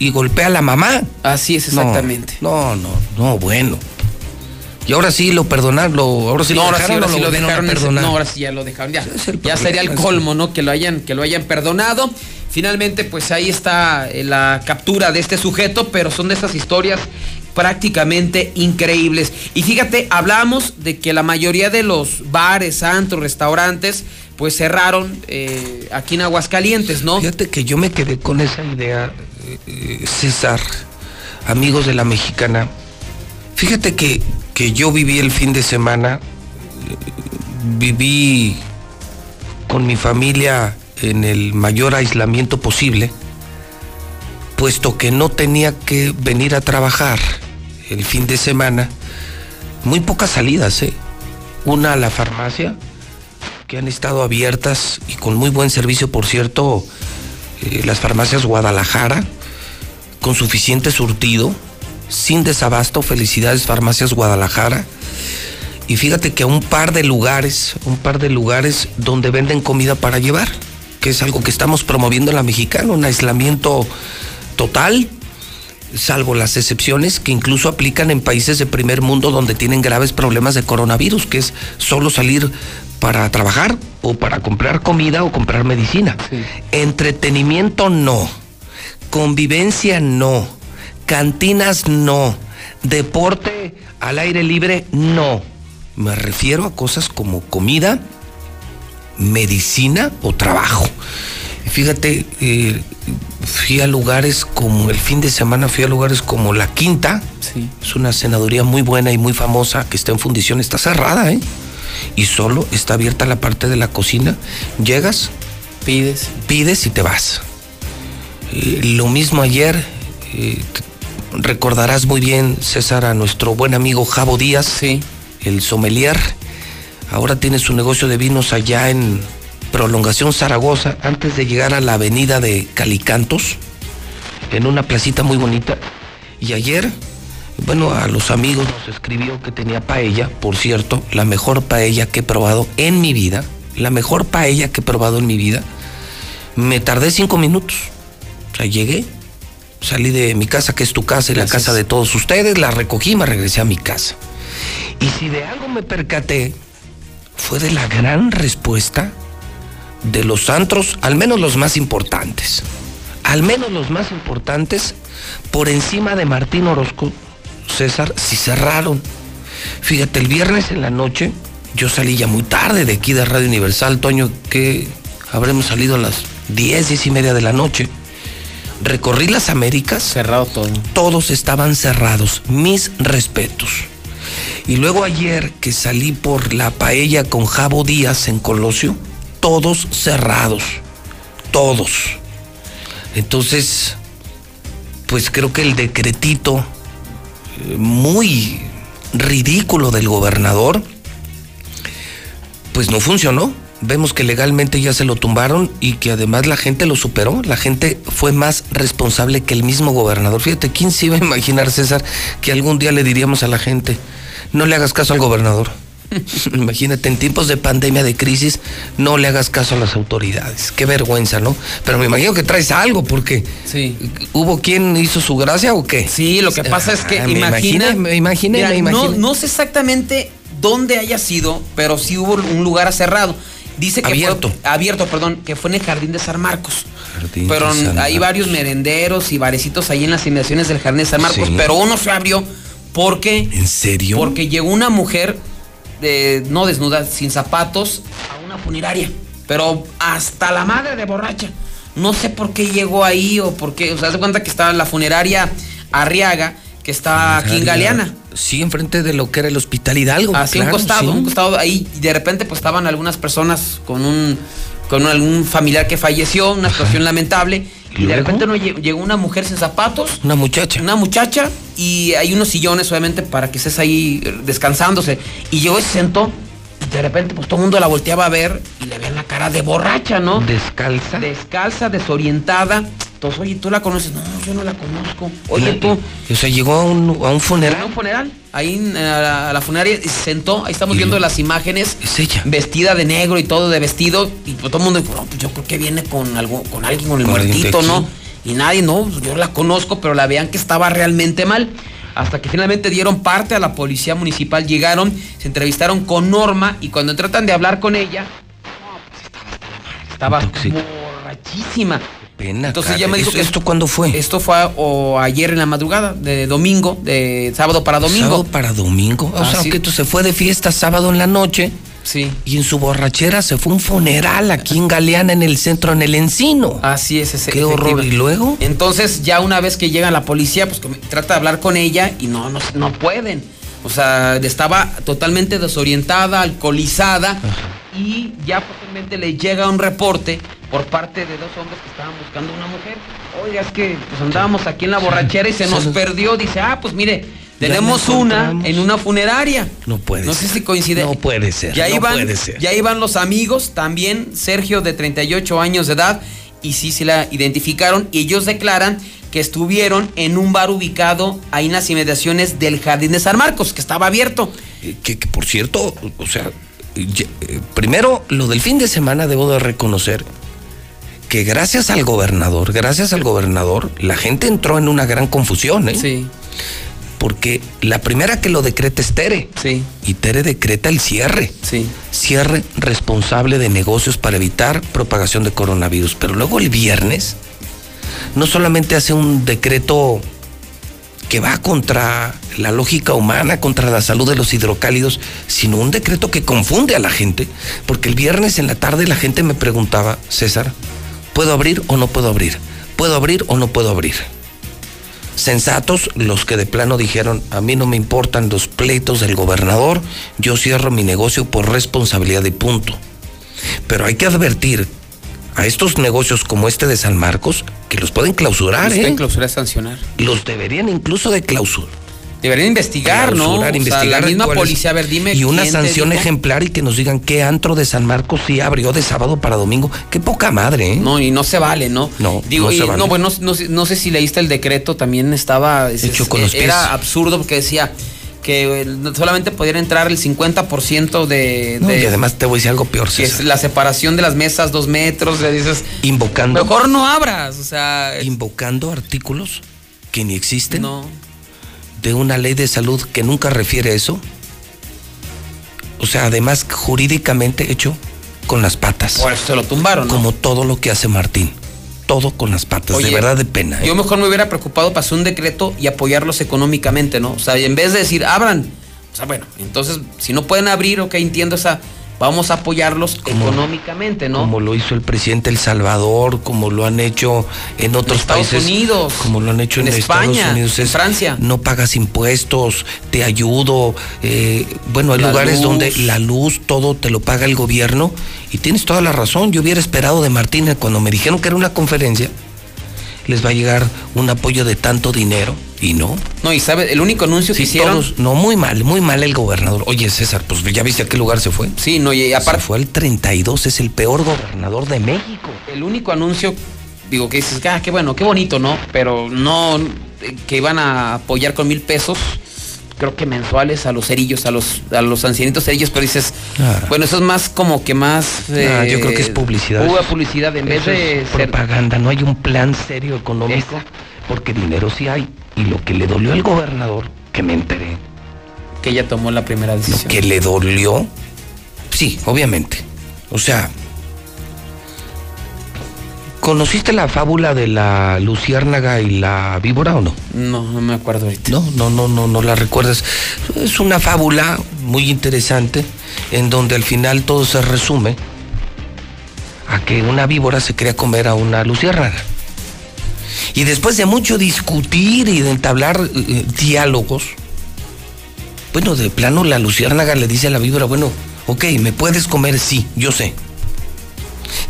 y golpea a la mamá. Así es exactamente. No, no, no, bueno. Y ahora sí lo perdonaron, lo, ahora sí no, lo ahora sí, ahora lo dejaron. perdonar. No, ahora sí ya lo dejaron. Ya, ya sería el colmo, ¿no? Que lo hayan, que lo hayan perdonado. Finalmente, pues ahí está eh, la captura de este sujeto, pero son de esas historias prácticamente increíbles. Y fíjate, hablamos de que la mayoría de los bares, antros, restaurantes, pues cerraron eh, aquí en Aguascalientes, ¿no? Fíjate que yo me quedé con esa idea, eh, César, amigos de la mexicana. Fíjate que, que yo viví el fin de semana, viví con mi familia en el mayor aislamiento posible, puesto que no tenía que venir a trabajar el fin de semana. Muy pocas salidas, ¿eh? Una a la farmacia, que han estado abiertas y con muy buen servicio, por cierto, eh, las farmacias Guadalajara, con suficiente surtido, sin desabasto, felicidades farmacias Guadalajara. Y fíjate que a un par de lugares, un par de lugares donde venden comida para llevar, que es algo que estamos promoviendo en la mexicana, un aislamiento total, salvo las excepciones que incluso aplican en países de primer mundo donde tienen graves problemas de coronavirus, que es solo salir para trabajar o para comprar comida o comprar medicina. Entretenimiento no, convivencia no, cantinas no, deporte al aire libre no. Me refiero a cosas como comida, medicina o trabajo. Fíjate, eh, fui a lugares como el fin de semana, fui a lugares como La Quinta. Es una senaduría muy buena y muy famosa que está en fundición, está cerrada, ¿eh? Y solo está abierta la parte de la cocina. Llegas, pides, pides y te vas. Eh, lo mismo ayer, eh, recordarás muy bien, César, a nuestro buen amigo Javo Díaz, el sommelier. Ahora tiene su negocio de vinos allá en Prolongación Zaragoza, antes de llegar a la avenida de Calicantos, en una placita muy bonita. Y ayer Bueno, a los amigos nos escribió que tenía paella, por cierto, la mejor paella que he probado en mi vida, la mejor paella que he probado en mi vida. Me tardé cinco minutos. O sea, llegué, salí de mi casa, que es tu casa y la casa de todos ustedes, la recogí y me regresé a mi casa. Y si de algo me percaté, fue de la gran respuesta de los antros, al menos los más importantes. Al menos los más importantes, por encima de Martín Orozco, César, si cerraron. Fíjate, el viernes en la noche, yo salí ya muy tarde de aquí de Radio Universal, Toño, que habremos salido a las 10, 10 y media de la noche. Recorrí las Américas. Cerrado todo. Todos estaban cerrados. Mis respetos. Y luego ayer que salí por la paella con Jabo Díaz en Colosio, todos cerrados. Todos. Entonces, pues creo que el decretito eh, muy ridículo del gobernador, pues no funcionó. Vemos que legalmente ya se lo tumbaron y que además la gente lo superó. La gente fue más responsable que el mismo gobernador. Fíjate, ¿quién se iba a imaginar, César, que algún día le diríamos a la gente, no le hagas caso al gobernador? Imagínate, en tiempos de pandemia, de crisis, no le hagas caso a las autoridades. Qué vergüenza, ¿no? Pero me imagino que traes algo, porque Sí. ¿hubo quien hizo su gracia o qué? Sí, lo que pasa es que Ah, me imagina, me imaginé, Mira, me no, imaginé. no sé exactamente dónde haya sido, pero sí hubo un lugar cerrado. Dice que Abierto. fue abierto, perdón, que fue en el jardín de San Marcos. Jardín pero San hay Marcos. varios merenderos y barecitos ahí en las inmediaciones del jardín de San Marcos, Sí. pero uno se abrió porque ¿En serio? porque llegó una mujer eh, no desnuda, sin zapatos, a una funeraria. Pero hasta la madre de borracha. No sé por qué llegó ahí o por qué. O sea, se cuenta que estaba la funeraria Arriaga, que está aquí en Galeana. Sí, enfrente de lo que era el Hospital Hidalgo. Así claro, un costado, sí. un costado ahí. Y de repente, pues estaban algunas personas con un. con algún familiar que falleció, una situación lamentable. Y de repente no llegó una mujer sin zapatos. Una muchacha. Una muchacha y hay unos sillones obviamente para que estés ahí eh, descansándose. Y llegó y se sentó. De repente pues todo el mundo la volteaba a ver y le veían la cara de borracha, ¿no? Descalza. Descalza, desorientada. Oye, ¿tú la conoces? No, yo no la conozco. Oye, tú. O sea, llegó a un, a un Era funeral. un funeral. Ahí a la, a la funeraria se sentó. Ahí estamos viendo las imágenes. Es ella. Vestida de negro y todo de vestido. Y pues, todo el mundo pues yo creo que viene con algo, con alguien, con el Con muertito. ¿no? Y nadie, no, pues, yo la conozco, pero la vean que estaba realmente mal. Hasta que finalmente dieron parte a la policía municipal, llegaron, se entrevistaron con Norma y cuando tratan de hablar con ella, no, pues estaba estaba borrachísima. Pena, Entonces ya me dijo ¿Esto- que ¿Esto cuándo fue? Esto fue o ayer en la madrugada, de domingo, de sábado para domingo. Sábado para domingo. O sea, que tú se fue de fiesta sábado en la noche Sí. y en su borrachera se fue un funeral aquí en Galeana, en el centro, en el Encino. Así es, ese. Qué horror. ¿Y luego? Entonces, ya una vez que llega la policía, pues que me- trata de hablar con ella y no, no, no pueden. O sea, estaba totalmente desorientada, alcoholizada. Y ya le llega un reporte por parte de dos hombres que estaban buscando una mujer. Oiga, es que pues andábamos aquí en la borrachera y se nos perdió. Dice, ah, pues mire, tenemos una en una funeraria. No puede No ser. sé si coincide. No puede ser. Ya no iban, puede ser. ya iban los amigos, también Sergio de 38 años de edad, y sí se la identificaron, y ellos declaran que estuvieron en un bar ubicado ahí en las inmediaciones del Jardín de San Marcos, que estaba abierto. Eh, Que, que, por cierto, o sea, primero lo del fin de semana debo de reconocer que gracias al gobernador, gracias al gobernador, la gente entró en una gran confusión, ¿eh? Sí, Porque la primera que lo decreta es Tere. sí, Y Tere decreta el cierre. sí. Cierre responsable de negocios para evitar propagación de coronavirus. Pero luego el viernes no solamente hace un decreto que va contra la lógica humana, contra la salud de los hidrocálidos, sino un decreto que confunde a la gente. Porque el viernes en la tarde la gente me preguntaba, César, ¿puedo abrir o no puedo abrir? ¿Puedo abrir o no puedo abrir? Sensatos los que de plano dijeron, a mí no me importan los pleitos del gobernador, yo cierro mi negocio por responsabilidad y punto. Pero hay que advertir a estos negocios como este de San Marcos que los pueden clausurar, Los ¿eh? pueden clausurar, sancionar. Los deberían incluso de clausur- Deberían investigar, ¿no? Clausurar, O sea, investigar la misma policía, a ver, dime. Y una sanción ejemplar y que nos digan qué antro de San Marcos sí abrió de sábado para domingo. Qué poca madre, ¿eh? No, y no se vale, ¿no? No, Digo, no y se vale. no, bueno, no, no sé- no sé si leíste el decreto, también estaba. es- Hecho con los pies. Era absurdo porque decía que eh, solamente pudiera entrar el 50% de. No, de- y además te voy a decir algo peor, que es César. la separación de las mesas, dos metros, le dices. Invocando, Mejor no abras, o sea. invocando artículos que ni existen No. de una ley de salud que nunca refiere a eso. O sea, además jurídicamente hecho con las patas. Por eso se lo tumbaron, ¿no? Como todo lo que hace Martín. Todo con las patas. Oye, de verdad de pena. ¿eh? Yo mejor me hubiera preocupado para hacer un decreto y apoyarlos económicamente, ¿no? O sea, en vez de decir, abran, o sea, bueno, entonces, si no pueden abrir, ok, entiendo esa, vamos a apoyarlos económicamente, ¿no? Como lo hizo el presidente El Salvador, como lo han hecho en otros Estados países. Unidos, Como lo han hecho en, en Estados España, Unidos. en es, Francia. No pagas impuestos, te ayudo. eh, bueno, hay La lugares luz. donde la luz, todo te lo paga el gobierno. Y tienes toda la razón. Yo hubiera esperado de Martínez cuando me dijeron que era una conferencia. Les va a llegar un apoyo de tanto dinero. Y no. No, y sabe, el único anuncio que Sí, hicieron. todos- no, muy mal, muy mal el gobernador. Oye, César, pues ya viste a qué lugar se fue. Sí, no, y aparte. Se fue al 32, es el peor gobernador de México. El único anuncio, digo, que dices, ah, qué bueno, qué bonito, ¿no? Pero no eh, que iban a apoyar con mil pesos, creo que mensuales a los cerillos, a los, a los ancianitos cerillos, pero dices, Ah. bueno, eso es más como que más. Ah, yo eh, creo que es publicidad. Pura publicidad, en vez Eso de es ser. propaganda, no hay un plan serio económico, porque dinero sí hay. Y lo que le dolió al gobernador, que me enteré, Que ella tomó la primera decisión. que le dolió, sí, obviamente. O sea, ¿conociste la fábula de la luciérnaga y la víbora o no? No, no me acuerdo ahorita. No, no, no, no, no la recuerdas. Es una fábula muy interesante en donde al final todo se resume a que una víbora se quería comer a una luciérnaga. Y después de mucho discutir y de entablar eh, diálogos, bueno, de plano la luciérnaga le dice a la víbora, bueno, ok, ¿me puedes comer? Sí, yo sé.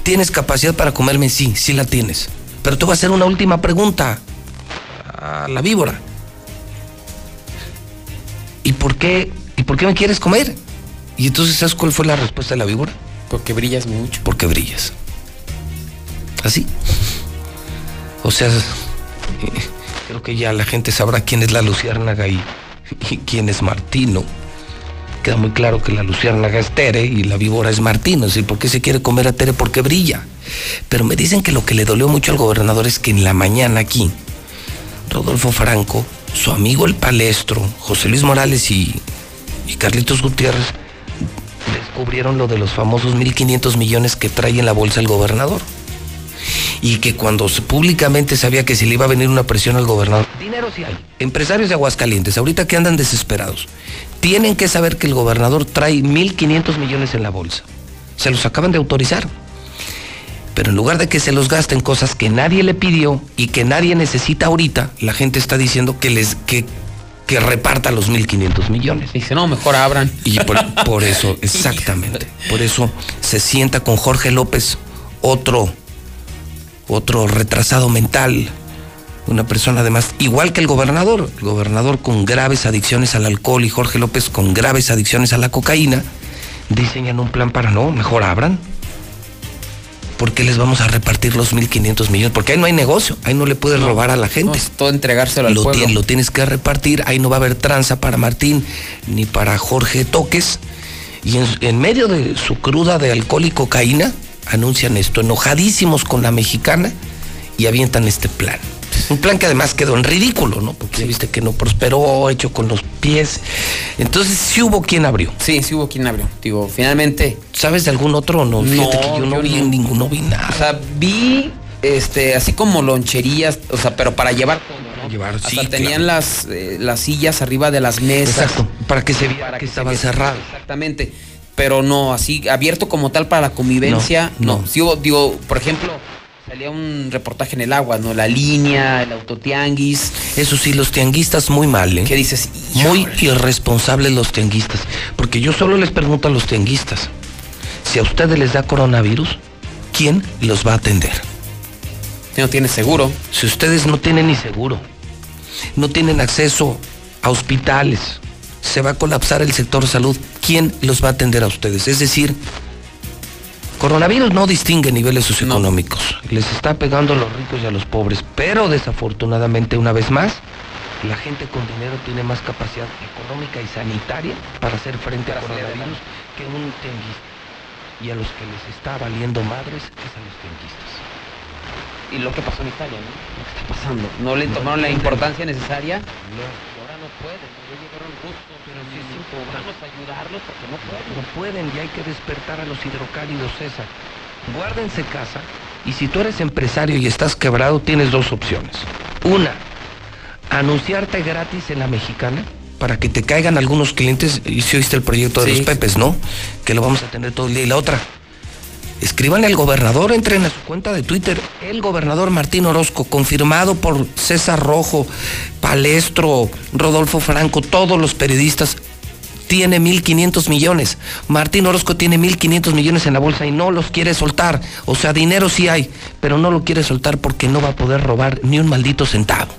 ¿Tienes capacidad para comerme? Sí, sí la tienes. Pero te voy a hacer una última pregunta a la víbora. ¿Y por qué, y por qué me quieres comer? Y entonces, ¿sabes cuál fue la respuesta de la víbora? Porque brillas mucho. Porque brillas. Así. O sea, eh, creo que ya la gente sabrá quién es la luciérnaga y, y quién es Martino. Queda muy claro que la luciérnaga es Tere y la víbora es Martino. ¿sí? ¿Por qué se quiere comer a Tere? Porque brilla. Pero me dicen que lo que le dolió mucho al gobernador es que en la mañana aquí, Rodolfo Franco, su amigo el palestro, José Luis Morales y, y Carlitos Gutiérrez, descubrieron lo de los famosos 1.500 millones que trae en la bolsa el gobernador. Y que cuando públicamente sabía que se le iba a venir una presión al gobernador, dinero sí hay. Empresarios de Aguascalientes, ahorita que andan desesperados, tienen que saber que el gobernador trae 1.500 millones en la bolsa. Se los acaban de autorizar. Pero en lugar de que se los gasten cosas que nadie le pidió y que nadie necesita ahorita, la gente está diciendo que les que, que reparta los 1.500 millones. Dice, no, mejor abran. Y por, por eso, exactamente, por eso se sienta con Jorge López, otro, otro retrasado mental, una persona además igual que el gobernador, el gobernador con graves adicciones al alcohol y Jorge López con graves adicciones a la cocaína, diseñan un plan para no, mejor abran. ¿Por qué les vamos a repartir los 1.500 millones? Porque ahí no hay negocio, ahí no le puedes robar a la gente. No, es todo entregárselo al lo, pueblo. tien- lo tienes que repartir, ahí no va a haber tranza para Martín ni para Jorge Toques. Y en, en medio de su cruda de alcohol y cocaína, anuncian esto, enojadísimos con la mexicana y avientan este plan. Un plan que además quedó en ridículo, ¿no? Porque viste que no prosperó, hecho con los pies. Entonces, sí hubo quien abrió. Sí, sí hubo quien abrió. Digo, finalmente. ¿Sabes de algún otro o no? Fíjate que yo no vi no. ninguno, vi nada. O sea, vi este, así como loncherías, o sea, pero para llevar todo, ¿no? Llevar, Hasta sí, tenían claro. las, eh, las sillas arriba de las mesas. Exacto, para que se viera que se estaban viera. cerrados. Exactamente. Pero no, así abierto como tal para la convivencia, No, no. no. Sí digo, por ejemplo, salía un reportaje en el agua, ¿no? La línea, el autotianguis. Eso sí, los tianguistas muy mal, ¿eh? ¿Qué dices? Muy irresponsables los tianguistas. Porque yo solo les pregunto a los tianguistas, si a ustedes les da coronavirus, ¿quién los va a atender? Si no tienes seguro. Si ustedes no tienen ni seguro, no tienen acceso a hospitales, se va a colapsar el sector salud. ¿Quién los va a atender a ustedes? Es decir, coronavirus no distingue niveles socioeconómicos. Les está pegando a los ricos y a los pobres. Pero desafortunadamente, una vez más, la gente con dinero tiene más capacidad económica y sanitaria para hacer frente al coronavirus que un tianguista. Y a los que les está valiendo madres es a los tianguistas. Y lo que pasó en Italia, ¿no? Lo que está pasando. No le tomaron la importancia necesaria. No, ahora no pueden. Ya llegaron justo, pero sí es importante ayudarlos porque no pueden. No pueden y hay que despertar a los hidrocálidos, César. Guárdense casa y si tú eres empresario y estás quebrado, tienes dos opciones. Una, anunciarte gratis en la mexicana para que te caigan algunos clientes. Y si oíste el proyecto de Sí. los Pepes, ¿no? Que lo vamos a tener todo el día. Y la otra, escriban al gobernador, entren a su cuenta de Twitter. El gobernador Martín Orozco, confirmado por César Rojo, Palestro, Rodolfo Franco, todos los periodistas. Tiene 1.500 millones. Martín Orozco tiene 1.500 millones en la bolsa y no los quiere soltar. O sea, dinero sí hay, pero no lo quiere soltar porque no va a poder robar ni un maldito centavo.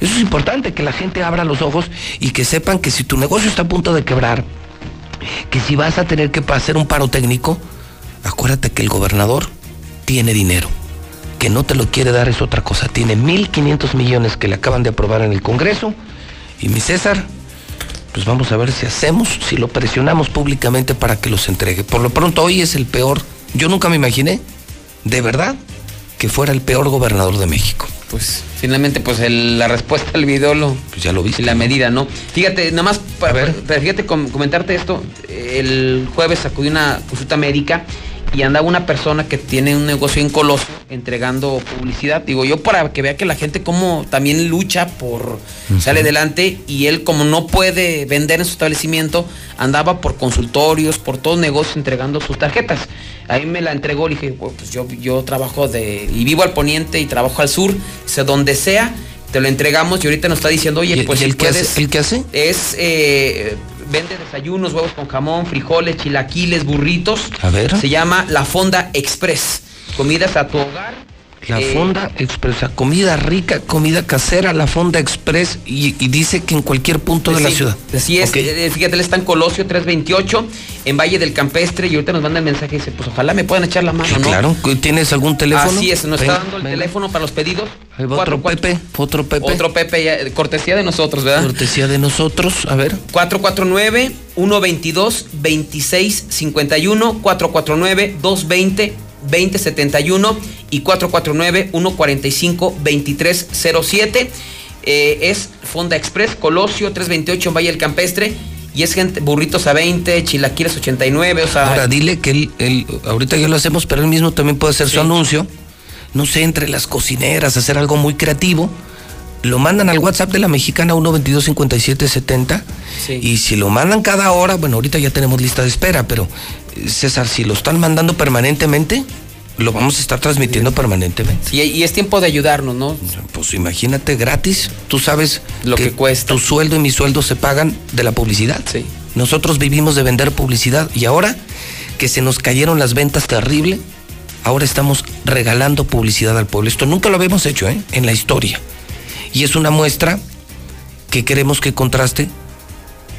Eso es importante, que la gente abra los ojos y que sepan que si tu negocio está a punto de quebrar, que si vas a tener que hacer un paro técnico, acuérdate que el gobernador tiene dinero. Que no te lo quiere dar es otra cosa. Tiene 1.500 millones que le acaban de aprobar en el Congreso. Y mi César, pues vamos a ver si hacemos, si lo presionamos públicamente para que los entregue. Por lo pronto hoy es el peor. Yo nunca me imaginé, de verdad, que fuera el peor gobernador de México. Pues finalmente, pues el- la respuesta al video lo. Pues ya lo viste. Y la medida, ¿no? Fíjate, nada más para, para- fíjate com- comentarte esto. El jueves acudí a una consulta médica y andaba una persona que tiene un negocio en Colosio entregando publicidad. Digo, yo para que vea que la gente como también lucha por sale adelante y él como no puede vender en su establecimiento, andaba por consultorios, por todo negocio entregando sus tarjetas. Ahí me la entregó, le dije, "Bueno, pues yo, yo trabajo de, y vivo al poniente y trabajo al sur, sé donde sea, te lo entregamos y ahorita nos está diciendo, oye, ¿Y- pues y si el qué hace- el qué hace? Es, eh, vende desayunos, huevos con jamón, frijoles, chilaquiles, burritos. A ver. Se llama La Fonda Express. Comidas a tu hogar. La Eh, Fonda sea, comida rica, comida casera, la Fonda Express, y, y dice que en cualquier punto de la ciudad. Así es, Ok. eh, fíjate, él está en Colosio 328, en Valle del Campestre, y ahorita nos manda el mensaje y dice, pues ojalá me puedan echar la mano, claro, ¿tienes algún teléfono? Así es, nos está dando el teléfono para los pedidos. Ahí va Cuatro, otro cuatro- Pepe, otro Pepe. Otro Pepe, ya, eh, cortesía de nosotros, ¿verdad? Cortesía de nosotros, a ver. 449-122-2651, 449-220-2071 y 449-145-2307. Eh, es Fonda Express, Colosio 328 en Valle del Campestre. Y es gente, burritos a 20, chilaquiles 89, o sea... Ahora dile que él, él- ahorita ya lo hacemos, pero él mismo también puede hacer su anuncio. No sé, entre las cocineras, hacer algo muy creativo. Lo mandan al WhatsApp de la mexicana 122-5770. Sí. Y si lo mandan cada hora, bueno, ahorita ya tenemos lista de espera, pero César, si lo están mandando permanentemente, lo vamos a estar transmitiendo permanentemente. Y es tiempo de ayudarnos, ¿no? Pues imagínate gratis, tú sabes Lo que cuesta. Tu sueldo y mi sueldo se pagan de la publicidad. Sí. Nosotros vivimos de vender publicidad y ahora que se nos cayeron las ventas terrible, ahora estamos regalando publicidad al pueblo. Esto nunca lo habíamos hecho ¿eh? en la historia. Y es una muestra que queremos que contraste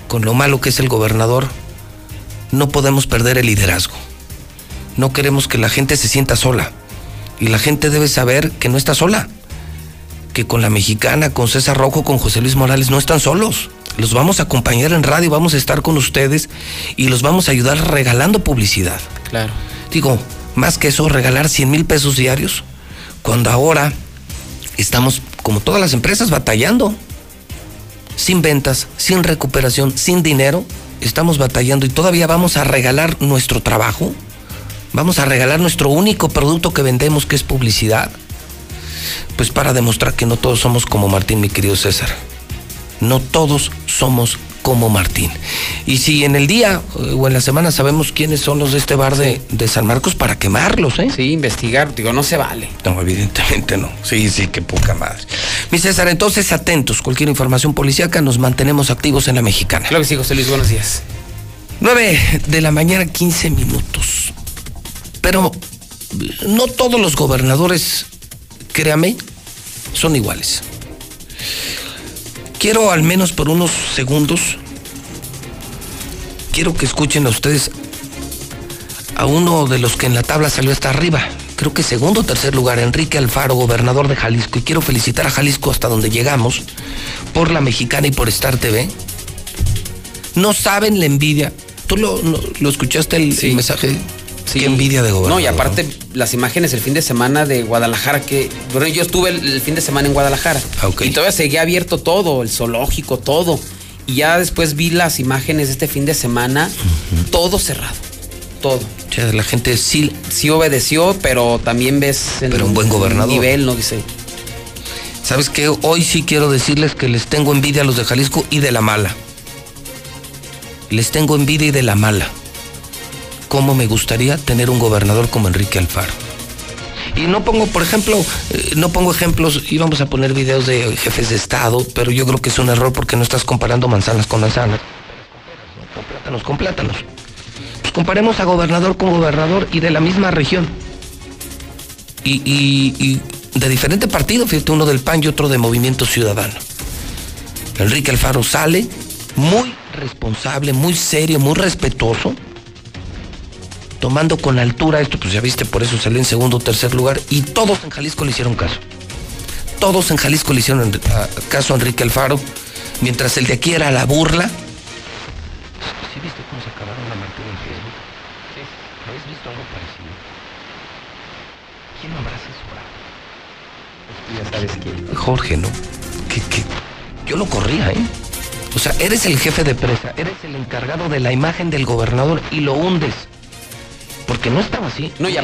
con lo malo que es el gobernador. No podemos perder el liderazgo. No queremos que la gente se sienta sola. Y la gente debe saber que no está sola. Que con la mexicana, con César Rojo, con José Luis Morales, no están solos. Los vamos a acompañar en radio, vamos a estar con ustedes y los vamos a ayudar regalando publicidad. Claro. Digo, más que eso, regalar 100 mil pesos diarios, cuando ahora estamos, como todas las empresas, batallando. Sin ventas, sin recuperación, sin dinero, estamos batallando y todavía vamos a regalar nuestro trabajo. Vamos a regalar nuestro único producto que vendemos, que es publicidad. Pues para demostrar que no todos somos como Martín, mi querido César. No todos somos como Martín. Y si en el día eh, o en la semana sabemos quiénes son los de este bar de, de San Marcos, para quemarlos, ¿eh? Sí, investigar, digo, no se vale. No, evidentemente no. Sí, sí, qué poca madre. Mi César, entonces atentos. Cualquier información policíaca, nos mantenemos activos en la mexicana. Claro que sí, José Luis, buenos días. 9 de la mañana, 15 minutos. Pero no todos los gobernadores, créame, son iguales. Quiero al menos por unos segundos, quiero que escuchen a ustedes a uno de los que en la tabla salió hasta arriba. Creo que segundo o tercer lugar, Enrique Alfaro, gobernador de Jalisco. Y quiero felicitar a Jalisco hasta donde llegamos, por la mexicana y por Star TV. No saben la envidia. ¿Tú lo, lo- lo escuchaste el, el mensaje? Qué envidia de gobernador. No, y aparte las imágenes el fin de semana de Guadalajara, que bueno, yo estuve el, el fin de semana en Guadalajara y todavía seguía abierto todo, el zoológico, todo. Y ya después vi las imágenes de este fin de semana, todo cerrado, todo. O sea, la gente sí... Sí obedeció, pero también ves Pero un buen gobernador. nivel, ¿no? Dice. ¿Sabes qué? Hoy sí quiero decirles que les tengo envidia a los de Jalisco y de la mala. Les tengo envidia y de la mala. ¿Cómo me gustaría tener un gobernador como Enrique Alfaro? Y no pongo, por ejemplo, eh, no pongo ejemplos, íbamos a poner videos de jefes de Estado, pero yo creo que es un error porque no estás comparando manzanas con manzanas. Con plátanos con plátanos. Pues comparemos a gobernador con gobernador y de la misma región. Y, y- y de diferente partido, fíjate, uno del PAN y otro de Movimiento Ciudadano. Enrique Alfaro sale muy responsable, muy serio, muy respetuoso, tomando con altura esto, pues ya viste, por eso salió en segundo o tercer lugar, y todos en Jalisco le hicieron caso. Todos en Jalisco le hicieron a- caso a Enrique Alfaro, mientras el de aquí era la burla. ¿Sí viste cómo se acabaron a Martín en Facebook? ¿Habéis visto algo parecido? ¿Quién no habrá asesorado? Ya sabes quién. Jorge, ¿no? Que, que yo lo corría, ¿eh? O sea, eres el jefe de presa, eres el encargado de la imagen del gobernador y lo hundes. Porque no estaba así. No, ya.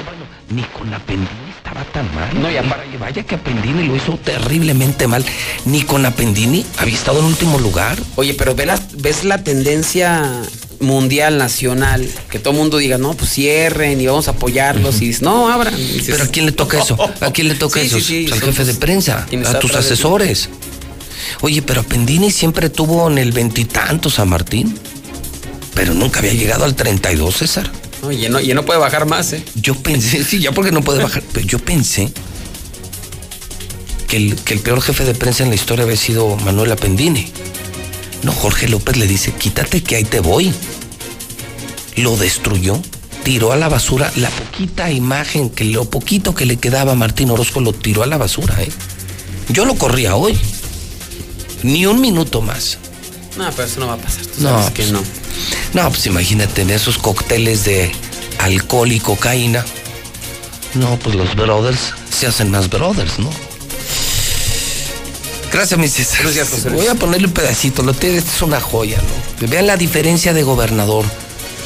Ni con Apendini estaba tan mal. No, y Y aparte- Vaya que Apendini lo hizo terriblemente mal. Ni con Apendini había estado en último lugar. Oye, pero ve la- ves la tendencia mundial, nacional, que todo el mundo diga, no, pues cierren y vamos a apoyarlos. Y dices, no, abran. Dices, Pero ¿a quién le toca eso? ¿A quién le toca Sí, eso? sí, sí, al jefe de prensa, a tus asesores. Oye, pero Appendini siempre tuvo en el veintitantos a Martín. Pero nunca había llegado al 32, César. No, y no, y no puede bajar más, ¿eh? Yo pensé, sí, ya porque no puede bajar, pero yo pensé que el, que el peor jefe de prensa en la historia había sido Manuel Appendini. No, Jorge López le dice, quítate que ahí te voy. Lo destruyó, tiró a la basura la poquita imagen, que lo poquito que le quedaba a Martín Orozco lo tiró a la basura, ¿eh? Yo lo corría hoy. Ni un minuto más. No, pero eso no va a pasar. Tú No, sabes que pues, no. No, pues imagínate en esos cócteles de alcohol y cocaína. No, pues los brothers se hacen más brothers, ¿no? Gracias, mi César. Gracias, José Luis. Voy a ponerle un pedacito. Lo tiene, es una joya, ¿no? Vean la diferencia de gobernador.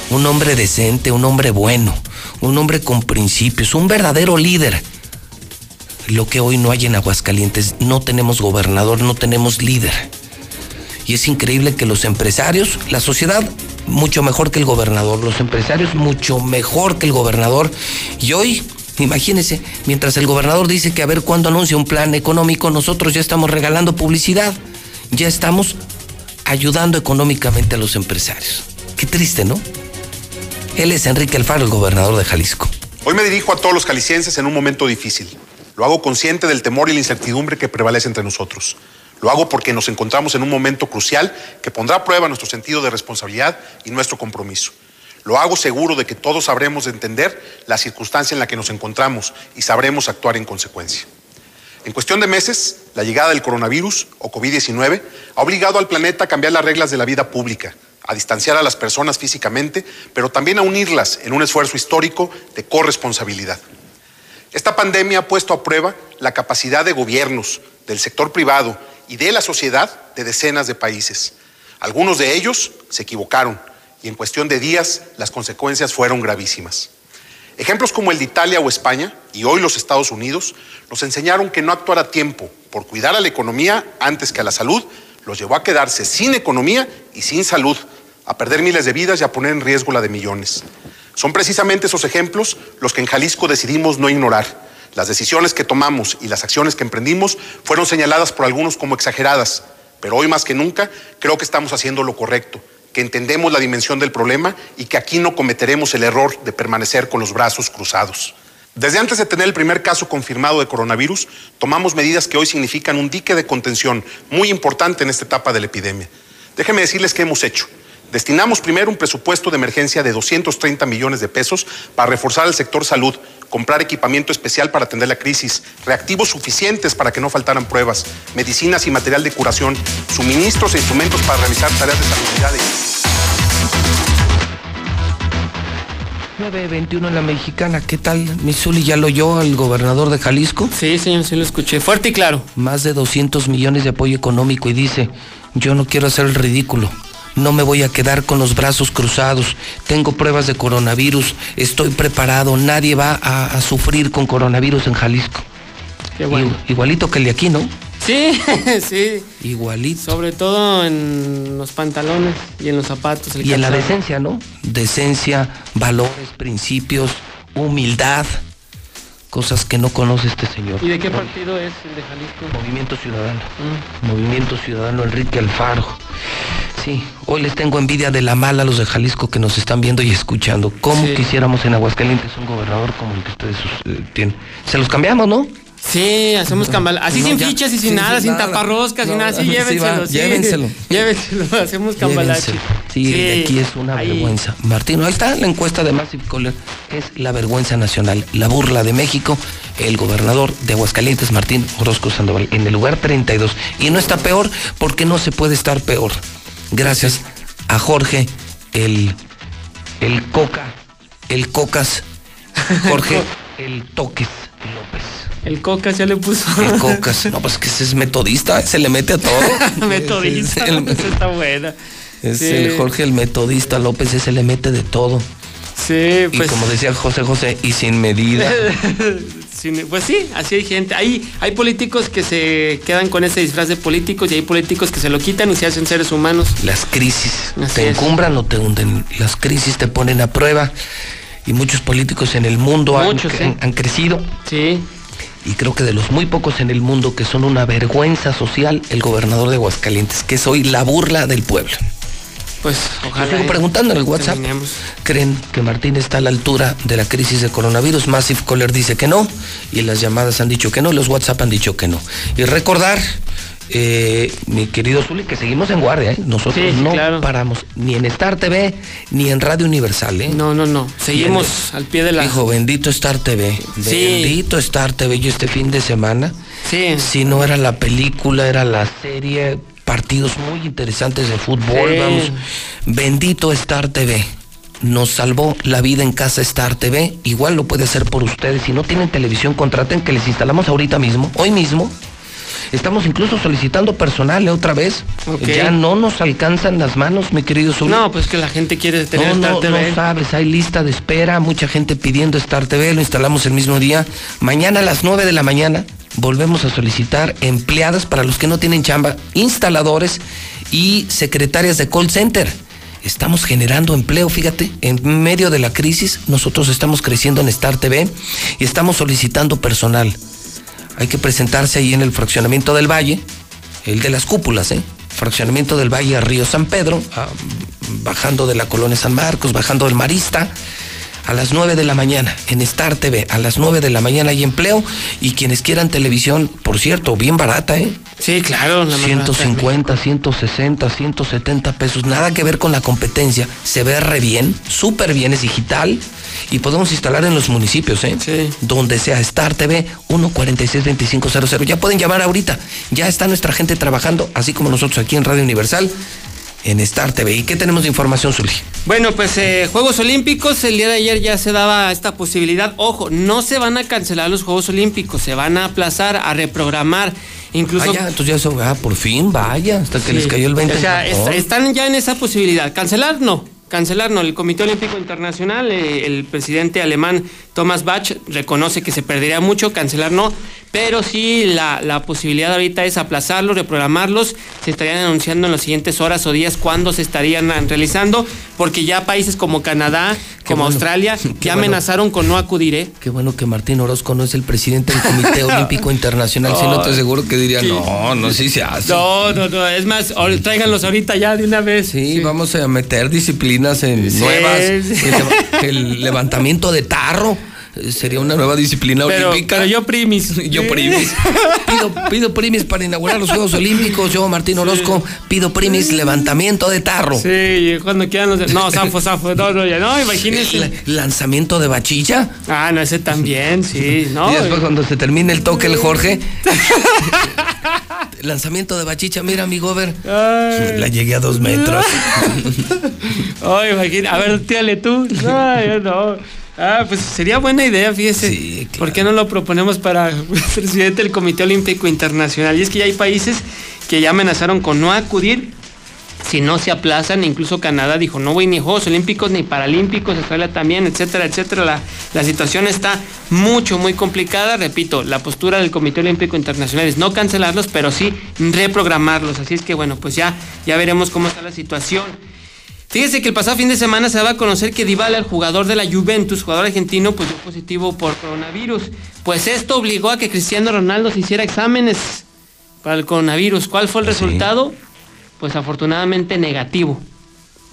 Un hombre decente, un hombre bueno, un hombre con principios, un verdadero líder. Lo que hoy no hay en Aguascalientes, no tenemos gobernador, no tenemos líder. Es increíble que los empresarios, la sociedad mucho mejor que el gobernador, los empresarios mucho mejor que el gobernador. Y hoy, imagínense, mientras el gobernador dice que a ver cuándo anuncia un plan económico, nosotros ya estamos regalando publicidad, ya estamos ayudando económicamente a los empresarios. Qué triste, ¿no? Él es Enrique Alfaro, el gobernador de Jalisco. Hoy me dirijo a todos los jaliscienses en un momento difícil. Lo hago consciente del temor y la incertidumbre que prevalece entre nosotros. Lo hago porque nos encontramos en un momento crucial que pondrá a prueba nuestro sentido de responsabilidad y nuestro compromiso. Lo hago seguro de que todos sabremos entender la circunstancia en la que nos encontramos y sabremos actuar en consecuencia. En cuestión de meses, la llegada del coronavirus o COVID-19 ha obligado al planeta a cambiar las reglas de la vida pública, a distanciar a las personas físicamente, pero también a unirlas en un esfuerzo histórico de corresponsabilidad. Esta pandemia ha puesto a prueba la capacidad de gobiernos, del sector privado y de la sociedad de decenas de países. Algunos de ellos se equivocaron y en cuestión de días las consecuencias fueron gravísimas. Ejemplos como el de Italia o España, y hoy los Estados Unidos, nos enseñaron que no actuar a tiempo por cuidar a la economía antes que a la salud los llevó a quedarse sin economía y sin salud, a perder miles de vidas y a poner en riesgo la de millones. Son precisamente esos ejemplos los que en Jalisco decidimos no ignorar. Las decisiones que tomamos y las acciones que emprendimos fueron señaladas por algunos como exageradas, pero hoy más que nunca creo que estamos haciendo lo correcto, que entendemos la dimensión del problema y que aquí no cometeremos el error de permanecer con los brazos cruzados. Desde antes de tener el primer caso confirmado de coronavirus, tomamos medidas que hoy significan un dique de contención muy importante en esta etapa de la epidemia. Déjenme decirles qué hemos hecho. Destinamos primero un presupuesto de emergencia de 230 millones de pesos para reforzar el sector salud, comprar equipamiento especial para atender la crisis, reactivos suficientes para que no faltaran pruebas, medicinas y material de curación, suministros e instrumentos para realizar tareas de salubridad. 921 en la mexicana, ¿qué tal? Misuli ya lo oyó al gobernador de Jalisco. Sí, señor, sí lo escuché, fuerte y claro. Más de 200 millones de apoyo económico y dice, yo no quiero hacer el ridículo. No me voy a quedar con los brazos cruzados. Tengo pruebas de coronavirus. Estoy preparado. Nadie va a, a sufrir con coronavirus en Jalisco. Qué bueno. Igualito que el de aquí, ¿no? Sí, sí. Igualito. Sobre todo en los pantalones y en los zapatos. el Y en la decencia, ¿no? Decencia, valores, principios, humildad. Cosas que no conoce este señor. ¿Y de qué partido es el de Jalisco? Movimiento Ciudadano. Mm. Movimiento Ciudadano Enrique Alfaro. Sí, hoy les tengo envidia de la mala a los de Jalisco que nos están viendo y escuchando. ¿Cómo Sí. quisiéramos en Aguascalientes un gobernador como el que ustedes eh, tienen? Se los cambiamos, ¿no? Sí, hacemos cambal. Así No, sin ya, fichas y sin sí, nada, sin sin taparroscas, sin No, nada. Sí, llévenselo. sí. llévenselo. Llévenselo, hacemos cambalache. Sí, de aquí es una ahí. vergüenza. Martín, ahí está la encuesta de Massive Caller. Es la vergüenza nacional, la burla de México. El gobernador de Aguascalientes, Martín Orozco Sandoval, en el lugar 32. Y no está peor porque no se puede estar peor. Gracias a Jorge, el, el Coca, el Cocas, Jorge, el Toques López. El Cocas ya le puso. El Cocas. No, pues que ese es metodista, se le mete a todo. Metodista. Es el- está buena. Es Sí. el Jorge el metodista López, ese le mete de todo. Sí, Y pues. como decía José José, y sin medida. Sin- Pues sí, así hay gente. Hay, hay políticos que se quedan con ese disfraz de políticos y hay políticos que se lo quitan y se hacen seres humanos. Las crisis Así te es. encumbran o te hunden. Las crisis te ponen a prueba. Y muchos políticos en el mundo han- han crecido. Sí. Y creo que de los muy pocos en el mundo que son una vergüenza social, el gobernador de Aguascalientes, que es hoy la burla del pueblo. Pues Yo ojalá. sigo eh, preguntando en el WhatsApp. terminemos. ¿Creen que Martín está a la altura de la crisis de coronavirus? Massive Caller dice que no. Y las llamadas han dicho que no. Los WhatsApp han dicho que no. Y recordar, eh, mi querido Zuli, que seguimos en guardia. ¿eh? Nosotros Sí, no claro. paramos ni en Star TV ni en Radio Universal. ¿eh? No, no, no. Seguimos al pie de la. Hijo, bendito Star TV. Sí. Bendito Star TV. Yo este fin de semana. Sí. Si no era la película, era la serie. Partidos muy interesantes de fútbol. Sí. Vamos. Bendito Star TV. Nos salvó la vida en casa Star TV. Igual lo puede hacer por ustedes. Si no tienen televisión, contraten que les instalamos ahorita mismo, hoy mismo. Estamos incluso solicitando personal ¿eh? otra vez. Ya no nos alcanzan las manos, mi querido Zuli. No, pues que la gente quiere tener No, Star no, TV. no sabes, hay lista de espera, mucha gente pidiendo Star TV, lo instalamos el mismo día. Mañana a las 9 de la mañana volvemos a solicitar empleadas para los que no tienen chamba, instaladores y secretarias de call center. Estamos generando empleo, fíjate, en medio de la crisis nosotros estamos creciendo en Star TV y estamos solicitando personal. Hay que presentarse ahí en el fraccionamiento del Valle, el de las cúpulas, ¿eh? Fraccionamiento del Valle a Río San Pedro, ah, bajando de la colonia San Marcos, bajando del Marista, a las 9 de la mañana, en Star TV, a las 9 de la mañana hay empleo y quienes quieran televisión, por cierto, bien barata, ¿eh? Sí, claro. la más barata de 150, 160, 170 pesos, nada que ver con la competencia, se ve re bien, súper bien, es digital y podemos instalar en los municipios, ¿eh? Donde sea Star TV 1462500. Ya pueden llamar ahorita, ya está nuestra gente trabajando, así como nosotros aquí en Radio Universal, en Star TV. ¿Y qué tenemos de información, Zuli? Bueno, pues eh, Juegos Olímpicos, el día de ayer ya se daba esta posibilidad. Ojo, no se van a cancelar los Juegos Olímpicos, se van a aplazar, a reprogramar. Incluso. Ah, ya, entonces ya eso, ah, por fin, vaya, hasta que Sí. les cayó el 20. O sea, est- están ya en esa posibilidad. Cancelar, no. Cancelar, no. El Comité Olímpico Internacional, eh, el presidente alemán Thomas Bach reconoce que se perdería mucho, cancelar no. Pero sí, la, la posibilidad ahorita es aplazarlos, reprogramarlos. Se estarían anunciando en las siguientes horas o días cuándo se estarían ah, realizando, porque ya países como Canadá, como bueno. Australia, Qué ya bueno. amenazaron con no acudir, ¿eh? Qué bueno que Martín Orozco no es el presidente del Comité Olímpico Internacional, si no te aseguro que diría, Sí. no, no, sí se hace. No, no, no. Es más, tráiganlos ahorita ya de una vez. Sí, vamos a meter disciplinas en Sí, nuevas. el levantamiento de tarro. Sería una nueva disciplina Pero, olímpica. pero yo primis. Yo primis. Pido, pido primis para inaugurar los Juegos Olímpicos. Yo, Martín Orozco, pido primis levantamiento de tarro. Sí, cuando quieran los... No, zafo, zafo. No, no, ya no, imagínense. La- lanzamiento de bachilla. Ah, no, ese también, sí, ¿no? y después cuando se termine el toque el Jorge. lanzamiento de bachicha, mira mi gober. La llegué a dos metros. Ay, imagina. A ver, tírale tú. Yo no. Ah, pues sería buena idea, fíjese. ¿Por qué no lo proponemos para presidente del Comité Olímpico Internacional? Y es que ya hay países que ya amenazaron con no acudir si no se aplazan. Incluso Canadá dijo, no voy ni Juegos Olímpicos ni Paralímpicos, Australia también, etcétera, etcétera. La, la situación está mucho, muy complicada. Repito, la postura del Comité Olímpico Internacional es no cancelarlos, pero sí reprogramarlos. Así es que, bueno, pues ya, ya veremos cómo está la situación. Fíjese que el pasado fin de semana se daba a conocer que Dybala, el jugador de la Juventus, jugador argentino, pues dio positivo por coronavirus. Pues esto obligó a que Cristiano Ronaldo se hiciera exámenes para el coronavirus. ¿Cuál fue el resultado? Pues afortunadamente negativo.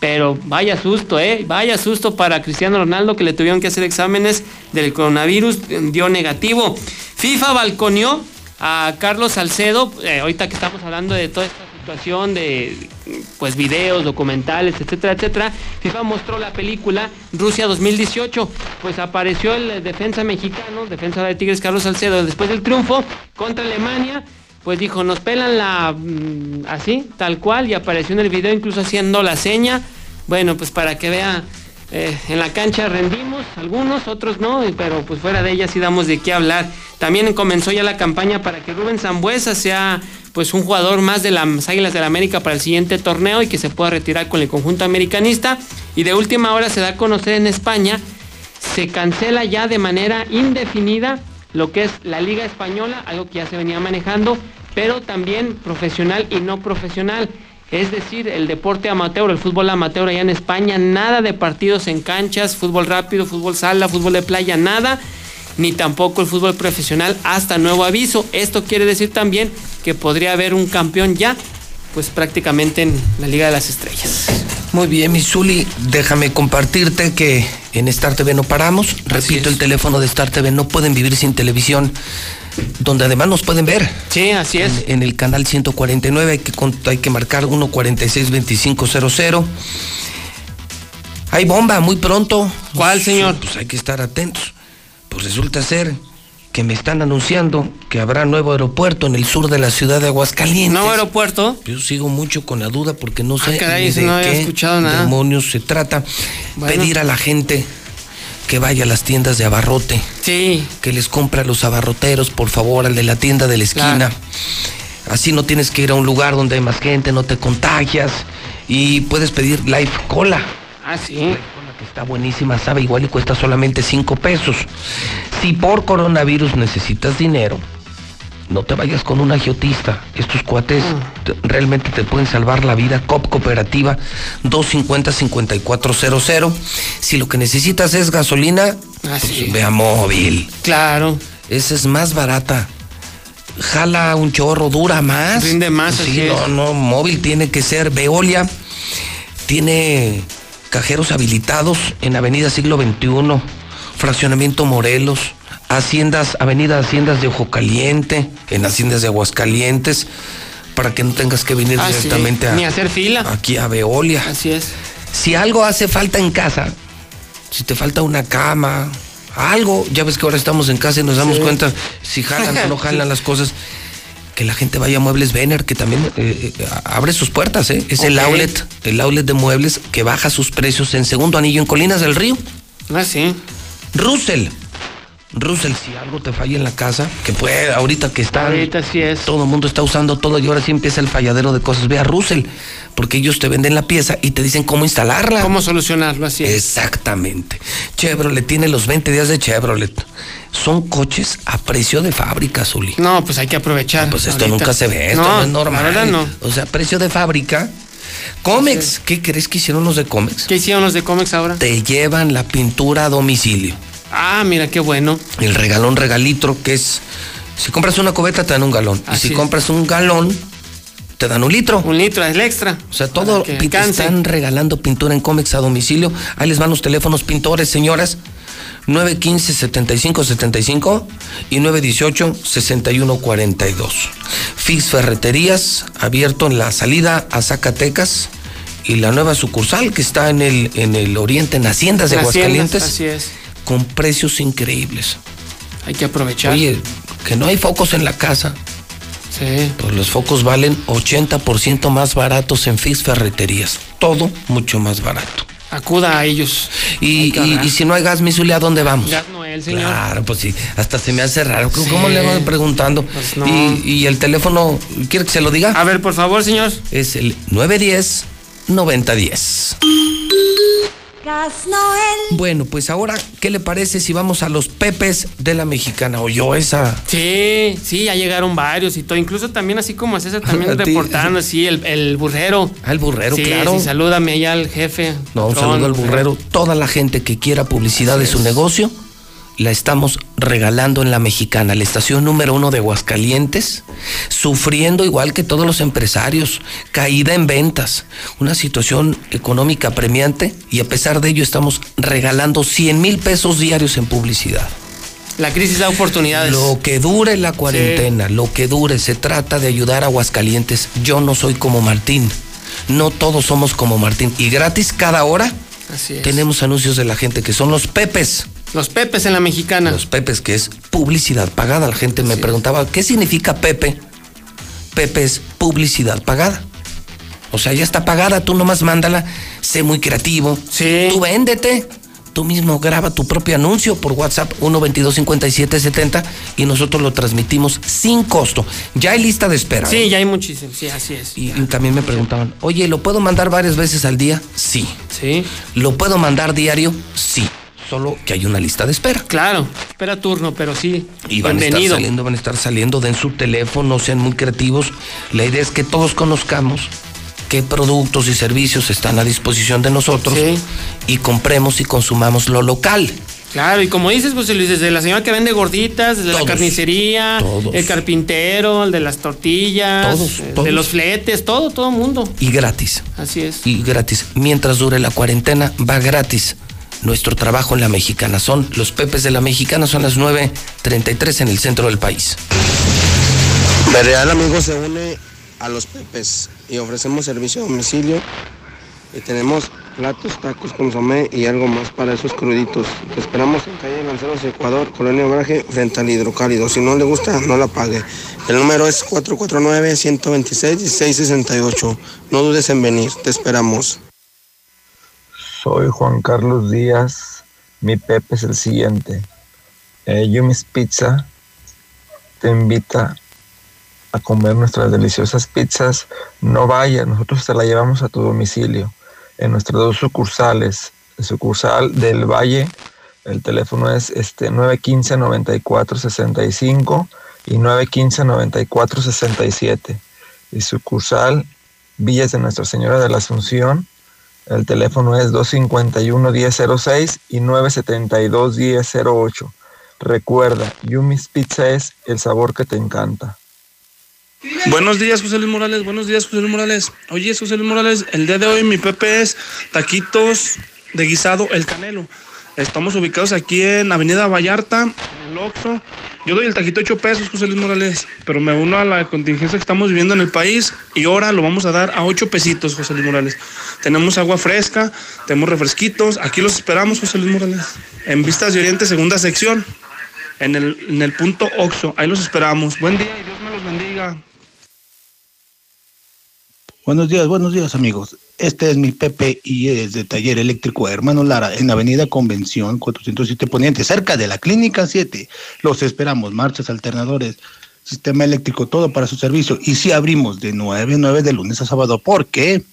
Pero vaya susto, ¿eh? Vaya susto para Cristiano Ronaldo que le tuvieron que hacer exámenes del coronavirus, dio negativo. FIFA balconeó a Carlos Salcedo, eh, ahorita que estamos hablando de toda esta situación de pues videos, documentales, etcétera, etcétera. FIFA mostró la película Rusia 2018, pues apareció el defensa mexicano, defensa de Tigres Carlos Salcedo, después del triunfo contra Alemania, pues dijo, nos pelan la mm, así, tal cual, y apareció en el video incluso haciendo la seña. Bueno, pues para que vea, eh, en la cancha rendimos, algunos, otros no, pero pues fuera de ella sí damos de qué hablar. También comenzó ya la campaña para que Rubén Zambuesa sea pues un jugador más de las Águilas del la América para el siguiente torneo y que se pueda retirar con el conjunto americanista. Y de última hora se da a conocer en España, se cancela ya de manera indefinida lo que es la Liga Española, algo que ya se venía manejando, pero también profesional y no profesional. Es decir, el deporte amateur, el fútbol amateur allá en España, nada de partidos en canchas, fútbol rápido, fútbol sala, fútbol de playa, nada, ni tampoco el fútbol profesional hasta nuevo aviso. Esto quiere decir también que podría haber un campeón ya, pues prácticamente en la Liga de las Estrellas. Muy bien, mi Zuli, déjame compartirte que en Star TV no paramos. Repito, el teléfono de Star TV no pueden vivir sin televisión, donde además nos pueden ver. Sí, así es. En, en el canal 149 hay que, hay que marcar 146-2500. Hay bomba muy pronto. ¿Cuál, señor? Pues hay que estar atentos. Pues resulta ser que me están anunciando que habrá nuevo aeropuerto en el sur de la ciudad de Aguascalientes. ¿Nuevo aeropuerto? Yo sigo mucho con la duda porque no sé Ah, caray, ni eso de no qué escuchado nada. demonios se trata. Bueno. Pedir a la gente que vaya a las tiendas de abarrote. Sí. Que les compre a los abarroteros, por favor, al de la tienda de la esquina. Así no tienes que ir a un lugar donde hay más gente, no te contagias. Y puedes pedir Life Cola. Ah, sí. Está buenísima, sabe igual y cuesta solamente 5 pesos. Si por coronavirus necesitas dinero, no te vayas con un agiotista. Estos cuates te- realmente te pueden salvar la vida. COP Cooperativa 250-5400. Si lo que necesitas es gasolina, pues ve a móvil. Claro. Esa es más barata. Jala un chorro, dura más. Rinde más, así Sí, no, no, móvil tiene que ser. Veolia tiene cajeros habilitados en Avenida Siglo XXI, Fraccionamiento Morelos, Haciendas, Avenida Haciendas de Ojo Caliente, en Haciendas de Aguascalientes, para que no tengas que venir Ah, sí. directamente a, Ni hacer fila. aquí a Veolia. Así es. Si algo hace falta en casa, si te falta una cama, algo, ya ves que ahora estamos en casa y nos damos Sí. cuenta si jalan o no jalan las cosas. Que la gente vaya a Muebles Vener, que también eh, eh, abre sus puertas, ¿eh? Es el outlet, el outlet de muebles que baja sus precios en segundo anillo en Colinas del Río. Ah, sí. Russell. Russell, si algo te falla en la casa, que puede, ahorita que está. Ahorita sí es. Todo el mundo está usando todo y ahora sí empieza el falladero de cosas. Ve a Russell, porque ellos te venden la pieza y te dicen cómo instalarla. ¿Cómo solucionarlo? Así es. Exactamente. Chevrolet tiene los 20 días de Chevrolet. Son coches a precio de fábrica, Zuli. No, pues hay que aprovechar. Pues esto ahorita. nunca se ve, esto no, es normal. No. O sea, precio de fábrica. Comex, ¿qué crees que hicieron los de Comex? ¿Qué hicieron los de cómics ahora? Te llevan la pintura a domicilio. Ah, mira qué bueno. El regalón regalitro, que es. Si compras una cubeta, te dan un galón. Así y si es. compras un galón, te dan un litro. Un litro es el extra. O sea, todo que están regalando pintura en cómics a domicilio. Ahí les van los teléfonos pintores, señoras. 915-7575 y 918-6142. Fix Ferreterías, abierto en la salida a Zacatecas y la nueva sucursal que está en el, en el oriente, en Haciendas de Haciendas, Aguascalientes, así es. Con precios increíbles. Hay que aprovechar. Oye, que no hay focos en la casa. Sí. Pues los focos valen 80% más baratos en Fix Ferreterías. Todo mucho más barato. Acuda a ellos. Y, si no hay gas, Misule, ¿a dónde vamos? Gas Noel, señor. Claro, pues sí, hasta se me hace raro. ¿Cómo, Sí. cómo le voy preguntando? Pues no. y, y el teléfono, ¿quiere que se lo diga? A ver, por favor, señor. Es el 910 9010. Gas Noel. Bueno, pues ahora, ¿qué le parece si vamos a los pepes de la mexicana? ¿Oyó esa? Sí, sí, ya llegaron varios y todo. Incluso también así como a César también reportando, sí, el, el burrero. Ah, el burrero, sí, claro. Sí, salúdame allá al jefe. No, un saludo al burrero. Toda la gente que quiera publicidad de su negocio, la estamos regalando en la mexicana, la estación número uno de Aguascalientes, sufriendo igual que todos los empresarios, caída en ventas, una situación económica premiante y a pesar de ello estamos regalando 100 mil pesos diarios en publicidad. La crisis da oportunidades. Lo que dure la cuarentena, lo que dure, se trata de ayudar a Aguascalientes. Yo no soy como Martín. No todos somos como Martín. Y gratis cada hora Así es. tenemos anuncios de la gente que son los pepes. Los pepes en la mexicana. Los pepes, que es publicidad pagada. La gente me preguntaba, ¿qué significa pepe? Pepe es publicidad pagada. O sea, ya está pagada, tú nomás mándala, sé muy creativo. Sí. Tú véndete. Tú mismo graba tu propio anuncio por WhatsApp 1225770 y nosotros lo transmitimos sin costo. Ya hay lista de espera. Sí, ¿eh? ya hay muchísimos. Sí, así es. Y, y también me preguntaban, oye, ¿lo puedo mandar varias veces al día? Sí. Sí. ¿Lo puedo mandar diario? Sí. Solo que hay una lista de espera. Claro, espera turno, pero sí. Y van a estar saliendo, van a estar saliendo, den su teléfono, sean muy creativos. La idea es que todos conozcamos qué productos y servicios están a disposición de nosotros y compremos y consumamos lo local. Claro, y como dices, José Luis, desde la señora que vende gorditas, desde la carnicería, todos. el carpintero, el de las tortillas, Todos, el todos. de los fletes, todo, todo mundo. Y gratis. Así es. Y gratis. Mientras dure la cuarentena, va gratis. Nuestro trabajo en la mexicana son los pepes de la mexicana, son las 9.33 en el centro del país. Bereal Amigo se une a los Pepes y ofrecemos servicio a domicilio y tenemos platos, tacos, consomé y algo más para esos cruditos. Te esperamos en calle Lanceros, Ecuador, Colonia Obraje, frente al hidrocálido. Si no le gusta, no la pague. El número es 449-126-1668. No dudes en venir, te esperamos. Soy Juan Carlos Díaz. Mi Pepe es el siguiente. Eh, Yumi's Pizza te invita a comer nuestras deliciosas pizzas. No vayas, nosotros te la llevamos a tu domicilio. En nuestras dos sucursales. La sucursal del Valle, el teléfono es este 915-9465 y 915-9467. Y sucursal Villas de Nuestra Señora de la Asunción, el teléfono es 251-1006 y 972-1008. Recuerda, Yumi's Pizza es el sabor que te encanta. Buenos días, José Luis Morales. Buenos días, José Luis Morales. Oye, José Luis Morales, el día de hoy mi Pepe es taquitos de guisado El Canelo. Estamos ubicados aquí en Avenida Vallarta, el Oxxo. Yo doy el taquito 8 pesos, José Luis Morales, pero me uno a la contingencia que estamos viviendo en el país y ahora lo vamos a dar a 8 pesitos, José Luis Morales. Tenemos agua fresca, tenemos refresquitos. Aquí los esperamos, José Luis Morales. En Vistas de Oriente, segunda sección, en el, en el punto Oxxo. Ahí los esperamos. Buen día y Dios me los bendiga. Buenos días, buenos días amigos. Este es mi Pepe y es de Taller Eléctrico Hermano Lara en Avenida Convención 407 Poniente, cerca de la Clínica 7. Los esperamos, marchas, alternadores, sistema eléctrico, todo para su servicio. Y si abrimos de 9 a 9 de lunes a sábado, ¿por qué?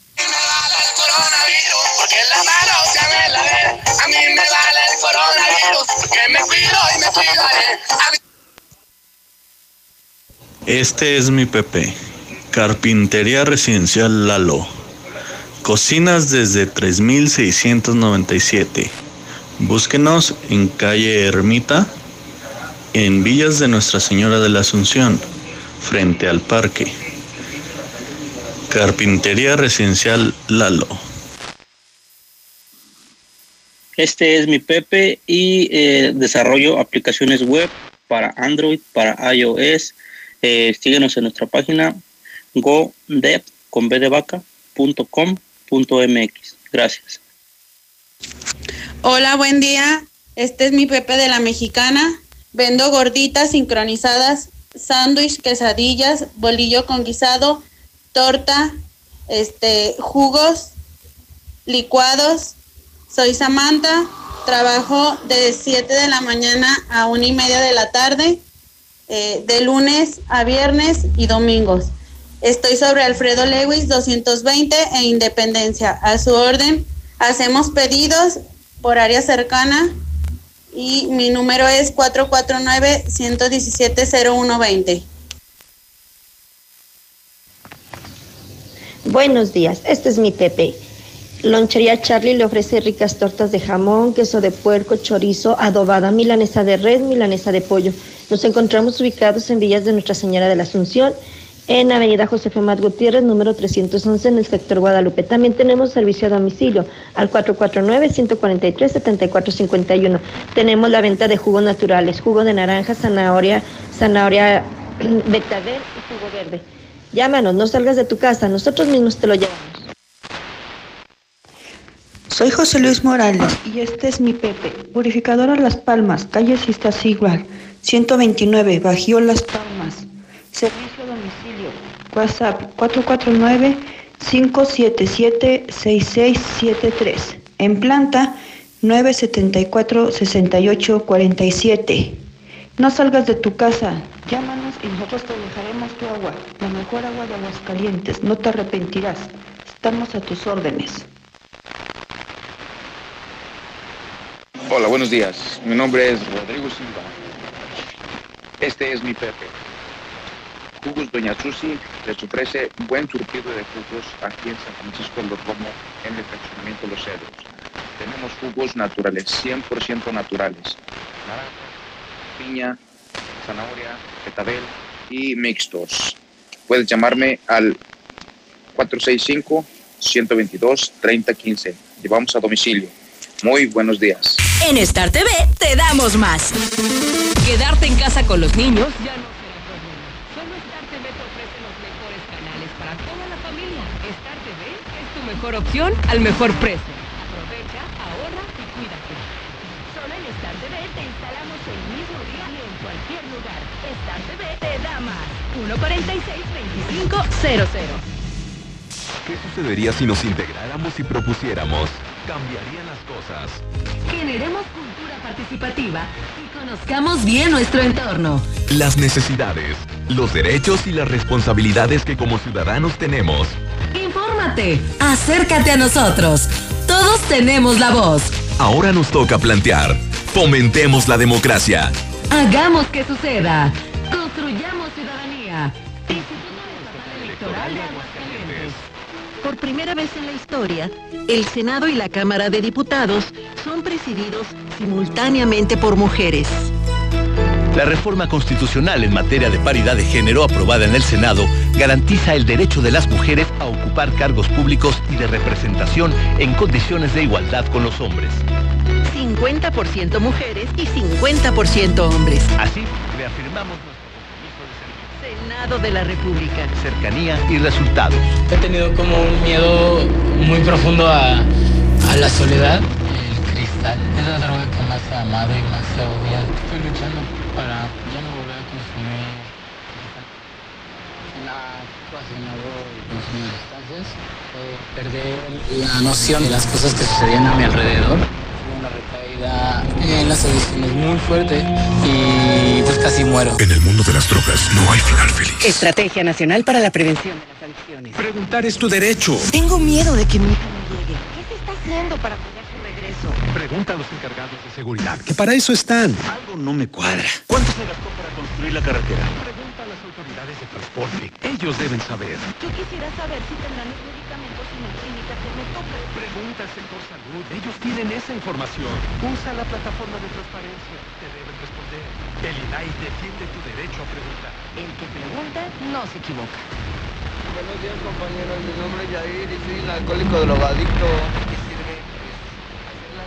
Este es mi Pepe. Carpintería Residencial Lalo. Cocinas desde 3697. Búsquenos en calle Ermita, en Villas de Nuestra Señora de la Asunción, frente al parque. Carpintería Residencial Lalo. Este es mi Pepe y eh, desarrollo aplicaciones web para Android, para iOS. Eh, síguenos en nuestra página godev mx. Gracias. Hola, buen día. Este es mi Pepe de la Mexicana. Vendo gorditas sincronizadas, sándwich, quesadillas, bolillo con guisado, torta, este, jugos, licuados. Soy Samantha. Trabajo de 7 de la mañana a una y media de la tarde, eh, de lunes a viernes y domingos. Estoy sobre Alfredo Lewis 220 e Independencia. A su orden, hacemos pedidos por área cercana y mi número es 449-117-0120. Buenos días, este es mi Pepe. Lonchería Charlie le ofrece ricas tortas de jamón, queso de puerco, chorizo, adobada, milanesa de red, milanesa de pollo. Nos encontramos ubicados en Villas de Nuestra Señora de la Asunción, en Avenida José Femat Gutiérrez, número 311, en el sector Guadalupe. También tenemos servicio a domicilio al 449-143-7451. Tenemos la venta de jugos naturales, jugo de naranja, zanahoria, zanahoria betabel y jugo verde. Llámanos, no salgas de tu casa, nosotros mismos te lo llevamos. Soy José Luis Morales y este es mi Pepe. Purificadora Las Palmas, calle Iztaccíhuatl, 129, Bajío Las Palmas. Servicio a domicilio. WhatsApp 449-577-6673. En planta 974-6847. No salgas de tu casa. Llámanos y nosotros te dejaremos tu agua. La mejor agua de Aguascalientes. No te arrepentirás. Estamos a tus órdenes. Hola, buenos días. Mi nombre es Rodrigo Silva. Este es mi Pepe. Jugos Doña Susi les ofrece buen surtido de jugos aquí en San Francisco de Romo, en el fraccionamiento Los Cedros. Tenemos jugos naturales, 100% naturales. Naranja, piña, zanahoria, betabel y mixtos. Puedes llamarme al 465-122-3015. Llevamos a domicilio. Muy buenos días. En Star TV te damos más. Quedarte en casa con los niños ya no será problema. Solo Star TV te ofrece los mejores canales para toda la familia. Star TV es tu mejor opción al mejor precio. Aprovecha, ahorra y cuídate. Solo en Star TV te instalamos el mismo día y en cualquier lugar. Star TV te da más. 146-2500. ¿Qué sucedería si nos integráramos y propusiéramos? Cambiarían las cosas. Generemos cultura participativa y conozcamos bien nuestro entorno. Las necesidades, los derechos y las responsabilidades que como ciudadanos tenemos. Infórmate, acércate a nosotros. Todos tenemos la voz. Ahora nos toca plantear. Fomentemos la democracia. Hagamos que suceda. Construyamos ciudadanía. Electoral de Aguascalientes. Por primera vez en la historia, el Senado y la Cámara de Diputados son presididos simultáneamente por mujeres. La reforma constitucional en materia de paridad de género aprobada en el Senado garantiza el derecho de las mujeres a ocupar cargos públicos y de representación en condiciones de igualdad con los hombres. 50% mujeres y 50% hombres. Así, reafirmamos Senado de la República. cercanía y resultados. He tenido como un miedo muy profundo a, a la soledad. Es la droga que más he amado y más he odiado. Estoy luchando para ya no volver a consumir nada relacionado con consumir sustancias. perder la noción de las cosas que sucedían a mi alrededor. Tuve una recaída en las adicciones muy fuerte y pues casi muero. En el mundo de las drogas no hay final feliz. Estrategia Nacional para la Prevención de las Adicciones. Preguntar es tu derecho. Tengo miedo de que mi hija no llegue. ¿Qué se está haciendo para? Pregunta a los encargados de seguridad, que para eso están. Algo no me cuadra. ¿Cuánto se gastó para construir la carretera? Pregunta a las autoridades de transporte. Ellos deben saber. Yo quisiera saber si tendrán los medicamentos en la clínica que me toca. Pregunta al sector salud. Ellos tienen esa información. Usa la plataforma de transparencia. Te deben responder. El INAI defiende tu derecho a preguntar. El que pregunta no se equivoca. Buenos días compañeros, mi nombre es Yair y soy un alcohólico drogadicto. ¿Qué sirve? Pues, hacer las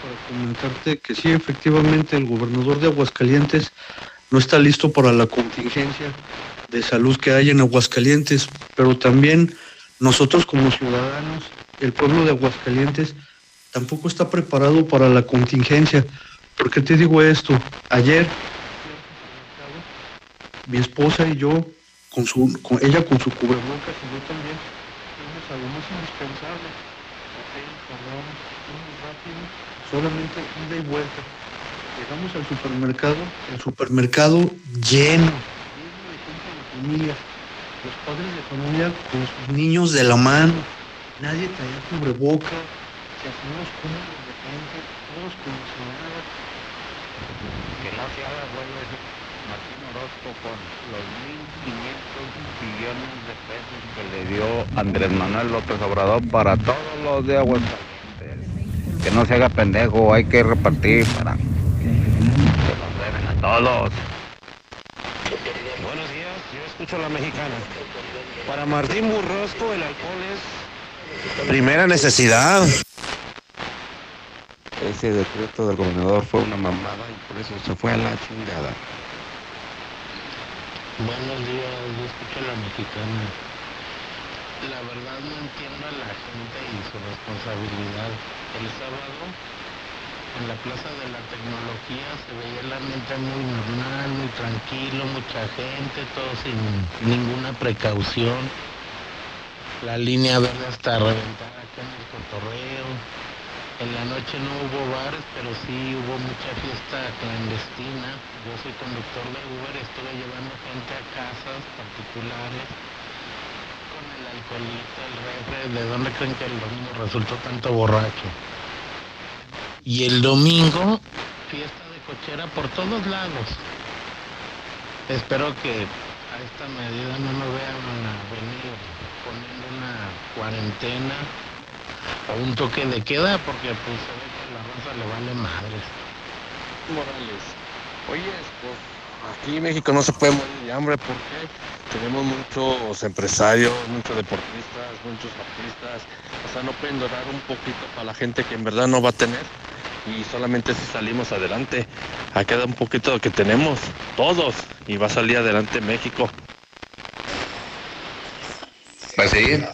Para comentarte que sí, efectivamente, el gobernador de Aguascalientes no está listo para la contingencia de salud que hay en Aguascalientes, pero también nosotros como ciudadanos, el pueblo de Aguascalientes, tampoco está preparado para la contingencia. ¿Por qué te digo esto? Ayer mi esposa y yo, con su, con ella con su cubrebocas y yo también, fuimos a lo más indispensable. Papel, jabón, muy rápido, solamente ida y vuelta. Llegamos al supermercado, el supermercado lleno, lleno de gente de familia, los padres de familia con sus niños de la mano, nadie traía cubreboca, se hacían los conos de repente, todos nada. Que no se haga vuelve Martín Orozco con los 1.500 billones de pesos que le dio Andrés Manuel López Obrador para todos los de Aguascalientes. Que no se haga pendejo, hay que repartir para que nos deben a todos. Buenos días, yo escucho a la mexicana. Para Martín Burrosco el alcohol es primera necesidad. Ese decreto del gobernador fue una mamada y por eso se fue a la chingada. Buenos días, yo escucho a la mexicana. La verdad no entiendo a la gente y su responsabilidad. El sábado en la Plaza de la Tecnología se veía el ambiente muy normal, muy tranquilo, mucha gente, todo sin ninguna precaución. La línea verde hasta reventar acá en el cotorreo. En la noche no hubo bares, pero sí hubo mucha fiesta clandestina. Yo soy conductor de Uber, estuve llevando gente a casas particulares el el refre. ¿De dónde creen que el domingo resultó tanto borracho? Y el domingo, fiesta de cochera por todos lados. Espero que a esta medida no me vean venir poniendo una cuarentena o un toque de queda porque pues a la raza le vale madres. Morales. Oye, pues aquí en México no se puede morir de hambre porque tenemos muchos empresarios, muchos deportistas, muchos artistas. O sea, no pueden donar un poquito para la gente que en verdad no va a tener. Y solamente si salimos adelante, a queda un poquito de que tenemos, todos, y va a salir adelante México. Pues sí,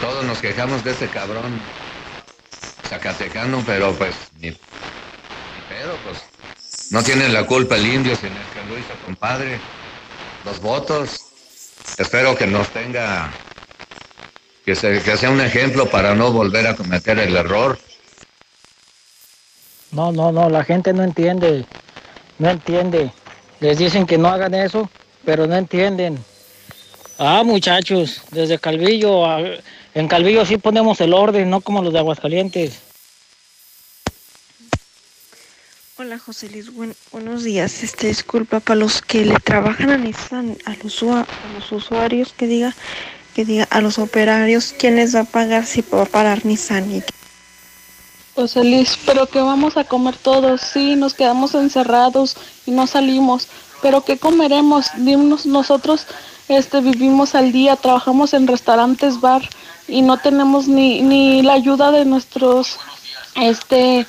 todos nos quejamos de ese cabrón zacatecano, pero pues ni, ni pedo, pues no tiene la culpa el indio, sino el que lo hizo compadre. Los votos, espero que nos tenga, que, que sea un ejemplo para no volver a cometer el error. No, no, no, la gente no entiende, no entiende. Les dicen que no hagan eso, pero no entienden. Ah, muchachos, desde Calvillo, a- en Calvillo sí ponemos el orden, no como los de Aguascalientes. Hola José Luis, buen- buenos días. Este disculpa para los que le trabajan a Nissan, a los, a los usuarios que diga, que diga a los operarios quién les va a pagar si va a parar Nissan y José Luis, pero que vamos a comer todos, sí, nos quedamos encerrados y no salimos, pero ¿qué comeremos? Dimos nosotros, este, vivimos al día, trabajamos en restaurantes, bar y no tenemos ni, ni la ayuda de nuestros, este,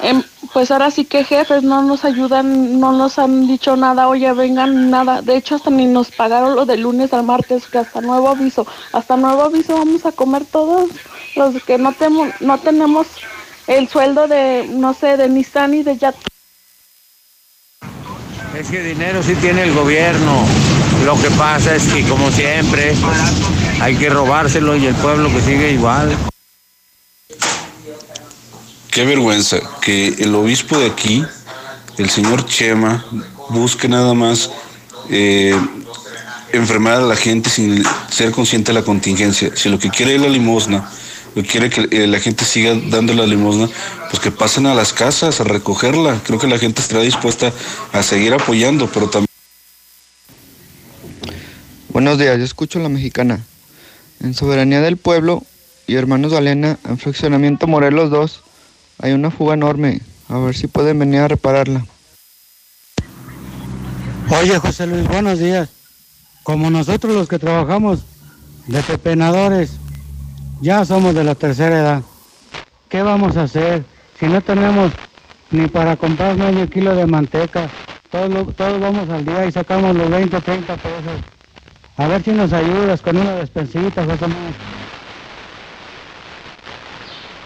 em, pues ahora sí que jefes no nos ayudan, no nos han dicho nada, oye, vengan, nada, de hecho hasta ni nos pagaron lo de lunes al martes, que hasta nuevo aviso, hasta nuevo aviso vamos a comer todos los que no, temo- no tenemos el sueldo de, no sé, de Nissan y de Yat. Es que dinero sí tiene el gobierno. Lo que pasa es que como siempre hay que robárselo y el pueblo que sigue igual. Qué vergüenza que el obispo de aquí, el señor Chema, busque nada más eh, enfermar a la gente sin ser consciente de la contingencia. Si lo que quiere es la limosna quiere que eh, la gente siga dando la limosna, pues que pasen a las casas a recogerla. Creo que la gente estará dispuesta a seguir apoyando, pero también... Buenos días, yo escucho la mexicana. En Soberanía del Pueblo y Hermanos Galena, en Fraccionamiento Morelos 2, hay una fuga enorme. A ver si pueden venir a repararla. Oye, José Luis, buenos días. Como nosotros los que trabajamos de pepenadores, ya somos de la tercera edad. ¿Qué vamos a hacer si no tenemos ni para comprar medio kilo de manteca? Todos, todos vamos al día y sacamos los 20 o 30 pesos. A ver si nos ayudas con una despensita, José Luis.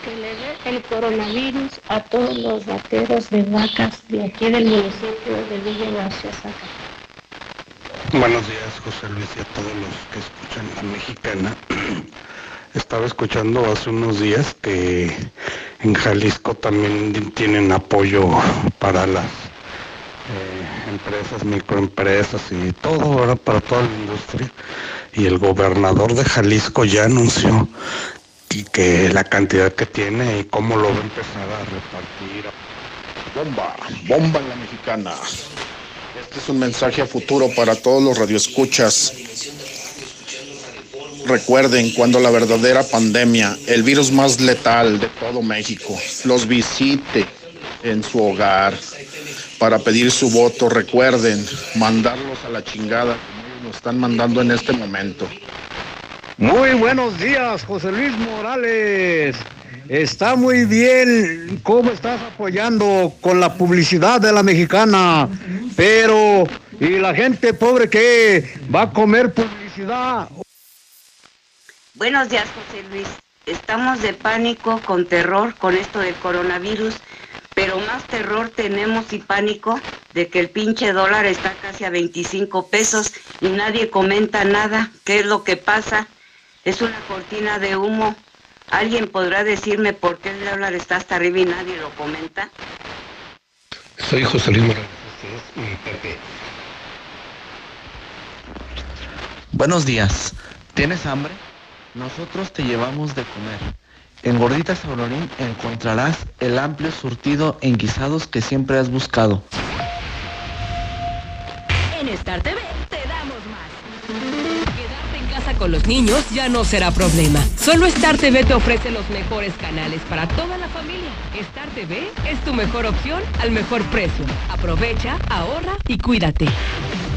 que le dé el coronavirus a todos los vaqueros de vacas de aquí del municipio de Villa García Saca. Buenos días, José Luis, y a todos los que escuchan la mexicana. Estaba escuchando hace unos días que en Jalisco también tienen apoyo para las eh, empresas, microempresas y todo, ¿verdad? para toda la industria. Y el gobernador de Jalisco ya anunció y que la cantidad que tiene y cómo lo va a empezar a repartir. Bomba, bomba en la mexicana. Este es un mensaje a futuro para todos los radioescuchas. Recuerden cuando la verdadera pandemia, el virus más letal de todo México, los visite en su hogar para pedir su voto. Recuerden mandarlos a la chingada como ellos nos están mandando en este momento. Muy buenos días, José Luis Morales. Está muy bien cómo estás apoyando con la publicidad de la mexicana, pero ¿y la gente pobre que va a comer publicidad? Buenos días, José Luis. Estamos de pánico, con terror, con esto del coronavirus, pero más terror tenemos y pánico de que el pinche dólar está casi a 25 pesos y nadie comenta nada. ¿Qué es lo que pasa? Es una cortina de humo. ¿Alguien podrá decirme por qué el dólar está hasta arriba y nadie lo comenta? Soy José Luis Morales, este es mi Pepe. Buenos días. ¿Tienes hambre? Nosotros te llevamos de comer. En Gorditas Aurorín encontrarás el amplio surtido en guisados que siempre has buscado. En Star TV con los niños ya no será problema. Solo Star TV te ofrece los mejores canales para toda la familia. Star TV es tu mejor opción al mejor precio. Aprovecha, ahorra y cuídate.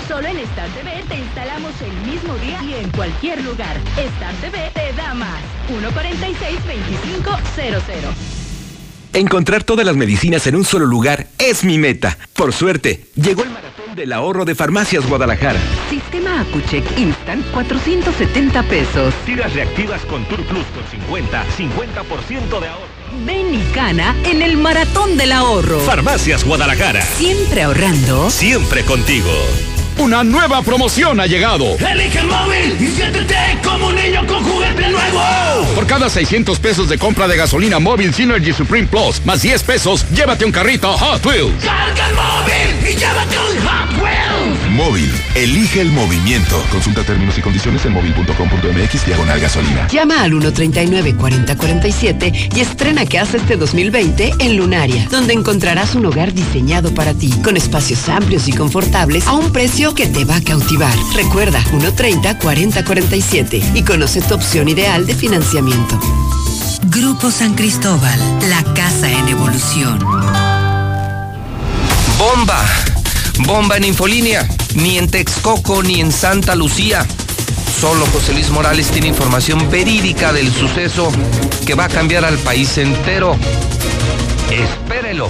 Solo en Star TV te instalamos el mismo día y en cualquier lugar. Star TV te da más. 146-2500. Encontrar todas las medicinas en un solo lugar es mi meta. Por suerte, llegó el maratón del ahorro de Farmacias Guadalajara. Sistema Acucheck Instant 470 pesos. Tiras reactivas con Tour Plus con 50, 50% de ahorro. Ven y gana en el maratón del ahorro. Farmacias Guadalajara. Siempre ahorrando. Siempre contigo. Una nueva promoción ha llegado. Elige el móvil y siéntete como un niño con juguete nuevo. Por cada 600 pesos de compra de gasolina móvil Synergy Supreme Plus, más 10 pesos, llévate un carrito Hot Wheels. Carga el móvil y llévate un Hot Wheels. Móvil, elige el movimiento. Consulta términos y condiciones en móvil.com.mx diagonal gasolina. Llama al 139-4047 y estrena casa este 2020 en Lunaria, donde encontrarás un hogar diseñado para ti, con espacios amplios y confortables a un precio que te va a cautivar. Recuerda 130-4047 y conoce tu opción ideal de financiamiento. Grupo San Cristóbal, la casa en evolución. Bomba. Bomba en Infolínea. Ni en Texcoco ni en Santa Lucía. Solo José Luis Morales tiene información verídica del suceso que va a cambiar al país entero. Espérelo.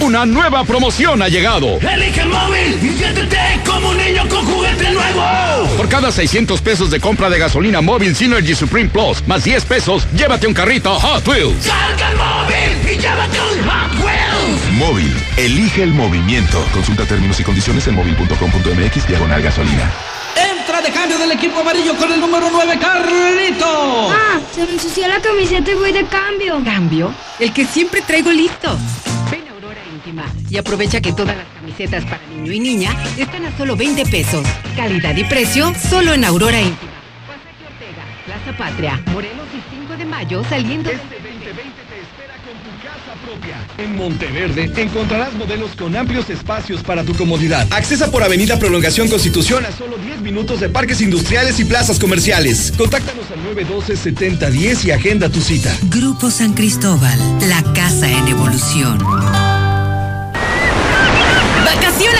Una nueva promoción ha llegado. Elige el móvil y siéntete como un niño con juguete nuevo. Por cada 600 pesos de compra de gasolina móvil Synergy Supreme Plus, más 10 pesos, llévate un carrito Hot Wheels. Carga el móvil y llévate un Hot Wheels. Móvil, elige el movimiento. Consulta términos y condiciones en móvil.com.mx diagonal gasolina. Entra de cambio del equipo amarillo con el número 9, Carlito. Ah, se me ensució la camiseta y voy de cambio. ¿Cambio? El que siempre traigo listo. Y aprovecha que todas las camisetas para niño y niña están a solo 20 pesos. Calidad y precio solo en Aurora Íntima. Pasaje Ortega, Plaza Patria, Morelos y 5 de mayo saliendo Este 2020 te espera con tu casa propia. En Monteverde encontrarás modelos con amplios espacios para tu comodidad. Accesa por Avenida Prolongación Constitución a solo 10 minutos de parques industriales y plazas comerciales. Contáctanos al 912-7010 y agenda tu cita. Grupo San Cristóbal, la casa en evolución.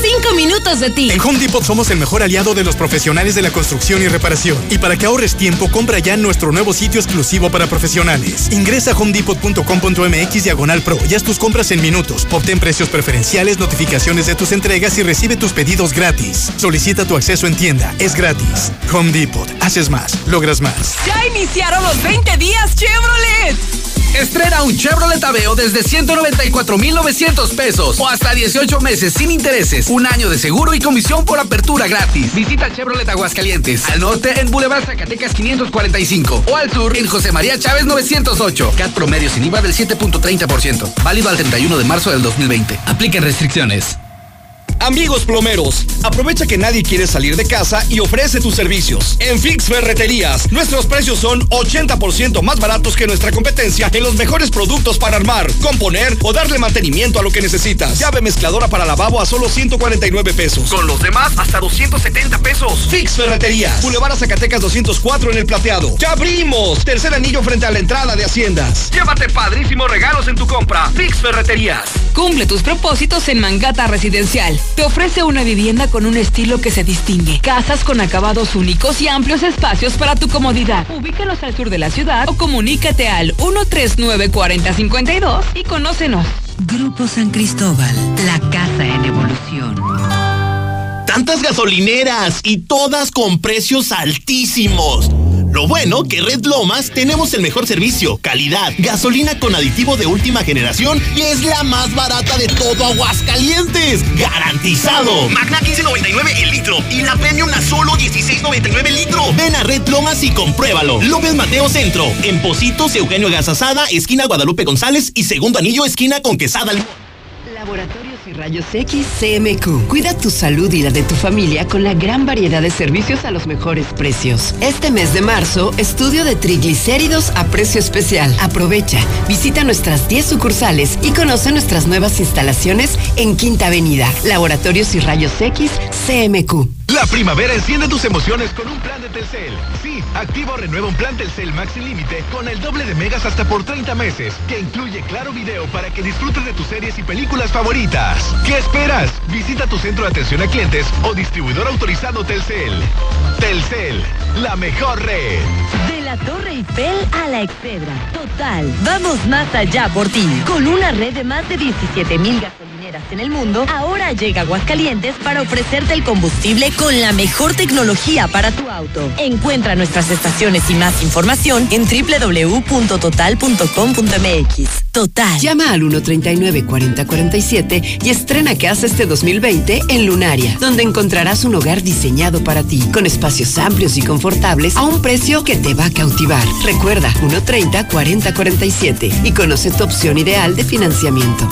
A cinco minutos de ti. En Home Depot somos el mejor aliado de los profesionales de la construcción y reparación. Y para que ahorres tiempo, compra ya en nuestro nuevo sitio exclusivo para profesionales. Ingresa a homedepot.com.mx diagonal pro y haz tus compras en minutos. Obtén precios preferenciales, notificaciones de tus entregas y recibe tus pedidos gratis. Solicita tu acceso en tienda. Es gratis. Home Depot. Haces más. Logras más. Ya iniciaron los 20 días Chevrolet. Estrena un Chevrolet Aveo desde 194,900 pesos o hasta 18 meses sin intereses, un año de seguro y comisión por apertura gratis. Visita Chevrolet Aguascalientes, al norte en Boulevard Zacatecas 545 o al sur en José María Chávez 908. CAT promedio sin IVA del 7.30%, válido al 31 de marzo del 2020. Apliquen restricciones. Amigos plomeros, aprovecha que nadie quiere salir de casa y ofrece tus servicios. En Fix Ferreterías, nuestros precios son 80% más baratos que nuestra competencia en los mejores productos para armar, componer o darle mantenimiento a lo que necesitas. Llave mezcladora para lavabo a solo 149 pesos. Con los demás hasta 270 pesos. Fix Ferreterías, Boulevard a Zacatecas 204 en el Plateado. ¡Ya abrimos! Tercer anillo frente a la entrada de Haciendas. Llévate padrísimos regalos en tu compra. Fix Ferreterías. Cumple tus propósitos en Mangata Residencial. Te ofrece una vivienda con un estilo que se distingue. Casas con acabados únicos y amplios espacios para tu comodidad. Ubícanos al sur de la ciudad o comunícate al 139-4052 y conócenos. Grupo San Cristóbal, la casa en evolución. Tantas gasolineras y todas con precios altísimos. Lo bueno que Red Lomas tenemos el mejor servicio, calidad, gasolina con aditivo de última generación y es la más barata de todo Aguascalientes. ¡Garantizado! Magna 15.99 el litro y la Premium a solo 16.99 el litro. Ven a Red Lomas y compruébalo. López Mateo Centro, en Positos, Eugenio Gasasada, esquina Guadalupe González y segundo anillo, esquina con Quesada Limón. Rayos X CMQ. Cuida tu salud y la de tu familia con la gran variedad de servicios a los mejores precios. Este mes de marzo, estudio de triglicéridos a precio especial. Aprovecha, visita nuestras 10 sucursales y conoce nuestras nuevas instalaciones en Quinta Avenida. Laboratorios y Rayos X CMQ. La primavera enciende tus emociones con un plan de Telcel. Sí, Activo renueva un plan Telcel Max sin límite con el doble de megas hasta por 30 meses, que incluye claro video para que disfrutes de tus series y películas favoritas. ¿Qué esperas? Visita tu centro de atención a clientes o distribuidor autorizado Telcel. Telcel, la mejor red. De la Torre Eiffel a la Excedra. Total, vamos más allá por ti. Con una red de más de 17 mil en el mundo, ahora llega Aguascalientes para ofrecerte el combustible con la mejor tecnología para tu auto. Encuentra nuestras estaciones y más información en www.total.com.mx. Total. Llama al 139-4047 y estrena casa este 2020 en Lunaria, donde encontrarás un hogar diseñado para ti, con espacios amplios y confortables a un precio que te va a cautivar. Recuerda, 130-4047 y conoce tu opción ideal de financiamiento.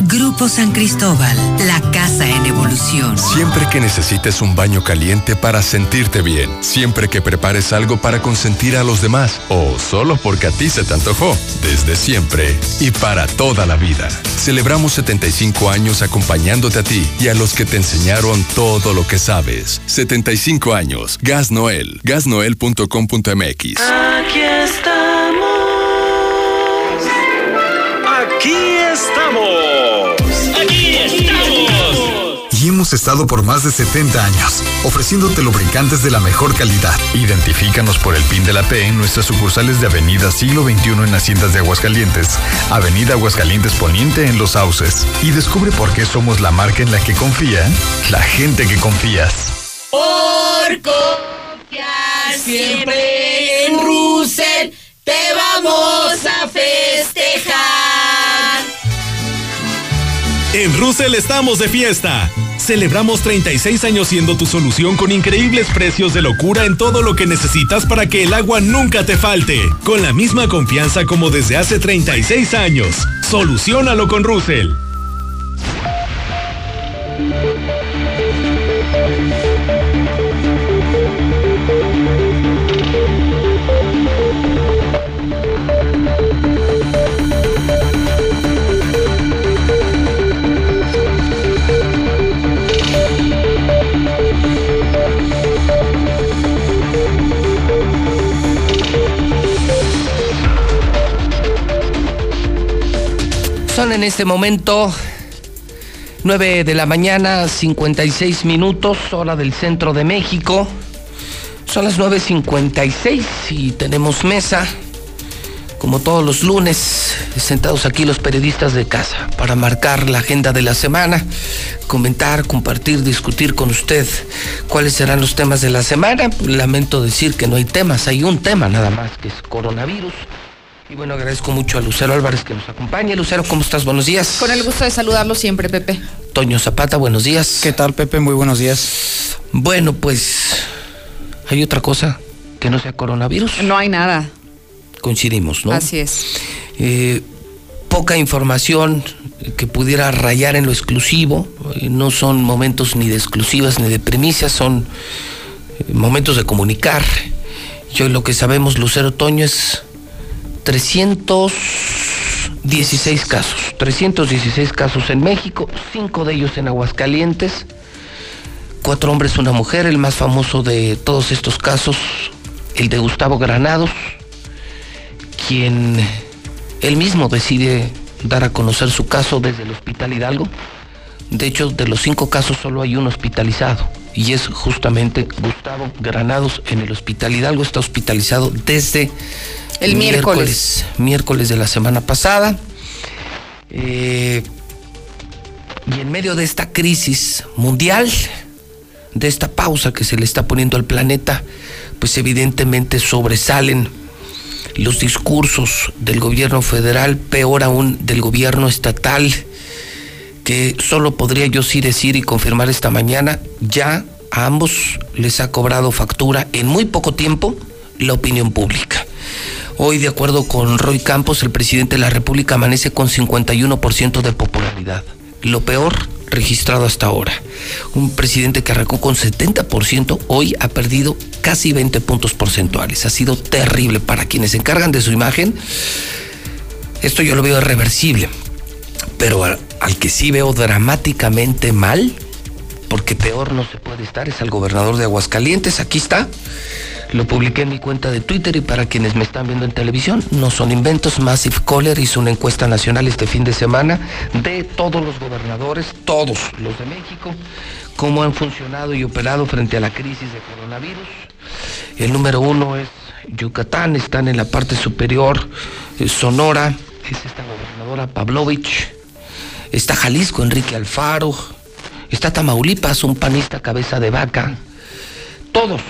Grupo San Cristóbal, la casa en evolución. Siempre que necesites un baño caliente para sentirte bien, siempre que prepares algo para consentir a los demás o solo porque a ti se te antojó, desde siempre y para toda la vida. Celebramos 75 años acompañándote a ti y a los que te enseñaron todo lo que sabes. 75 años. Gas Noel. Gasnoel.com.mx. Aquí estamos. Aquí estamos. Aquí estamos. Y hemos estado por más de 70 años, ofreciéndote lubricantes de la mejor calidad. Identifícanos por el PIN de la P en nuestras sucursales de Avenida Siglo XXI en Haciendas de Aguascalientes, Avenida Aguascalientes Poniente en Los Sauces. Y descubre por qué somos la marca en la que confía la gente que confías. Por confiar siempre en Russell, te vamos a festejar. En Russell estamos de fiesta. Celebramos 36 años siendo tu solución con increíbles precios de locura en todo lo que necesitas para que el agua nunca te falte. Con la misma confianza como desde hace 36 años. Solucionalo con Russell. Son en este momento 9 de la mañana, 56 minutos, hora del centro de México. Son las 9.56 y tenemos mesa, como todos los lunes, sentados aquí los periodistas de casa para marcar la agenda de la semana, comentar, compartir, discutir con usted cuáles serán los temas de la semana. Lamento decir que no hay temas, hay un tema nada más, que es coronavirus. Y bueno, agradezco mucho a Lucero Álvarez que nos acompañe. Lucero, ¿cómo estás? Buenos días. Con el gusto de saludarlo siempre, Pepe. Toño Zapata, buenos días. ¿Qué tal, Pepe? Muy buenos días. Bueno, pues hay otra cosa que no sea coronavirus. No hay nada. Coincidimos, ¿no? Así es. Eh, poca información que pudiera rayar en lo exclusivo. Eh, No son momentos ni de exclusivas ni de primicias, son eh, momentos de comunicar. Y hoy lo que sabemos, Lucero Toño, es 316 casos. 316 casos en México, cinco de ellos en Aguascalientes. Cuatro hombres, una mujer. El más famoso de todos estos casos, el de Gustavo Granados, quien él mismo decide dar a conocer su caso desde el Hospital Hidalgo. De hecho, de los cinco casos solo hay uno hospitalizado y es justamente Gustavo Granados en el Hospital Hidalgo. Está hospitalizado desde El miércoles. miércoles de la semana pasada. Eh, y en medio de esta crisis mundial, de esta pausa que se le está poniendo al planeta, pues evidentemente sobresalen los discursos del gobierno federal, peor aún del gobierno estatal, que solo podría yo sí decir y confirmar esta mañana, ya a ambos les ha cobrado factura en muy poco tiempo la opinión pública. Hoy, de acuerdo con Roy Campos, el presidente de la República amanece con 51% de popularidad. Lo peor registrado hasta ahora. Un presidente que arrancó con 70%, hoy ha perdido casi 20 puntos porcentuales. Ha sido terrible para quienes se encargan de su imagen. Esto yo lo veo irreversible. Pero al, al que sí veo dramáticamente mal, porque peor no se puede estar, es al gobernador de Aguascalientes. Aquí está. Lo publiqué en mi cuenta de Twitter y para quienes me están viendo en televisión, no son inventos. Massive Caller hizo una encuesta nacional este fin de semana de todos los gobernadores, todos los de México, cómo han funcionado y operado frente a la crisis de coronavirus. El número uno es Yucatán, están en la parte superior, eh, Sonora, es esta gobernadora Pavlovich, está Jalisco, Enrique Alfaro, está Tamaulipas, un panista cabeza de vaca, todos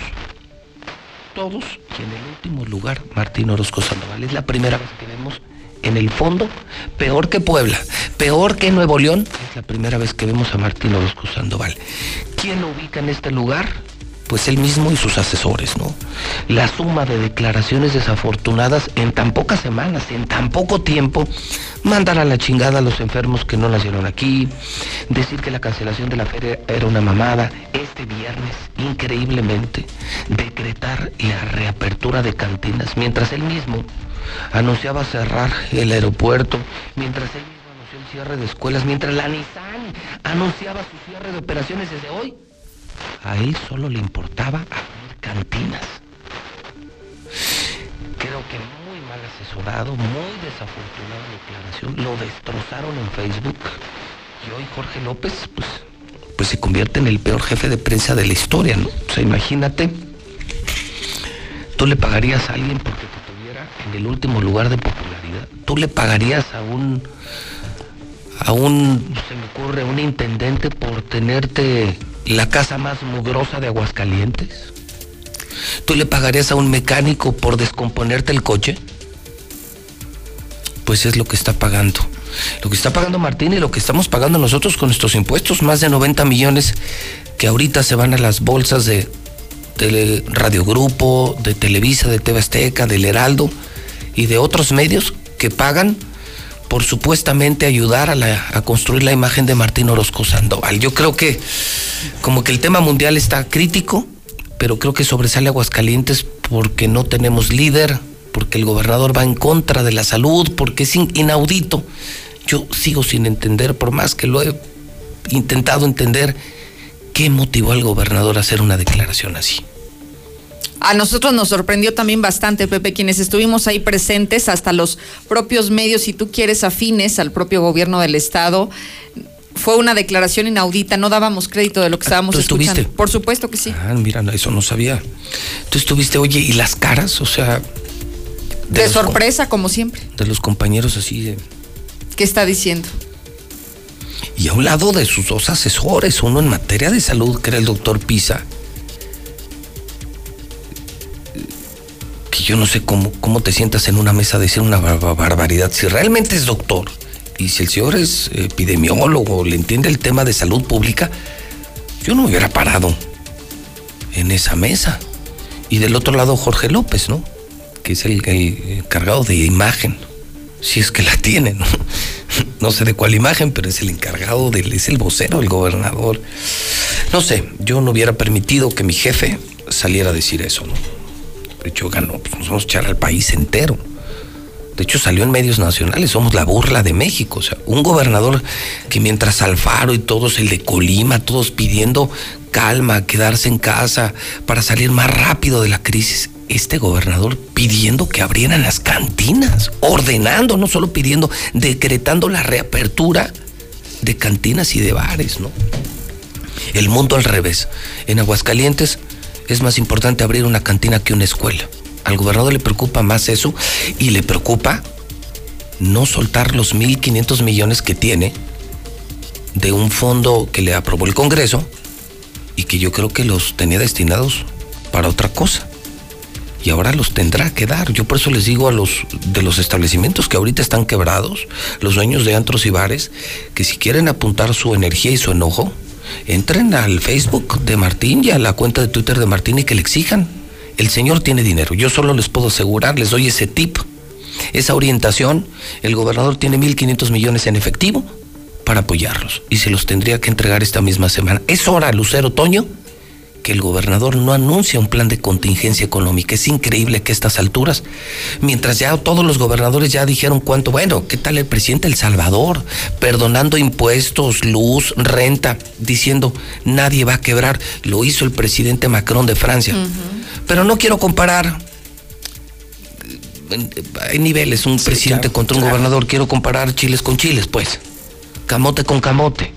todos y en el último lugar Martín Orozco Sandoval. Es la primera vez que vemos en el fondo, peor que Puebla, peor que Nuevo León, es la primera vez que vemos a Martín Orozco Sandoval. ¿Quién lo ubica en este lugar? Pues él mismo y sus asesores, ¿no? La suma de declaraciones desafortunadas en tan pocas semanas, en tan poco tiempo, mandar a la chingada a los enfermos que no nacieron aquí, decir que la cancelación de la feria era una mamada, este viernes, increíblemente, decretar la reapertura de cantinas, mientras él mismo anunciaba cerrar el aeropuerto, mientras él mismo anunció el cierre de escuelas, mientras la Nissan anunciaba su cierre de operaciones desde hoy. A él solo le importaba abrir cantinas. Creo que muy mal asesorado, muy desafortunada declaración. Lo destrozaron en Facebook. Y hoy Jorge López, pues, pues se convierte en el peor jefe de prensa de la historia, ¿no? O sea, imagínate, tú le pagarías a alguien porque te tuviera en el último lugar de popularidad. Tú le pagarías a un, a un, se me ocurre, un intendente por tenerte la casa más mugrosa de Aguascalientes. ¿Tú le pagarías a un mecánico por descomponerte el coche? Pues es lo que está pagando. Lo que está pagando Martín y lo que estamos pagando nosotros con nuestros impuestos, más de 90 millones que ahorita se van a las bolsas de, de Radio Grupo, de Televisa, de TV Azteca, del Heraldo y de otros medios que pagan por supuestamente ayudar a, la- a construir la imagen de Martín Orozco Sandoval. Yo creo que como que el tema mundial está crítico, pero creo que sobresale Aguascalientes porque no tenemos líder, porque el gobernador va en contra de la salud, porque es in- inaudito. Yo sigo sin entender, por más que lo he intentado entender, qué motivó al gobernador a hacer una declaración así. A nosotros nos sorprendió también bastante, Pepe, quienes estuvimos ahí presentes, hasta los propios medios, si tú quieres, afines al propio gobierno del Estado. Fue una declaración inaudita, no dábamos crédito de lo que estábamos ¿Tú escuchando. estuviste? Por supuesto que sí. Ah, mira, eso no sabía. Tú estuviste, oye, y las caras, o sea, De, sorpresa, como siempre. de los compañeros así de... ¿Qué está diciendo? Y a un lado de sus dos asesores, uno en materia de salud, que era el doctor Pisa, yo no sé cómo, cómo te sientas en una mesa a decir una bar- barbaridad. Si realmente es doctor y si el señor es epidemiólogo, le entiende el tema de salud pública, yo no hubiera parado en esa mesa. Y del otro lado Jorge López, ¿no? Que es el, el encargado de imagen, si es que la tiene, ¿no? No sé de cuál imagen, pero es el encargado del, es el vocero, el gobernador. No sé, yo no hubiera permitido que mi jefe saliera a decir eso, ¿no? De hecho, ganó, pues nos vamos a echar al país entero. De hecho, salió en medios nacionales, somos la burla de México. O sea, un gobernador que mientras Alfaro y todos, el de Colima, todos pidiendo calma, quedarse en casa para salir más rápido de la crisis. Este gobernador pidiendo que abrieran las cantinas, ordenando, no solo pidiendo, decretando la reapertura de cantinas y de bares, ¿no? El mundo al revés. En Aguascalientes es más importante abrir una cantina que una escuela. Al gobernador le preocupa más eso y le preocupa no soltar los 1.500 millones que tiene de un fondo que le aprobó el Congreso y que yo creo que los tenía destinados para otra cosa. Y ahora los tendrá que dar. Yo por eso les digo a los de los establecimientos que ahorita están quebrados, los dueños de antros y bares, que si quieren apuntar su energía y su enojo, entren al Facebook de Martín y a la cuenta de Twitter de Martín y que le exijan. El señor tiene dinero. Yo solo les puedo asegurar, les doy ese tip, esa orientación. El gobernador tiene 1.500 millones en efectivo para apoyarlos y se los tendría que entregar esta misma semana. Es hora, Lucero Toño, que el gobernador no anuncia un plan de contingencia económica. Es increíble que a estas alturas, mientras ya todos los gobernadores ya dijeron cuánto, bueno, ¿qué tal el presidente El Salvador? Perdonando impuestos, luz, renta, diciendo nadie va a quebrar. Lo hizo el presidente Macron de Francia. Pero no quiero comparar. Hay niveles, un presidente contra un gobernador. Quiero comparar chiles con chiles, pues. Camote con camote.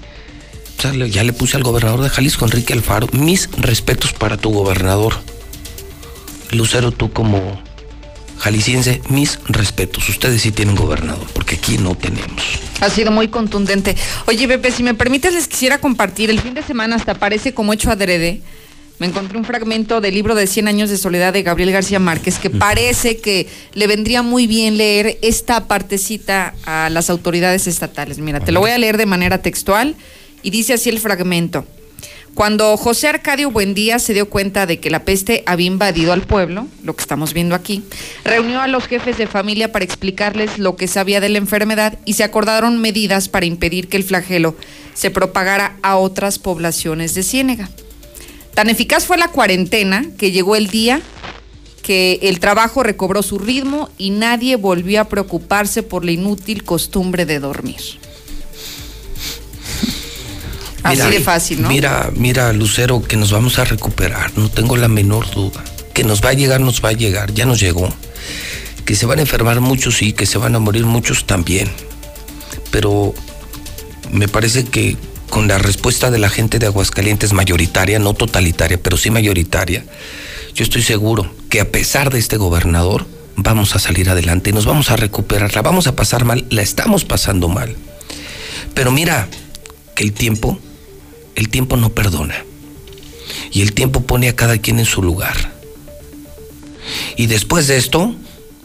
Ya le puse al gobernador de Jalisco, Enrique Alfaro, mis respetos para tu gobernador. Lucero, tú como jalisciense, mis respetos. Ustedes sí tienen gobernador, porque aquí no tenemos. Ha sido muy contundente. Oye, Pepe, si me permites, les quisiera compartir. El fin de semana hasta parece como hecho adrede. Me encontré un fragmento del libro de 100 años de soledad de Gabriel García Márquez que parece que le vendría muy bien leer esta partecita a las autoridades estatales. Mira, te lo voy a leer de manera textual y dice así el fragmento. Cuando José Arcadio Buendía se dio cuenta de que la peste había invadido al pueblo, lo que estamos viendo aquí, reunió a los jefes de familia para explicarles lo que sabía de la enfermedad y se acordaron medidas para impedir que el flagelo se propagara a otras poblaciones de Ciénega. Tan eficaz fue la cuarentena que llegó el día que el trabajo recobró su ritmo y nadie volvió a preocuparse por la inútil costumbre de dormir. Así de fácil, ¿no? Mira, mira, Lucero, que nos vamos a recuperar, no tengo la menor duda. Que nos va a llegar, nos va a llegar, ya nos llegó. Que se van a enfermar muchos, sí, que se van a morir muchos también. Pero me parece que con la respuesta de la gente de Aguascalientes mayoritaria, no totalitaria, pero sí mayoritaria, yo estoy seguro que a pesar de este gobernador, vamos a salir adelante y nos vamos a recuperar. La vamos a pasar mal, la estamos pasando mal. Pero mira, que el tiempo, el tiempo no perdona. Y el tiempo pone a cada quien en su lugar. Y después de esto,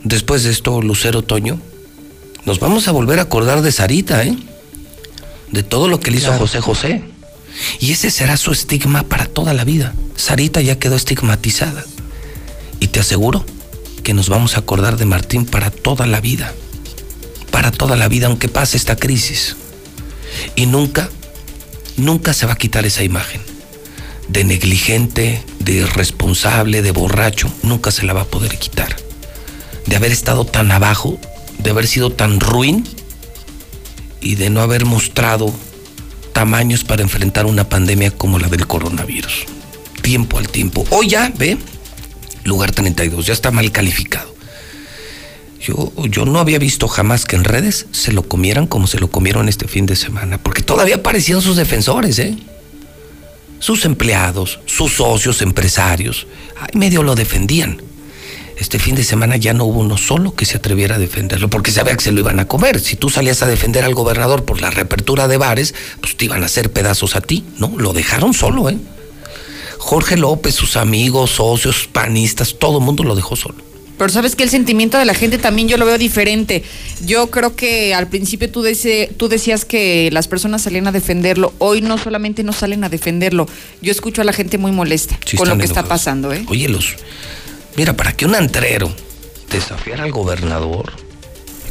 después de esto, Lucero Toño, nos vamos a volver a acordar de Sarita, ¿eh? De todo lo que le hizo José José. Y ese será su estigma para toda la vida. Sarita ya quedó estigmatizada. Y te aseguro que nos vamos a acordar de Martín para toda la vida. Para toda la vida, aunque pase esta crisis. Y nunca, nunca se va a quitar esa imagen. De negligente, de irresponsable, de borracho, nunca se la va a poder quitar. De haber estado tan abajo, de haber sido tan ruin y de no haber mostrado tamaños para enfrentar una pandemia como la del coronavirus. Tiempo al tiempo. Hoy ya, ve, lugar 32, ya está mal calificado. Yo, yo no había visto jamás que en redes se lo comieran como se lo comieron este fin de semana, porque todavía aparecían sus defensores, ¿eh? Sus empleados, sus socios, empresarios, ahí medio lo defendían. Este fin de semana ya no hubo uno solo que se atreviera a defenderlo, porque sabía que se lo iban a comer. Si tú salías a defender al gobernador por la reapertura de bares, pues te iban a hacer pedazos a ti, ¿no? Lo dejaron solo, ¿eh? Jorge López, sus amigos, socios, panistas, todo el mundo lo dejó solo. Pero sabes que el sentimiento de la gente también yo lo veo diferente. Yo creo que al principio tú, tú decías que las personas salían a defenderlo. Hoy no solamente no salen a defenderlo. Yo escucho a la gente muy molesta Sí, con lo que está pasando, ¿eh? Oye, los. Mira, para que un antrero desafiara al gobernador,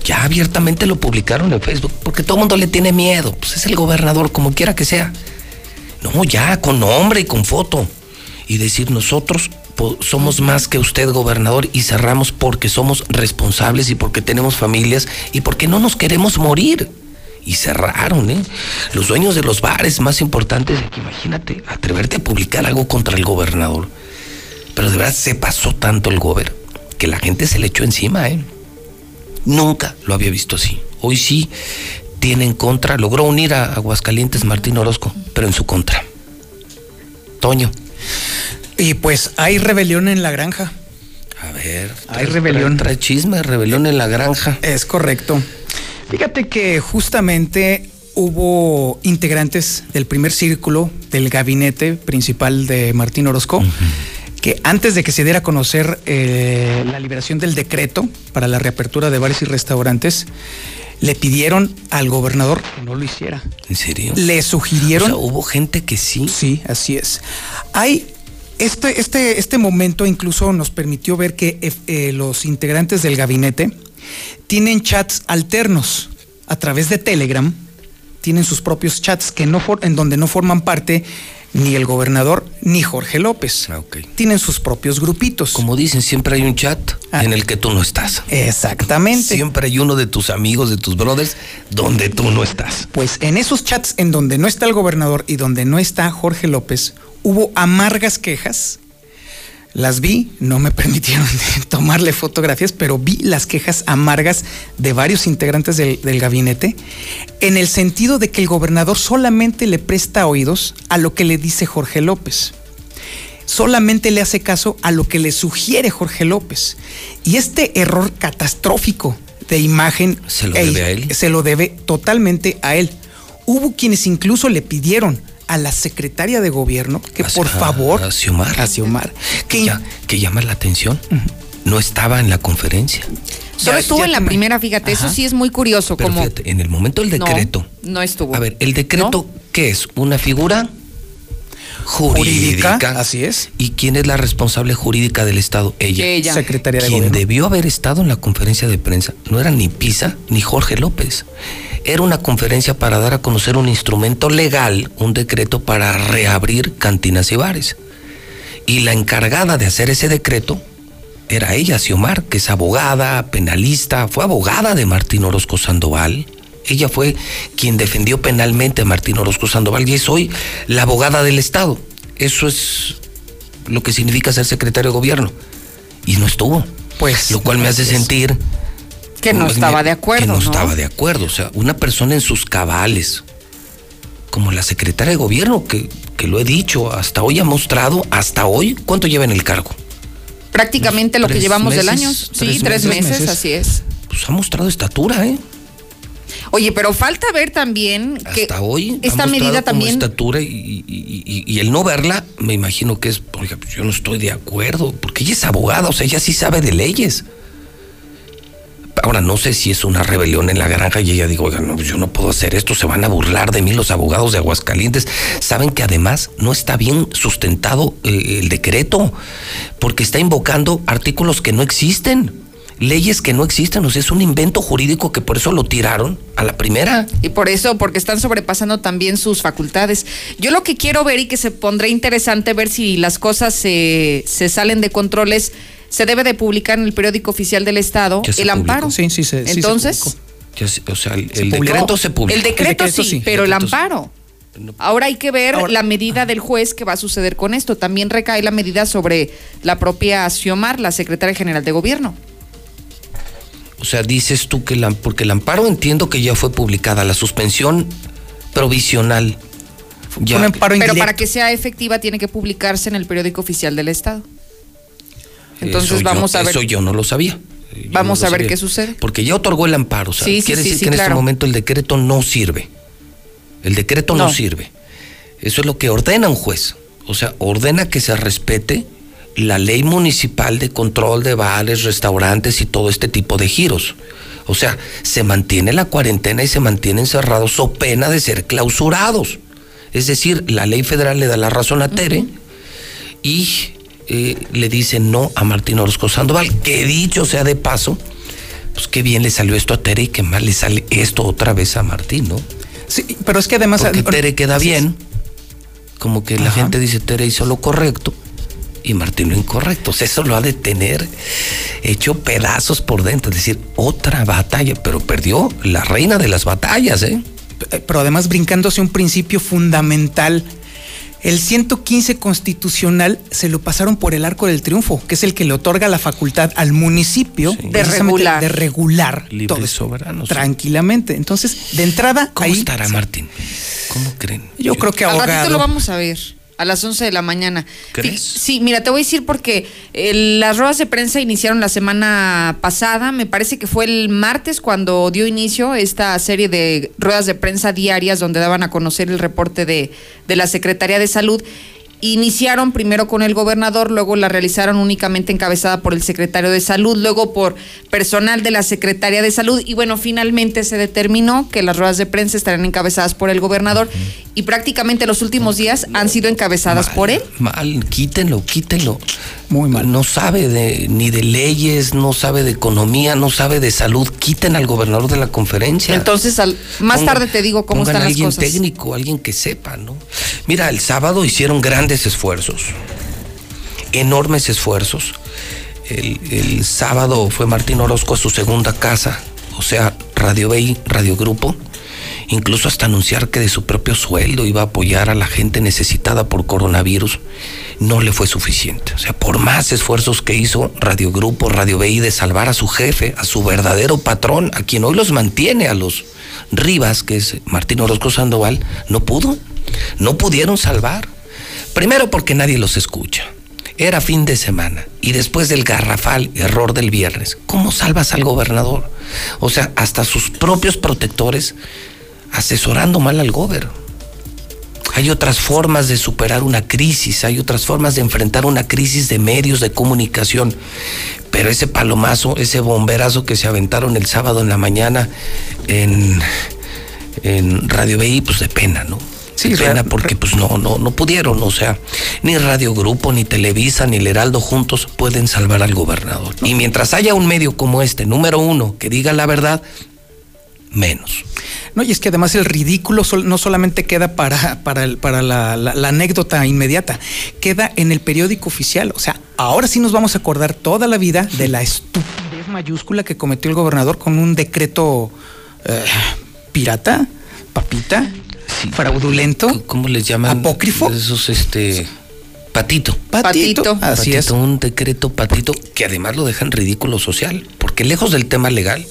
ya abiertamente lo publicaron en Facebook, porque todo el mundo le tiene miedo. Pues es el gobernador, como quiera que sea. No, ya, con nombre y con foto. Y decir, nosotros somos más que usted, gobernador, y cerramos porque somos responsables y porque tenemos familias y porque no nos queremos morir. Y cerraron, ¿eh? Los dueños de los bares más importantes, imagínate, atreverte a publicar algo contra el gobernador. Pero de verdad se pasó tanto el gober que la gente se le echó encima, ¿eh? Nunca lo había visto así. Hoy sí tiene en contra, logró unir a Aguascalientes Martín Orozco, pero en su contra. Toño. Y pues hay rebelión en la granja. A ver, Hay rebelión. Trae, trae chisme, rebelión en la granja. Es correcto. Fíjate que justamente hubo integrantes del primer círculo del gabinete principal de Martín Orozco. que antes de que se diera a conocer eh, la liberación del decreto para la reapertura de bares y restaurantes, le pidieron al gobernador que no lo hiciera. ¿En serio? Le sugirieron. O sea, hubo gente que sí. Sí, así es. Hay. Este, este, este momento incluso nos permitió ver que eh, eh, los integrantes del gabinete tienen chats alternos a través de Telegram, tienen sus propios chats que no en donde no forman parte ni el gobernador ni Jorge López. Tienen sus propios grupitos. Ah, Como dicen, siempre hay un chat en el que tú no estás. Exactamente. Siempre hay uno de tus amigos, de tus brothers, donde tú no estás. Pues en esos chats en donde no está el gobernador y donde no está Jorge López, hubo amargas quejas. Las vi, no me permitieron tomarle fotografías, pero vi las quejas amargas de varios integrantes del, del gabinete, en el sentido de que el gobernador solamente le presta oídos a lo que le dice Jorge López. Solamente le hace caso a lo que le sugiere Jorge López. Y este error catastrófico de imagen ¿Se lo e- debe a él? se lo debe totalmente a él. Hubo quienes incluso le pidieron a la secretaria de gobierno que por favor A Xiomar. a Xiomar, Que, ya- que llama la atención. No estaba en la conferencia. Solo Ya- estuvo ya en la me- primera, fíjate, eso sí es muy curioso. Pero como fíjate, en el momento del No, decreto. No, estuvo. A ver, ¿el decreto qué es? ¿Una figura? jurídica. Así es. ¿Y quién es la responsable jurídica del Estado? Ella. Ella. Secretaria de Quien Gobierno. debió haber estado en la conferencia de prensa no era ni Pisa ni Jorge López. Era una conferencia para dar a conocer un instrumento legal, un decreto para reabrir cantinas y bares. Y la encargada de hacer ese decreto era ella, Xiomar, que es abogada, penalista, fue abogada de Martín Orozco Sandoval. Ella fue quien defendió penalmente a Martín Orozco Sandoval y es hoy la abogada del Estado. Eso es lo que significa ser secretario de gobierno. Y no estuvo. Pues. Lo cual me hace sentir Que no pues, estaba de acuerdo, Que no, ¿no? estaba de acuerdo. O sea, una persona en sus cabales, como la secretaria de gobierno, que, que lo he dicho, hasta hoy ha mostrado, hasta hoy, ¿cuánto lleva en el cargo? Prácticamente lo que llevamos del año. Sí, tres tres, meses. meses, así es. Pues ha mostrado estatura, ¿eh? Oye, pero falta ver también que Hasta hoy. esta medida también estatura y, y- y- y el no verla, me imagino que es, pues yo no estoy de acuerdo, porque ella es abogada, o sea, ella sí sabe de leyes. Ahora, no sé si es una rebelión en la granja y ella digo, oiga, no, yo no puedo hacer esto, se van a burlar de mí los abogados de Aguascalientes. Saben que además no está bien sustentado eh, el decreto, porque está invocando artículos que no existen, leyes que no existen, o sea, es un invento jurídico que por eso lo tiraron a la primera. Y por eso, porque están sobrepasando también sus facultades. Yo lo que quiero ver y que se pondrá interesante ver si las cosas se, se salen de controles, se debe de publicar en el periódico oficial del Estado Ya se el publicó. amparo. Sí, sí, se- sí se Entonces, se- o sea, el, Se el publicó. decreto se publicó. el decreto, El decreto sí, sí, pero el amparo. Ahora hay que ver Ahora- la medida del juez que va a suceder con esto. También recae la medida sobre la propia Xiomar, la secretaria general de gobierno. O sea, dices tú que la, porque el amparo entiendo que ya fue publicada, la suspensión provisional. Ya, Un amparo Pero indirecto. para que sea efectiva tiene que publicarse en el periódico oficial del Estado. Entonces eso yo- vamos a ver. Eso yo no lo sabía. Yo Vamos no lo a ver sabía. qué sucede. Porque ya otorgó el amparo. Sea, Sí, sí, quiere sí, decir sí, que en este momento el decreto no sirve. El decreto no. No. sirve. Eso es lo que ordena un juez. O sea, ordena que se respete la ley municipal de control de bares, restaurantes y todo este tipo de giros. O sea, se mantiene la cuarentena y se mantienen cerrados o pena de ser clausurados. Es decir, la ley federal le da la razón a Tere y eh, le dice no a Martín Orozco Sandoval, que dicho sea de paso, pues qué bien le salió esto a Tere y qué mal le sale esto otra vez a Martín, ¿no? Sí, pero es que además. Porque Tere queda bien, como que la Ajá. gente dice Tere hizo lo correcto y Martín lo incorrecto. O sea, eso lo ha de tener hecho pedazos por dentro, es decir, otra batalla, pero perdió la reina de las batallas. Eh, Pero además brincándose un principio fundamental. El 115 constitucional se lo pasaron por el arco del triunfo, que es el que le otorga la facultad al municipio precisamente regular. de regular Libre todo soberano, tranquilamente. Entonces, de entrada, ¿Cómo ahí estará Martín? ¿Cómo creen? yo creo que Al ratito ahogado. lo vamos a ver. A las 11 de la mañana. ¿Crees? Sí, mira, te voy a decir porque eh, las ruedas de prensa iniciaron la semana pasada. Me parece que fue el martes cuando dio inicio esta serie de ruedas de prensa diarias donde daban a conocer el reporte de, de la Secretaría de Salud. Iniciaron primero con el gobernador, luego la realizaron únicamente encabezada por el secretario de Salud, luego por personal de la Secretaría de Salud y bueno, finalmente se determinó que las ruedas de prensa estarán encabezadas por el gobernador y prácticamente los últimos días han sido encabezadas por él. Mal, quítenlo, quítenlo. Muy mal. No sabe de, ni de leyes, no sabe de economía, no sabe de salud. Quiten al gobernador de la conferencia. Entonces, al- más tarde te digo cómo están las alguien cosas. técnico, alguien que sepa, ¿no? Mira, el sábado hicieron grandes esfuerzos, enormes esfuerzos. El, el sábado fue Martín Orozco a su segunda casa, o sea, Radio Bay, Radio Grupo, incluso hasta anunciar que de su propio sueldo iba a apoyar a la gente necesitada por coronavirus, no le fue suficiente. O sea, por más esfuerzos que hizo Radio Grupo, Radio BI de salvar a su jefe, a su verdadero patrón, a quien hoy los mantiene, a los Rivas, que es Martín Orozco Sandoval, no pudo. No pudieron salvar. Primero porque nadie los escucha. Era fin de semana y después del garrafal error del viernes, ¿cómo salvas al gobernador? O sea, hasta sus propios protectores asesorando mal al gobernador. Hay otras formas de superar una crisis, hay otras formas de enfrentar una crisis de medios de comunicación. Pero ese palomazo, ese bomberazo que se aventaron el sábado en la mañana en, en Radio BI, pues de pena, ¿no? Sí, pena porque pues no, no, no pudieron, o sea, ni Radio Grupo, ni Televisa, ni el Heraldo juntos pueden salvar al gobernador. Y mientras haya un medio como este, número uno, que diga la verdad, menos. No, y es que además el ridículo no solamente queda para, para, para la, la, anécdota inmediata, queda en el periódico oficial. O sea, ahora sí nos vamos a acordar toda la vida de la estupidez mayúscula que cometió el gobernador con un decreto eh, pirata, papita, fraudulento. ¿Cómo les llaman? Apócrifo. Esos, este. Patito. Patito. Así es. Un decreto patito que además lo deja en ridículo social, porque lejos del tema legal,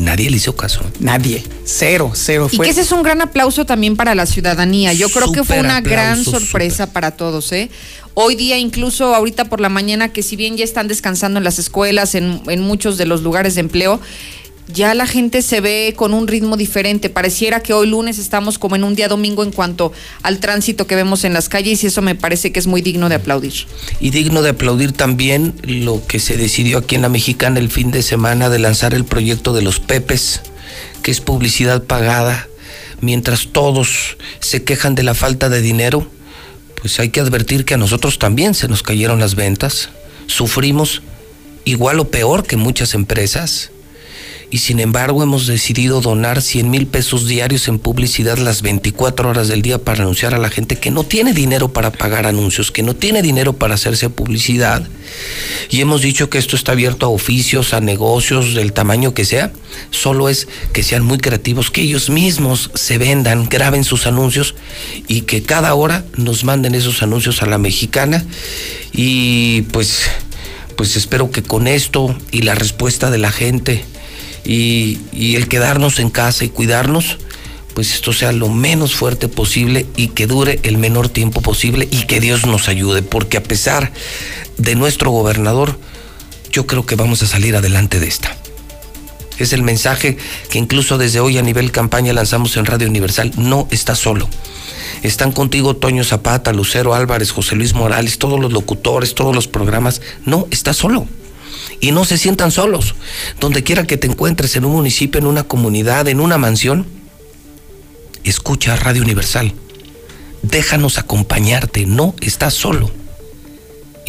Nadie le hizo caso. Nadie. Cero, cero. Y que ese es un gran aplauso también para la ciudadanía. Yo creo que fue una gran sorpresa para todos. ¿eh? Hoy día, incluso ahorita por la mañana, que si bien ya están descansando en las escuelas, en, en muchos de los lugares de empleo, ya la gente se ve con un ritmo diferente. Pareciera que hoy lunes estamos como en un día domingo en cuanto al tránsito que vemos en las calles y eso me parece que es muy digno de aplaudir. Y digno de aplaudir también lo que se decidió aquí en la Mexicana el fin de semana de lanzar el proyecto de los Pepes, que es publicidad pagada, mientras todos se quejan de la falta de dinero. Pues hay que advertir que a nosotros también se nos cayeron las ventas, sufrimos igual o peor que muchas empresas y sin embargo hemos decidido donar 100 mil pesos diarios en publicidad las 24 horas del día para anunciar a la gente que no tiene dinero para pagar anuncios, que no tiene dinero para hacerse publicidad. Y hemos dicho que esto está abierto a oficios, a negocios del tamaño que sea. Solo es que sean muy creativos, que ellos mismos se vendan, graben sus anuncios y que cada hora nos manden esos anuncios a la mexicana. Y pues, pues espero que con esto y la respuesta de la gente, y, el quedarnos en casa y cuidarnos, pues esto sea lo menos fuerte posible y que dure el menor tiempo posible y que Dios nos ayude, porque a pesar de nuestro gobernador, yo creo que vamos a salir adelante de esta. Es el mensaje que incluso desde hoy a nivel campaña lanzamos en Radio Universal. No está solo. Están contigo Toño Zapata, Lucero Álvarez, José Luis Morales, todos los locutores, todos los programas. No está solo y no se sientan solos. Donde quiera que te encuentres, en un municipio, en una comunidad, en una mansión, escucha Radio Universal. Déjanos acompañarte, no estás solo.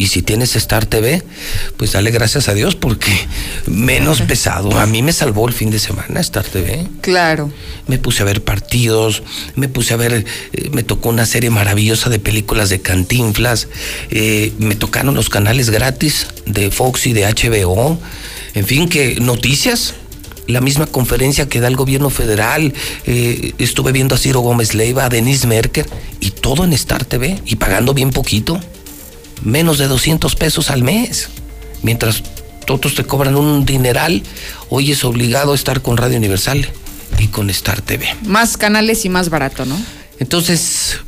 Y si tienes Star TV, pues dale gracias a Dios porque menos pesado. A mí me salvó el fin de semana Star TV. Claro. Me puse a ver partidos, me puse a ver, eh, me tocó una serie maravillosa de películas de cantinflas, eh, me tocaron los canales gratis de Fox y de HBO. En fin, que noticias, la misma conferencia que da el gobierno federal, eh, estuve viendo a Ciro Gómez Leiva, a Denise Merker, y todo en Star TV, y pagando bien poquito menos de 200 pesos al mes. Mientras otros te cobran un dineral, hoy es obligado a estar con Radio Universal y con Star TV. Más canales y más barato, ¿no? Entonces,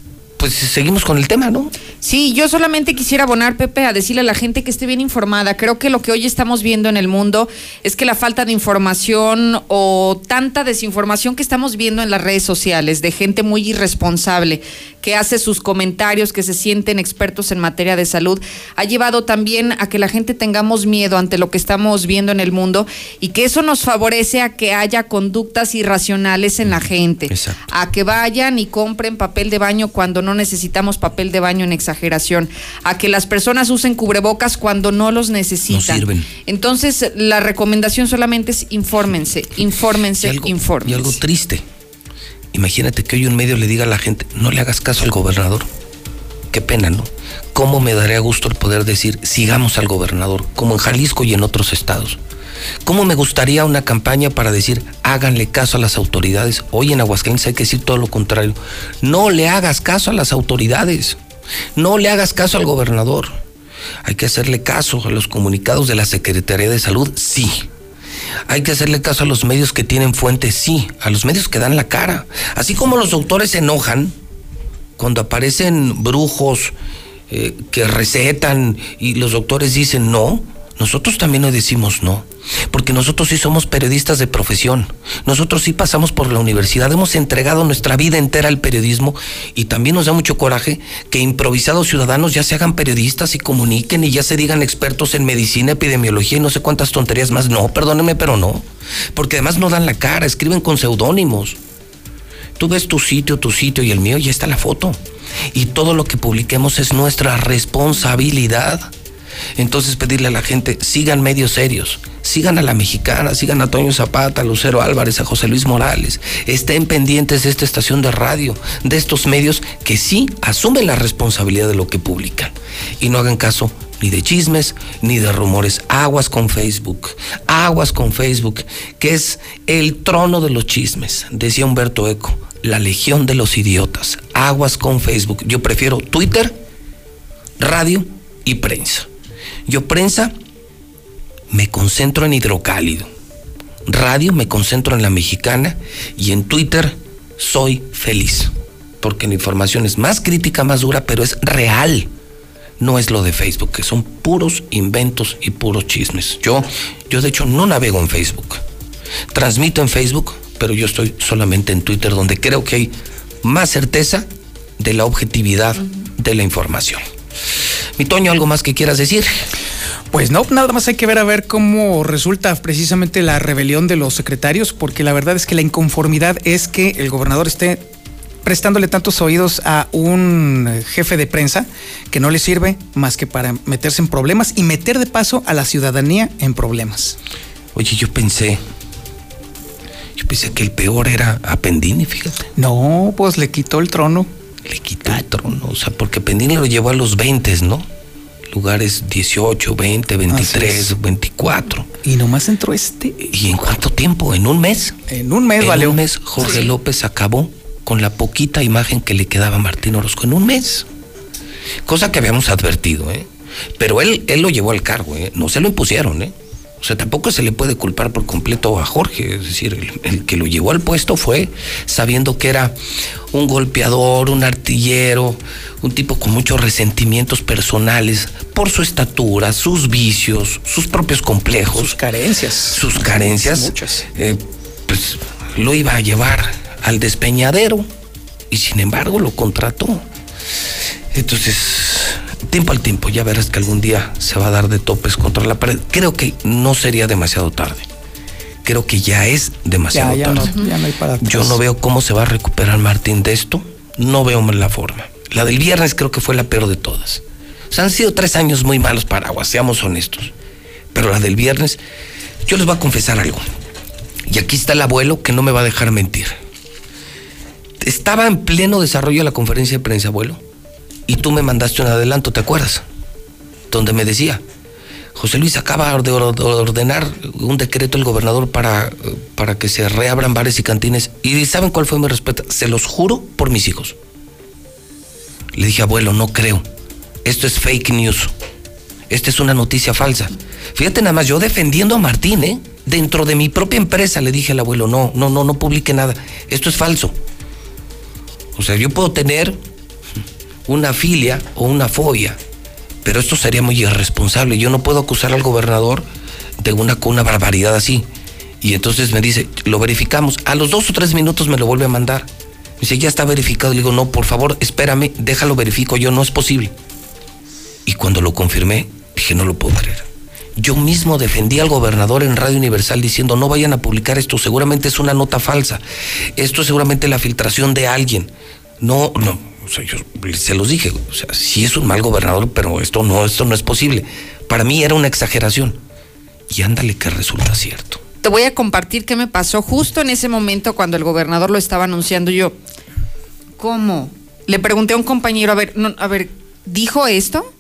pues seguimos con el tema, ¿no? Sí, yo solamente quisiera abonar, Pepe, a decirle a la gente que esté bien informada. Creo que lo que hoy estamos viendo en el mundo es que la falta de información o tanta desinformación que estamos viendo en las redes sociales de gente muy irresponsable que hace sus comentarios, que se sienten expertos en materia de salud, ha llevado también a que la gente tengamos miedo ante lo que estamos viendo en el mundo y que eso nos favorece a que haya conductas irracionales en la gente, a que vayan y compren papel de baño cuando no necesitamos papel de baño en exageración, a que las personas usen cubrebocas cuando no los necesitan. Entonces, la recomendación solamente es infórmense, infórmense, infórmense. Y algo triste Imagínate que hoy un medio le diga a la gente, no le hagas caso al gobernador. Qué pena, ¿no? ¿Cómo me daría gusto el poder decir, sigamos al gobernador, como en Jalisco y en otros estados? ¿Cómo me gustaría una campaña para decir, háganle caso a las autoridades? Hoy en Aguascalientes hay que decir todo lo contrario. No le hagas caso a las autoridades. No le hagas caso al gobernador. Hay que hacerle caso a los comunicados de la Secretaría de Salud, sí. Hay que hacerle caso a los medios que tienen fuentes, sí, a los medios que dan la cara. Así como los doctores se enojan cuando aparecen brujos eh, que recetan y los doctores dicen no, nosotros también nos decimos no, porque nosotros sí somos periodistas de profesión, nosotros sí pasamos por la universidad, hemos entregado nuestra vida entera al periodismo y también nos da mucho coraje que improvisados ciudadanos ya se hagan periodistas y comuniquen y ya se digan expertos en medicina, epidemiología y no sé cuántas tonterías más. No, perdónenme, pero no, porque además no dan la cara, escriben con seudónimos. Tú ves tu sitio, tu sitio y el mío, y está la foto. Y todo lo que publiquemos es nuestra responsabilidad. Entonces pedirle a la gente, sigan medios serios, sigan a la mexicana, sigan a Toño Zapata, a Lucero Álvarez, a José Luis Morales, estén pendientes de esta estación de radio, de estos medios que sí asumen la responsabilidad de lo que publican y no hagan caso ni de chismes ni de rumores. Aguas con Facebook, aguas con Facebook, que es el trono de los chismes, decía Humberto Eco, la legión de los idiotas. Aguas con Facebook. Yo prefiero Twitter, radio y prensa. Yo prensa me concentro en hidrocálido. Radio me concentro en la mexicana y en Twitter soy feliz. Porque la información es más crítica, más dura, pero es real. No es lo de Facebook, que son puros inventos y puros chismes. Yo, yo de hecho no navego en Facebook. Transmito en Facebook, pero yo estoy solamente en Twitter, donde creo que hay más certeza de la objetividad de la información. Mi Toño, ¿algo más que quieras decir? Pues no, nada más hay que ver a ver cómo resulta precisamente la rebelión de los secretarios, porque la verdad es que la inconformidad es que el gobernador esté prestándole tantos oídos a un jefe de prensa que no le sirve más que para meterse en problemas y meter de paso a la ciudadanía en problemas. Oye, yo pensé, yo pensé que el peor era a Pendini, fíjate. No, pues le quitó el trono. Le quitó el trono, o sea, porque Pendini lo llevó a los 20, ¿no? Lugares 18, 20, 23, 24. Y nomás entró este. ¿Y en cuánto tiempo? ¿En un mes? En un mes, en vale. un mes Jorge López acabó con la poquita imagen que le quedaba a Martín Orozco en un mes. Cosa que habíamos advertido, ¿eh? Pero él, él lo llevó al cargo, ¿eh? No se lo impusieron, ¿eh? O sea, tampoco se le puede culpar por completo a Jorge. Es decir, el, el que lo llevó al puesto fue sabiendo que era un golpeador, un artillero, un tipo con muchos resentimientos personales por su estatura, sus vicios, sus propios complejos. Sus carencias. Sus carencias. Muchas. Eh, pues lo iba a llevar al despeñadero y sin embargo lo contrató. Entonces, tiempo al tiempo, ya verás que algún día se va a dar de topes contra la pared. Creo que no sería demasiado tarde. Creo que ya es demasiado Ya, ya tarde. no, ya no hay para. Yo no veo cómo se va a recuperar Martín de esto. No veo la forma. La del viernes creo que fue la peor de todas. O sea, han sido tres años muy malos para Aguas, seamos honestos. Pero la del viernes, yo les voy a confesar algo. Y aquí está el abuelo que no me va a dejar mentir. Estaba en pleno desarrollo de la conferencia de prensa, abuelo. Y tú me mandaste un adelanto, ¿te acuerdas? Donde me decía, José Luis acaba de or- ordenar un decreto el gobernador para, para que se reabran bares y cantines. Y ¿saben cuál fue mi respuesta? Se los juro por mis hijos. Le dije, abuelo, no creo. Esto es fake news. Esta es una noticia falsa. Fíjate nada más, yo defendiendo a Martín, ¿eh? Dentro de mi propia empresa le dije al abuelo, no, no, no, no publique nada. Esto es falso. O sea, yo puedo tener una filia o una fobia, pero esto sería muy irresponsable. Yo no puedo acusar al gobernador de una, barbaridad así. Y entonces me dice, lo verificamos. A los dos o tres minutos me lo vuelve a mandar. Me dice, ya está verificado. Le digo, no, por favor, espérame, déjalo verifico yo, no es posible. Y cuando lo confirmé, dije, no lo puedo creer. Yo mismo defendí al gobernador en Radio Universal diciendo, no vayan a publicar esto, seguramente es una nota falsa. Esto es seguramente la filtración de alguien. No, no, o sea, yo se los dije, o sea, sí es un mal gobernador, pero esto no, esto no es posible. Para mí era una exageración. Y ándale que resulta cierto. Te voy a compartir qué me pasó justo en ese momento cuando el gobernador lo estaba anunciando. Yo, ¿cómo? Le pregunté a un compañero, a ver, a ver, ¿dijo esto?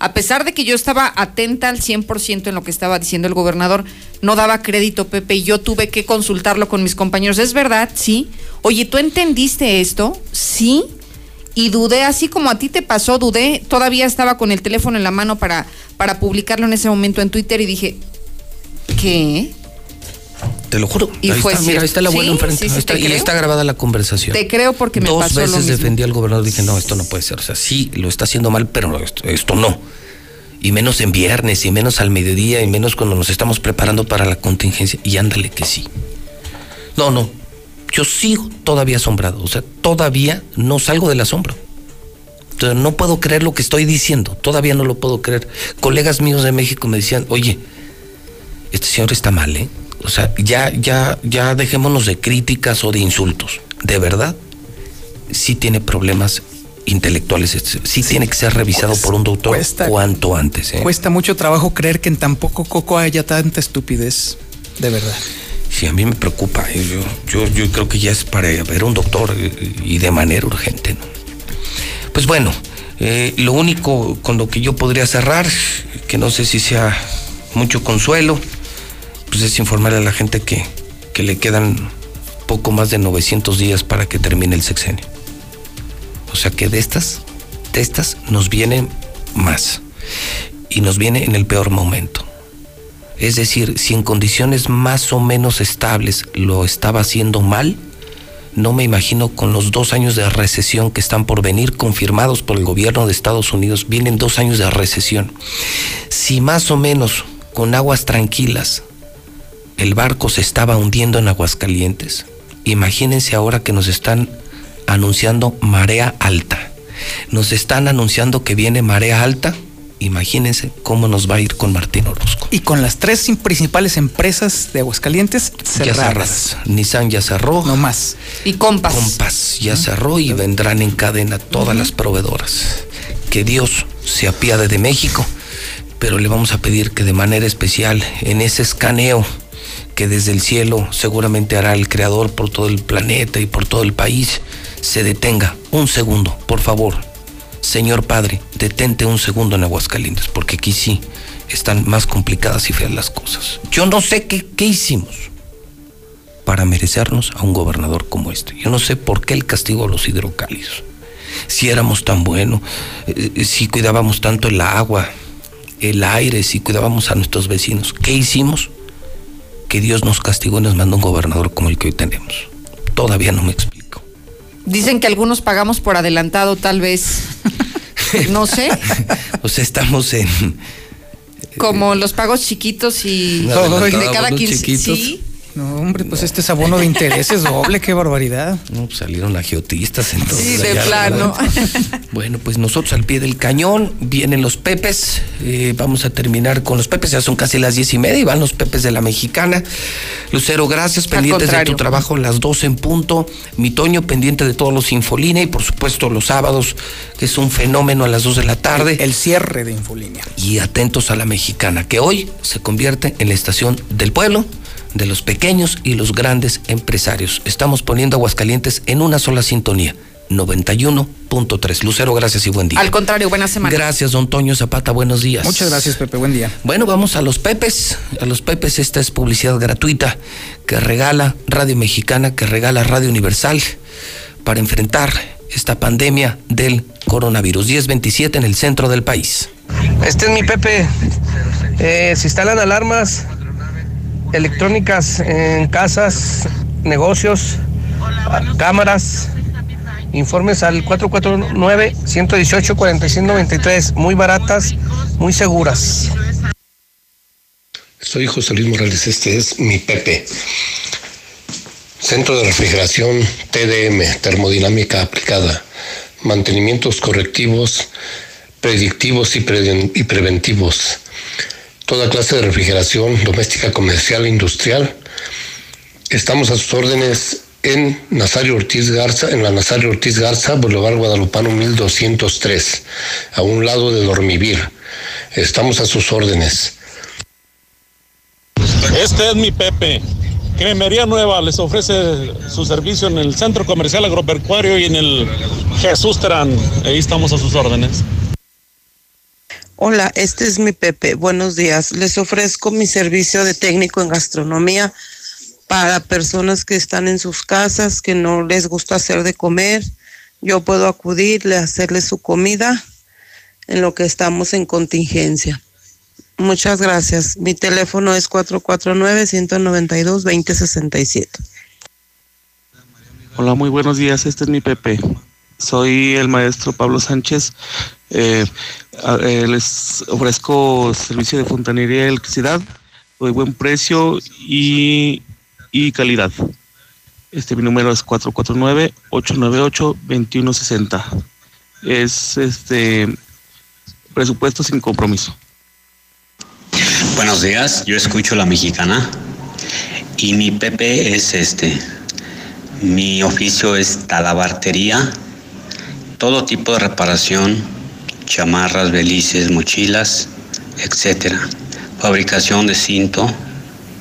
A pesar de que yo estaba atenta al 100% en lo que estaba diciendo el gobernador, no daba crédito, Pepe, y yo tuve que consultarlo con mis compañeros. ¿Es verdad? Sí. Oye, ¿tú entendiste esto? Sí. Y dudé, así como a ti te pasó, dudé. Todavía estaba con el teléfono en la mano para, para publicarlo en ese momento en Twitter y dije, ¿qué? Te lo juro. Y ahí fue está, mira, ahí está el abuelo Sí, enfrente. sí, sí, ahí está, y creo. está grabada la conversación. Te creo porque me Dos pasó lo veces mismo. defendí al gobernador. Dije, no, esto no puede ser. O sea, sí, lo está haciendo mal, pero esto, esto no. Y menos en viernes, y menos al mediodía, y menos cuando nos estamos preparando para la contingencia. Y ándale que sí. No, no. Yo sigo todavía asombrado. O sea, todavía no salgo del asombro. Entonces, no puedo creer lo que estoy diciendo. Todavía no lo puedo creer. Colegas míos de México me decían, oye, este señor está mal, ¿eh? O sea, ya, ya, ya dejémonos de críticas o de insultos. de verdad, sí tiene problemas intelectuales, es- sí, tiene que ser revisado por un doctor cuesta- cuanto antes. ¿eh? Cuesta mucho trabajo creer que en tan poco coco haya tanta estupidez. De verdad. Sí, a mí me preocupa. ¿eh? Yo, yo, creo que ya es para ver un doctor y de manera urgente. Pues bueno, eh, lo único con lo que yo podría cerrar, que no sé si sea mucho consuelo, pues es informarle a la gente que, que le quedan poco más de 900 días para que termine el sexenio. O sea que de estas, de estas nos vienen más. Y nos viene en el peor momento. Es decir, si en condiciones más o menos estables lo estaba haciendo mal, no me imagino con los dos años de recesión que están por venir confirmados por el gobierno de Estados Unidos, vienen dos años de recesión. Si más o menos con aguas tranquilas el barco se estaba hundiendo en Aguascalientes, imagínense ahora que nos están anunciando marea alta. Nos están anunciando que viene marea alta. Imagínense cómo nos va a ir con Martín Orozco. Y con las tres principales empresas de Aguascalientes Ya cerradas. cerradas. Nissan ya cerró. No más. Y compas. Compas ya cerró y vendrán en cadena todas las proveedoras. Que Dios se apiade de México, pero le vamos a pedir que de manera especial en ese escaneo que desde el cielo seguramente hará el creador por todo el planeta y por todo el país, se detenga un segundo, por favor. Señor Padre, detente un segundo en Aguascalientes, porque aquí sí están más complicadas y feas las cosas. Yo no sé qué, qué hicimos para merecernos a un gobernador como este. Yo no sé por qué el castigo a los hidrocálidos. Si éramos tan buenos, eh, si cuidábamos tanto el agua, el aire, si cuidábamos a nuestros vecinos, ¿qué hicimos? Que Dios nos castigó y nos mandó un gobernador como el que hoy tenemos. Todavía no me explico. Dicen que algunos pagamos por adelantado, tal vez. No sé, O sea, estamos en... como los pagos chiquitos y adelantado, de cada bonos 15. chiquitos. Sí, No, hombre, pues este es abono de intereses doble, qué barbaridad. No, pues salieron agiotistas entonces. sí, de allá, plano. ¿verdad? Bueno, pues nosotros al pie del cañón, vienen los pepes, eh, vamos a terminar con los pepes, ya son casi las diez y media y van los pepes de la mexicana. Lucero, gracias, pendientes de tu trabajo, las 12 en punto. Mi Toño, pendiente de todos los Infolínea y por supuesto los sábados, que es un fenómeno a las 2 de la tarde. El cierre de Infolínea. Y atentos a la mexicana, que hoy se convierte en la estación del pueblo, de los pequeños y los grandes empresarios. Estamos poniendo Aguascalientes en una sola sintonía. 91.3. Lucero, gracias y buen día. Al contrario, buena semana. Gracias, don Toño Zapata, buenos días. Muchas gracias, Pepe, buen día. Bueno, vamos a los Pepes. A los Pepes, esta es publicidad gratuita que regala Radio Mexicana, que regala Radio Universal para enfrentar esta pandemia del coronavirus. 1027 en el centro del país. Este es mi Pepe. Eh, se instalan alarmas electrónicas en casas, negocios, cámaras. Informes al 449-118-4693. Muy baratas, muy seguras. Soy José Luis Morales, este es mi Pepe. Centro de refrigeración TDM, termodinámica aplicada. Mantenimientos correctivos, predictivos y, y preventivos. Toda clase de refrigeración doméstica, comercial e industrial. Estamos a sus órdenes en Nazario Ortiz Garza, en la Nazario Ortiz Garza, Boulevard Guadalupano 1203, a un lado de Dormivir. Estamos a sus órdenes. Este es mi Pepe. Cremería Nueva les ofrece su servicio en el Centro Comercial Agropecuario y en el Jesús Terán. Ahí estamos a sus órdenes. Hola, este es mi Pepe. Buenos días. Les ofrezco mi servicio de técnico en gastronomía para personas que están en sus casas, que no les gusta hacer de comer. Yo puedo acudirle hacerle su comida en lo que estamos en contingencia. Muchas gracias. Mi teléfono es 449-192-2067. Hola, muy buenos días. Este es mi Pepe. Soy el maestro Pablo Sánchez. Eh, eh, les ofrezco servicio de fontanería y electricidad. Doy buen precio y, y calidad. Este mi número es 449-898-2160. Es este presupuesto sin compromiso. Buenos días, yo escucho la mexicana y mi Pepe es este. Mi oficio es talabartería, todo tipo de reparación, chamarras, belices, mochilas, etc. Fabricación de cinto,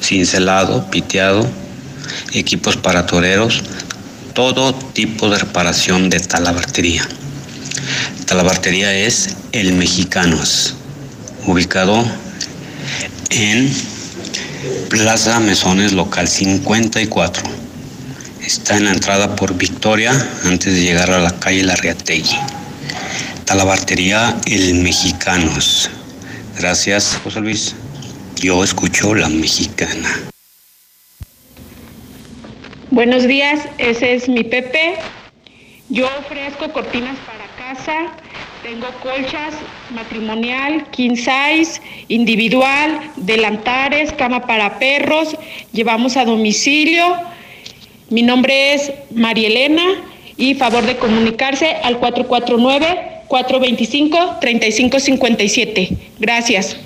cincelado, piteado, equipos para toreros, todo tipo de reparación de talabartería. Talabartería es El Mexicanos, ubicado en Plaza Mesones Local 54. Está en la entrada por Victoria antes de llegar a la calle Larriategui. Talabartería El Mexicanos. Gracias, José Luis. Yo escucho la mexicana. Buenos días, ese es mi Pepe. Yo ofrezco cortinas para casa, tengo colchas matrimonial, king size, individual, delantares, cama para perros, llevamos a domicilio. Mi nombre es María Elena y favor de comunicarse al 449-425-3557. Gracias.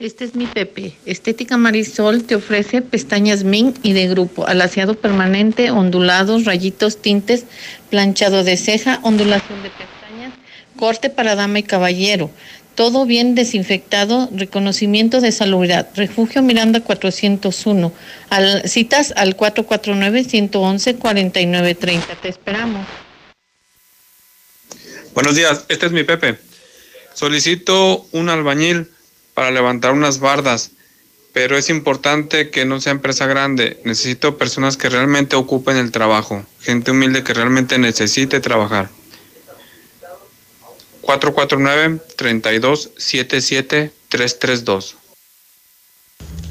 Este es mi Pepe. Estética Marisol te ofrece pestañas Min y de grupo, alaciado permanente, ondulados, rayitos, tintes, planchado de ceja, ondulación de pestañas, corte para dama y caballero. Todo bien desinfectado, reconocimiento de salubridad. Refugio Miranda 401. Al, citas al 449-111-4930. Te esperamos. Buenos días, este es mi Pepe. Solicito un albañil para levantar unas bardas, pero es importante que no sea empresa grande. Necesito personas que realmente ocupen el trabajo, gente humilde que realmente necesite trabajar. 449-3277-332.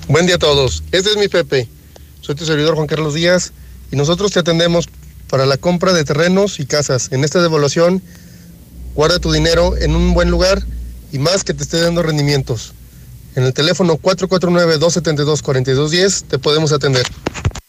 Buen día a todos. Este es mi Pepe. Soy tu servidor Juan Carlos Díaz y nosotros te atendemos para la compra de terrenos y casas. En esta devaluación, guarda tu dinero en un buen lugar y más que te esté dando rendimientos. En el teléfono 449-272-4210 te podemos atender.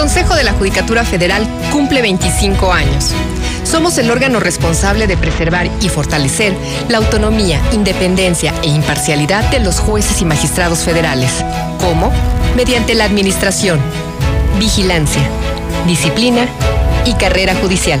Consejo de la Judicatura Federal cumple 25 años. Somos el órgano responsable de preservar y fortalecer la autonomía, independencia e imparcialidad de los jueces y magistrados federales. ¿Cómo? Mediante la administración, vigilancia, disciplina y carrera judicial.